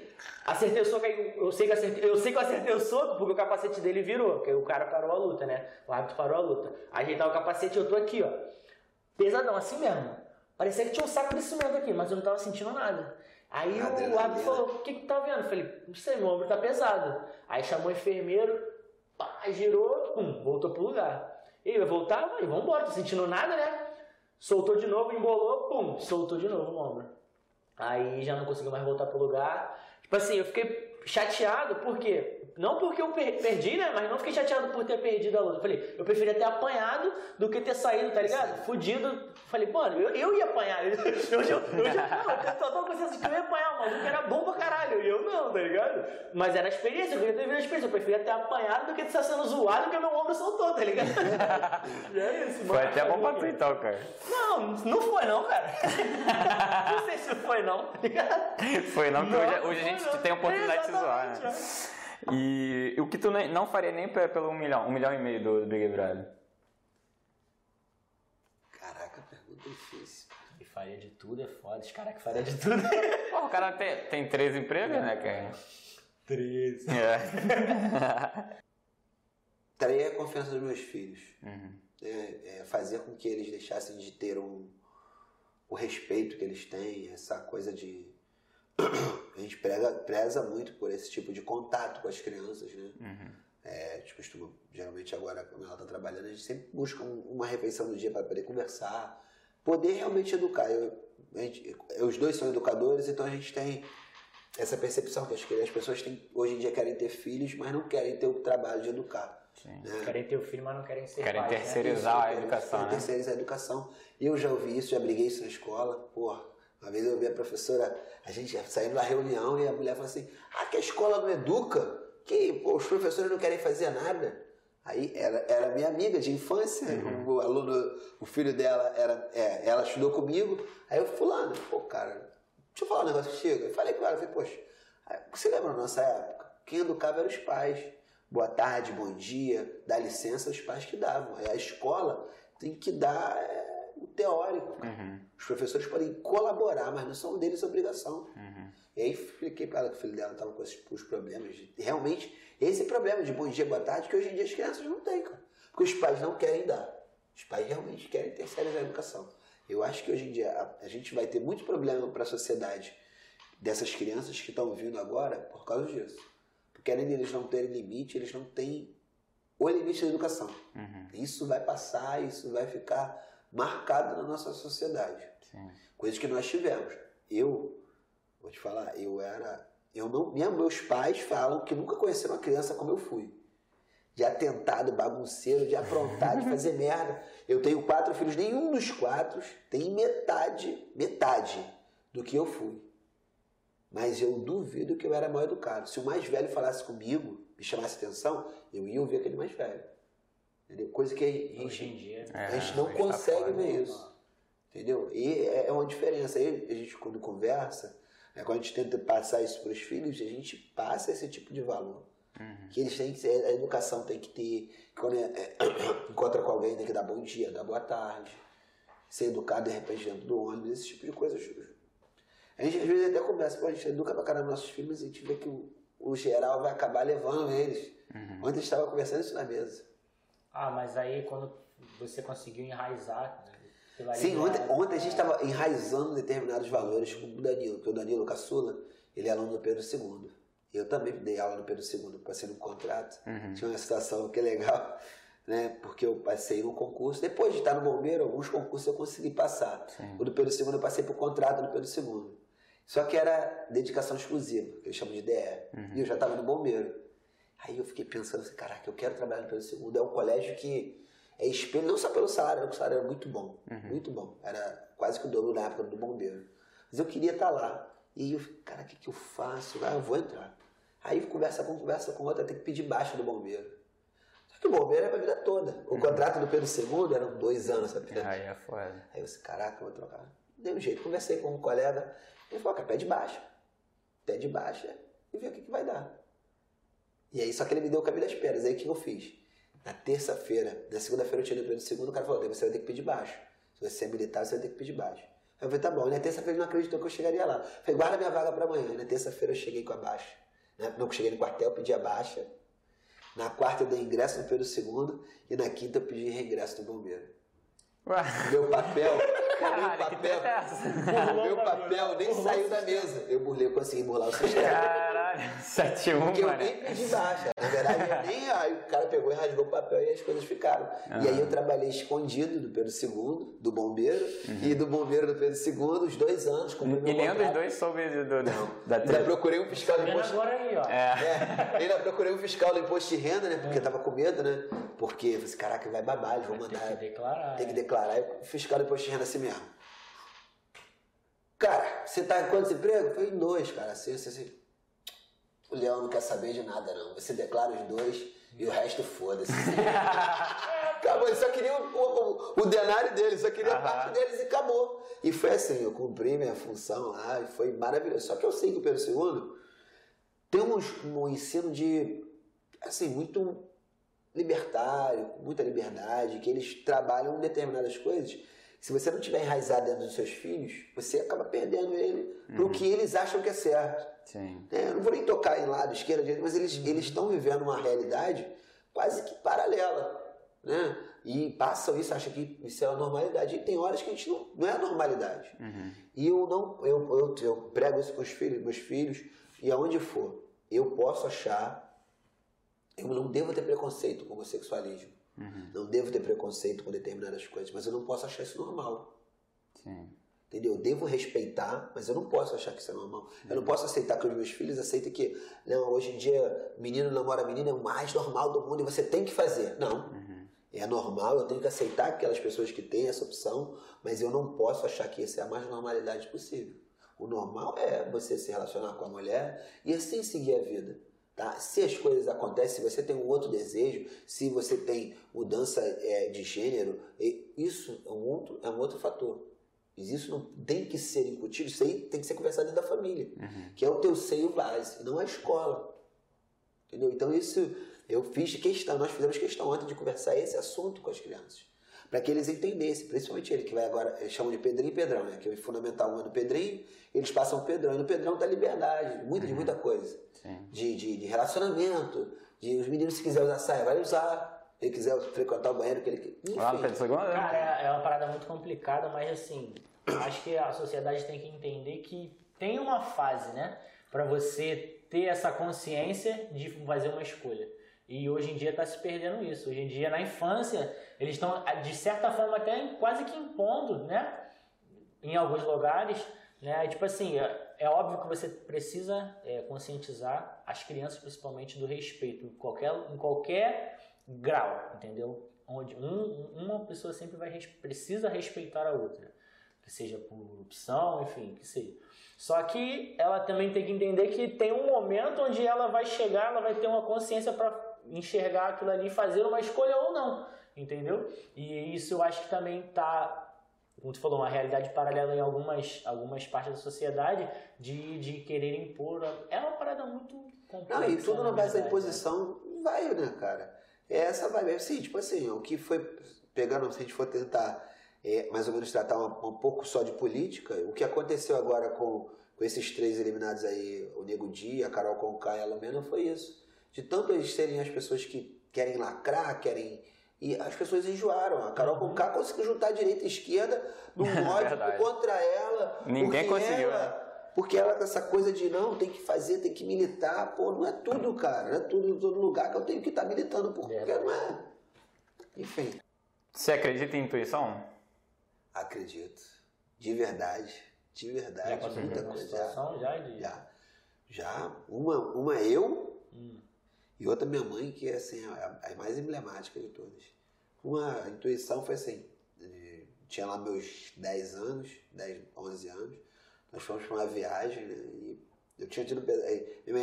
acertei o soco, eu sei que eu acertei, eu sei que eu acertei o soco porque o capacete dele virou, porque o cara parou a luta, né? O árbitro parou a luta. Aí ajeitar o capacete eu tô aqui, ó. Pesadão, assim mesmo. Parecia que tinha um saco de cimento aqui, mas eu não tava sentindo nada. Aí o árbitro falou, o que que tá vendo? Eu falei, não sei, meu ombro tá pesado. Aí chamou o enfermeiro, pá, girou, pum, voltou pro lugar. E eu voltava, e vambora, tô sentindo nada, né? Soltou de novo, embolou, pum, soltou de novo o ombro. Aí já não conseguiu mais voltar pro lugar. Tipo assim, eu fiquei chateado porque. Não porque eu per- perdi, né? Mas não fiquei chateado por ter perdido a luta. Eu Falei, eu preferia ter apanhado do que ter saído, tá ligado? Fudido. Falei, mano, eu, eu ia apanhar. Eu, eu, eu, eu, já- não, eu só tava com que eu ia apanhar, o maluco era bom pra caralho. E eu não, tá ligado? Mas era a experiência, eu queria ter vivido a experiência. Eu preferia ter apanhado do que estar sendo zoado que meu ombro soltou, tá ligado? E é isso, Foi mano. até bom pra tu então, cara. Não, não foi não, cara. não sei se foi não, tá ligado? Foi não, porque hoje, hoje a foi gente não. tem a oportunidade de se zoar, né? E o que tu não faria nem pe- pelo um milhão, um milhão e meio do Big Brother? Caraca, pergunta difícil. E faria de tudo é foda, os caras que faria de tudo. Pô, o cara tem, tem três empregos, né, cara? 13. É. Traria a confiança dos meus filhos. Uhum. né? É, fazer com que eles deixassem de ter um, o respeito que eles têm, essa coisa de. A gente preza, preza muito por esse tipo de contato com as crianças, né? Uhum. É, a gente costuma, geralmente agora, quando ela está trabalhando, a gente sempre busca um- uma refeição no dia para poder conversar, poder realmente educar. Eu, a gente- os dois são educadores, então a gente tem essa percepção que as, que as pessoas têm, hoje em dia querem ter filhos, mas não querem ter o trabalho de educar. Né? Querem ter o filho, mas não querem ser Querem pais, né? terceirizar a Isso, educação, querem né? Terceirizar a educação. Eu já ouvi isso, já briguei isso na escola. Porra, uma vez eu ouvi a professora, a gente saindo da reunião e a mulher falou assim: Ah, que a escola não educa? Que pô, os professores não querem fazer nada. Aí era, era minha amiga de infância, Uhum. o aluno, o filho dela era, é, ela estudou comigo. Aí eu fulano, pô, cara, deixa eu falar um negócio contigo. Eu falei com ela, eu falei, poxa, aí, você lembra da nossa época? Quem educava eram os pais. Boa tarde, bom dia, dá licença, os pais que davam. Aí a escola tem que dar é, o teórico. Uhum. Os professores podem colaborar, mas não são deles obrigação. Uhum. E aí expliquei para ela que o filho dela estava com esses os problemas. De, realmente, esse problema de bom dia, boa tarde, que hoje em dia as crianças não têm, cara. Porque os pais não querem dar. Os pais realmente querem terceirizar a educação. Eu acho que hoje em dia a, a gente vai ter muito problema para a sociedade dessas crianças que estão vindo agora por causa disso. Porque além de eles não terem limite, eles não têm o limite da educação. Uhum. Isso vai passar, isso vai ficar marcado na nossa sociedade. Sim. Coisas que nós tivemos. Eu, vou te falar, eu era. Eu não, minha, meus pais falam que nunca conheceram uma criança como eu fui. De atentado, bagunceiro, de aprontar, de fazer merda. Eu tenho quatro filhos, nenhum dos quatro tem metade, metade do que eu fui. Mas eu duvido que eu era mal educado. Se o mais velho falasse comigo, me chamasse atenção, eu ia ouvir aquele mais velho. Entendeu? Coisa que a gente, Hoje em dia. É, a gente não hoje tá consegue foda. ver isso. Entendeu? E é é uma diferença. Aí a gente, quando conversa, né, quando a gente tenta passar isso para os filhos, a gente passa esse tipo de valor. Uhum. Que eles têm que ser, a educação tem que ter. que Quando é- é, encontra com alguém, tem que dar bom dia, dar boa tarde. Ser educado de repente dentro do ônibus, esse tipo de coisa. A gente às vezes até conversa, pô, a gente educa pra caramba nossos filhos e a gente vê que o, o geral vai acabar levando eles. Uhum. Ontem a gente estava conversando isso na mesa. Ah, mas aí quando você conseguiu enraizar. né, você vai Sim, ontem, ontem a gente estava enraizando determinados valores com o Danilo, porque o Danilo Caçula, ele é aluno do Pedro II. Eu também dei aula no Pedro II, passei num contrato. Uhum. Tinha uma situação que é legal, né? Porque eu passei num concurso. Depois de estar no bombeiro, alguns concursos eu consegui passar. Sim. O do Pedro II eu passei por contrato no Pedro II. Só que era dedicação exclusiva, que eles chamam de DR. E eu já estava no bombeiro. Aí eu fiquei pensando assim, caraca, eu quero trabalhar no Pedro II. É um colégio que é espelho, não só pelo salário, porque o salário era muito bom. Muito bom. Era quase que o dobro na época do bombeiro. Mas eu queria estar lá. E eu, cara, o que, que eu faço? Ah, eu vou entrar. Aí conversa com conversa com outra, tem que pedir baixa do bombeiro. Só que o bombeiro é pra vida toda. O contrato do Pedro II eram dois anos, sabe? Aí é foda. Aí eu disse, caraca, eu vou trocar. Dei um jeito, conversei com um colega. Ele falou, cara, pé de baixa. Pé de baixa e vê o que, que vai dar. E aí, só que ele me deu o caminho das pedras. Aí o que eu fiz? Na terça-feira, na segunda-feira eu tinha ido pelo segundo, o cara falou, você vai ter que pedir baixo. Se você é militar, você vai ter que pedir baixo. Aí eu falei, tá bom. E na terça-feira ele não acreditou que eu chegaria lá. Eu falei, guarda minha vaga para amanhã. E na terça-feira eu cheguei com a baixa. Não, eu cheguei no quartel, pedi a baixa. Na quarta eu dei ingresso no Pedro segundo e na quinta eu pedi reingresso do bombeiro. Ué. Meu papel, Caralho, meu papel, meu papel nem saiu da mesa. Eu burlei, eu consegui burlar o sistema. Caralho, 7 1 Porque eu nem pedi baixa. Na verdade, eu nem, aí o cara pegou e rasgou o papel e as coisas ficaram. Uhum. E aí eu trabalhei escondido do Pedro II, do bombeiro, uhum. e do bombeiro do Pedro II, os dois anos. E nenhum dos dois soube do, do, Não. da Ainda procurei um fiscal de imposto. agora aí, ó. É. é. Ainda procurei um fiscal do imposto de renda, né? Porque é. tava com medo, né? Porque eu falei assim, caraca, vai babar, eles vão mandar. Tem que declarar. Tem que declarar. Aí o fiscal do imposto de renda assim mesmo. Cara, você tá em quantos empregos? Foi em dois, cara. Assim, assim, assim. O Leão não quer saber de nada, não. Você declara os dois e o resto foda-se. acabou, ele só queria o, o, o denário dele, só queria a parte deles e acabou. E foi assim, eu cumpri minha função lá e foi maravilhoso. Só que eu sei que o Pedro II tem um, um ensino de, assim, muito libertário, muita liberdade, que eles trabalham determinadas coisas. Se você não tiver enraizado dentro dos seus filhos, você acaba perdendo ele uhum. para o que eles acham que é certo. Sim. É, eu não vou nem tocar em lado, esquerda, direita, mas eles uhum. estão vivendo uma realidade quase que paralela. Né? E passam isso, acham que isso é a normalidade. E tem horas que a gente não, não é a normalidade. Uhum. E eu não eu, eu, eu prego isso com os filhos, meus filhos, e aonde for, eu posso achar eu não devo ter preconceito com o homossexualismo. Uhum. Não devo ter preconceito com determinadas coisas, mas eu não posso achar isso normal. Sim. Entendeu? Eu devo respeitar, mas eu não posso achar que isso é normal. Eu não posso aceitar que os meus filhos aceitem que não, hoje em dia menino namora menina é o mais normal do mundo e você tem que fazer. Não. Uhum. É normal, eu tenho que aceitar aquelas pessoas que têm essa opção, mas eu não posso achar que isso é a mais normalidade possível. O normal é você se relacionar com a mulher e assim seguir a vida. Tá? Se as coisas acontecem, se você tem um outro desejo, se você tem mudança é, de gênero, isso é um outro, é um outro fator. Isso não tem que ser incutido, isso aí tem que ser conversado dentro da família, uhum. que é o teu seio base, não a escola. Entendeu? Então isso eu fiz questão, nós fizemos questão ontem de conversar esse assunto com as crianças para que eles entendessem, principalmente ele, que vai agora, eles chamam de Pedrinho e Pedrão, né? que é o fundamental 1 é no Pedrinho, eles passam o Pedrão, e no Pedrão tá liberdade, muita, de muita coisa. De, de, de, relacionamento, de os meninos se quiser usar saia, vai usar, ele quiser frequentar o banheiro, que ele... Enfim. Lá no Pedro II? Cara, é, é uma parada muito complicada, mas assim, acho que a sociedade tem que entender que tem uma fase, né? para você ter essa consciência de fazer uma escolha. E hoje em dia está se perdendo isso. Hoje em dia, na infância, eles estão, de certa forma, até quase que impondo, né? Em alguns lugares, né? Tipo assim, é, é óbvio que você precisa é, conscientizar as crianças, principalmente, do respeito, em qualquer, em qualquer grau, entendeu? Onde um, uma pessoa sempre vai precisa respeitar a outra, que seja por opção, enfim, que seja. Só que ela também tem que entender que tem um momento onde ela vai chegar, ela vai ter uma consciência para enxergar aquilo ali, fazer uma escolha ou não, entendeu? E isso eu acho que também está, como tu falou, uma realidade paralela em algumas, algumas partes da sociedade de, de querer impor. É uma parada muito complexa. Não, e tudo na base da imposição né? vai, né, cara? É essa vai, sim, tipo assim, o que foi pegando, se a gente for tentar é, mais ou menos tratar um, um, pouco só de política, o que aconteceu agora com, com esses três eliminados aí, o Nego Dia, a Carol Conká e a Lumena, foi isso de tanto eles serem as pessoas que querem lacrar, querem. E as pessoas enjoaram. A Carol Conká uhum. conseguiu juntar direita e esquerda num ódio contra ela. Ninguém conseguiu. Ela, né? Porque ela com essa coisa de não, tem que fazer, tem que militar. Pô, não é tudo, cara. Não é tudo em todo lugar que eu tenho que estar tá militando, porque não é. Enfim. Você acredita em intuição? Acredito. De verdade. De verdade. Já muita coisa. Situação, já, já, já. Já. Uma, uma eu. Hum e outra minha mãe, que é assim, a, a mais emblemática de todas. Uma intuição foi assim, tinha lá meus 10 anos, 10, 11 anos, nós fomos para uma viagem, e eu tinha tido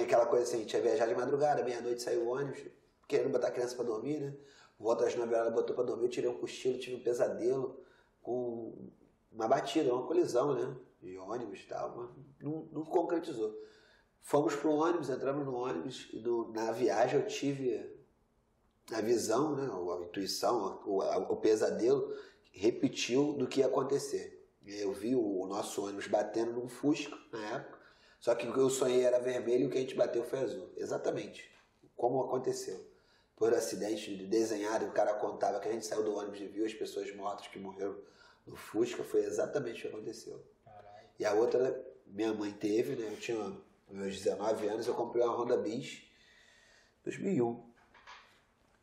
aquela coisa assim, tinha viajado de madrugada, meia-noite saiu o ônibus, querendo botar a criança para dormir, né? Volta às 9 horas, botou para dormir, eu tirei um cochilo, tive um pesadelo com uma batida, uma colisão, né? De ônibus e tal, mas não, não concretizou. Fomos pro ônibus, entramos no ônibus e no, na viagem eu tive a visão, né, a intuição, o, o pesadelo repetiu do que ia acontecer. Eu vi o nosso ônibus batendo num Fusca na época, só que o que eu sonhei era vermelho e o que a gente bateu foi azul. Exatamente. Como aconteceu. Por acidente de desenhado, o cara contava que a gente saiu do ônibus e viu as pessoas mortas que morreram no Fusca, foi exatamente o que aconteceu. E a outra, minha mãe teve, né? Eu tinha meus 19 anos, eu comprei uma Honda Bis 2001.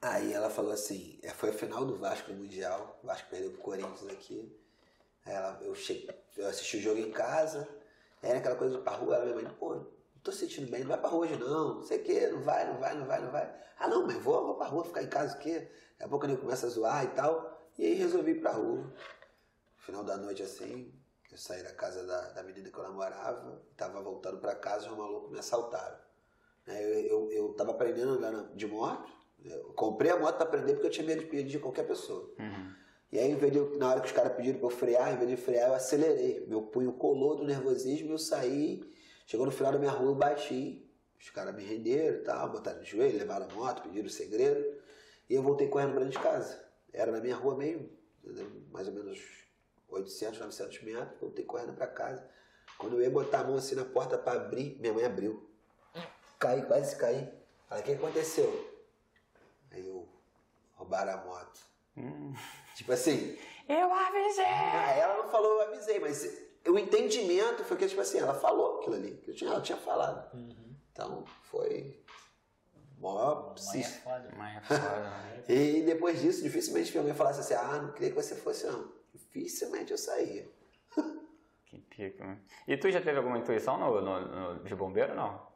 Aí ela falou assim, é, foi a final do Vasco Mundial, o Vasco perdeu pro Corinthians aqui. Ela, eu, cheguei, eu assisti o jogo em casa, aí aquela coisa pra rua, ela minha mãe, pô, não tô sentindo bem, não vai pra rua hoje não, não sei o que, não vai, não vai, não vai, não vai. Ah não, mãe, vou, vou pra rua, ficar em casa o quê? Daqui a pouco ele começa a zoar e tal. E aí resolvi ir pra rua. No final da noite assim, eu saí da casa da, da menina que eu namorava, tava voltando para casa e os malucos me assaltaram. Eu, eu, eu tava aprendendo de moto, eu comprei a moto para aprender porque eu tinha medo de pedir de qualquer pessoa. Uhum. E aí, eu, na hora que os caras pediram para eu frear, em vez de frear, eu acelerei. Meu punho colou do nervosismo, eu saí, chegou no final da minha rua, eu bati. Os caras me renderam e tal, botaram no joelho, levaram a moto, pediram o segredo. E eu voltei correndo para dentro de casa. Era na minha rua meio, mais ou menos 800, 900 metros, voltei correndo para casa. Quando eu ia botar a mão assim na porta para abrir, minha mãe abriu. Caí, quase caí. Falei, o que aconteceu? Aí eu, roubaram a moto. Hum. Tipo assim. Eu avisei! Ah, ela não falou, eu avisei, mas o entendimento foi que, tipo assim, ela falou aquilo ali. Que tinha, ela tinha falado. Uhum. Então, foi. Mó Mãe é foda. Mãe é foda. Né? e depois disso, dificilmente minha mãe falasse assim: ah, não queria que você fosse, não dificilmente eu saía. que pico, né? E tu já teve alguma intuição no, no, no de bombeiro não?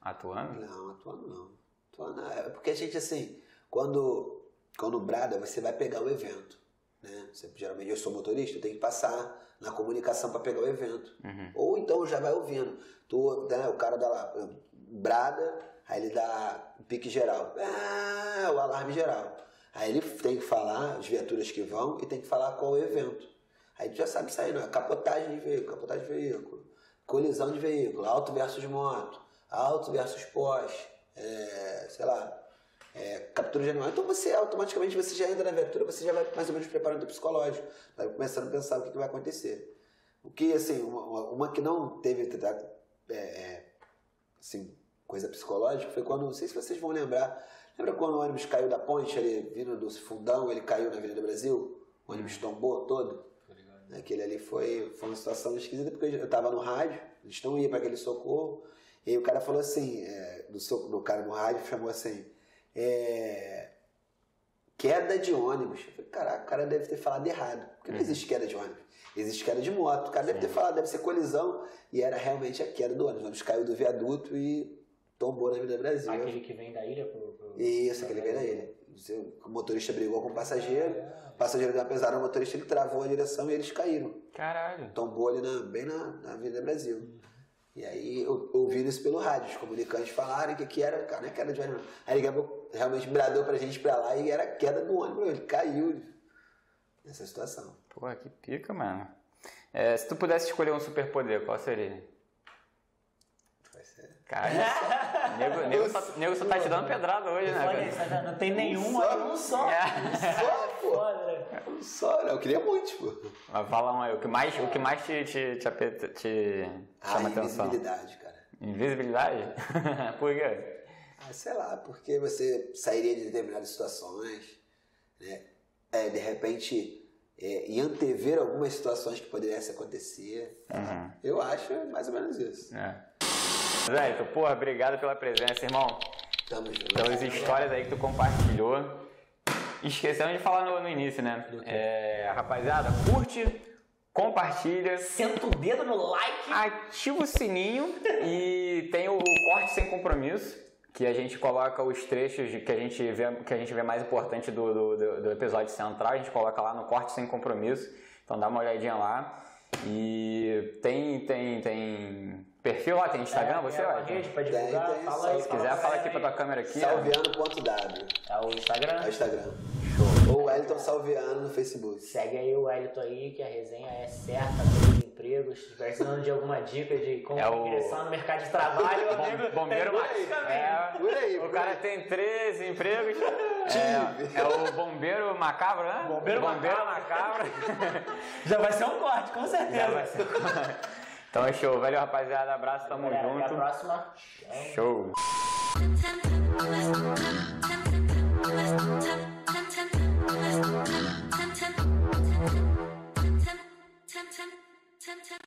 Atuando? Não, atuando não. Atuando, é porque a gente assim, quando, quando brada, você vai pegar o evento. Né? Você, geralmente eu sou motorista, eu tenho que passar na comunicação para pegar o evento. Uhum. Ou então já vai ouvindo. Tu, né, o cara dá lá, brada, aí ele dá pique geral. Ah, o alarme geral. Aí ele tem que falar as viaturas que vão e tem que falar qual é o evento. Aí tu já sabe sair, não é? Capotagem de veículo, capotagem de veículo, colisão de veículo, auto versus moto, auto versus pós, é, sei lá, é, captura de animal. Então você automaticamente você já entra na viatura, você já vai mais ou menos preparando o psicológico, vai começando a pensar o que, que vai acontecer. O que, assim, uma, uma que não teve é, é, assim, coisa psicológica foi quando, não sei se vocês vão lembrar, Lembra quando o ônibus caiu da ponte, ali, vindo do fundão, ele caiu na Avenida Brasil? O ônibus tombou todo? Aquele ali foi, foi uma situação esquisita, porque eu estava no rádio, eles não iam para aquele socorro, e aí o cara falou assim, é, do, do cara no rádio chamou assim, é, queda de ônibus. Eu falei, caraca, o cara deve ter falado errado, porque não uhum. existe queda de ônibus. Existe queda de moto. O cara deve ter falado, deve ser colisão. E era realmente a queda do ônibus. O ônibus caiu do viaduto e tombou na Avenida Brasil. Aquele que vem da ilha pro. pro... Isso, aquele que vem da ilha. O motorista brigou com o passageiro, o passageiro deu uma pesada no motorista, ele travou a direção e eles caíram. Caralho. Tombou ali na, bem na, na Avenida Brasil. E aí eu ouvi isso pelo rádio, os comunicantes falaram que, que era, cara, não é queda de ônibus. Aí ele realmente bradou pra gente pra lá e era queda do ônibus, ele caiu nessa situação. Pô, que pica, mano. É, se tu pudesse escolher um superpoder, qual seria? Cara, nego, nego, só, nego só tá te dando pedrada hoje, né? Cara? Não tem nenhum, um um só. É. Um só, pô. Um só, né? Eu queria muito, pô. Mas fala um aí, o que mais, o que mais te, te, te, te chama ah, atenção? Invisibilidade, cara. Invisibilidade? Por quê? Ah, sei lá, porque você sairia de determinadas situações, né? É, de repente, é, e antever algumas situações que poderiam acontecer. Uhum. Eu acho mais ou menos isso. É. Zé, então, porra, obrigado pela presença, irmão. Tamo junto. Pelas histórias aí que tu compartilhou. Esquecemos de falar no, no início, né? É, rapaziada, curte, compartilha. Senta o dedo no like. Ativa o sininho e tem o corte sem compromisso, que a gente coloca os trechos que a gente vê, que a gente vê mais importante do, do, do episódio central. A gente coloca lá no corte sem compromisso. Então dá uma olhadinha lá. E tem, tem, tem perfil lá, tem Instagram, É, você, é Wellington? rede pra Tem, divulgar, tem, fala só aí. se Se quiser, fala aqui pra tua câmera aqui. Salviano.w. É o Instagram. É o Instagram. Ou Wellington Salviano no Facebook. Segue aí o Wellington aí, que a resenha é certa dos empregos. Se estiver precisando de alguma dica de como É o- ingressar no mercado de trabalho, Bom- amigo, bombeiro tem ma- dois caminhos. é, Por aí, O por cara aí. tem 13 empregos. É, é o bombeiro macabro, né? Bombeiro macabro. Já vai ser um corte, com certeza. Já vai ser. Então é show, valeu rapaziada, abraço, tamo Galera, Até a junto. próxima. Show. ten, ten.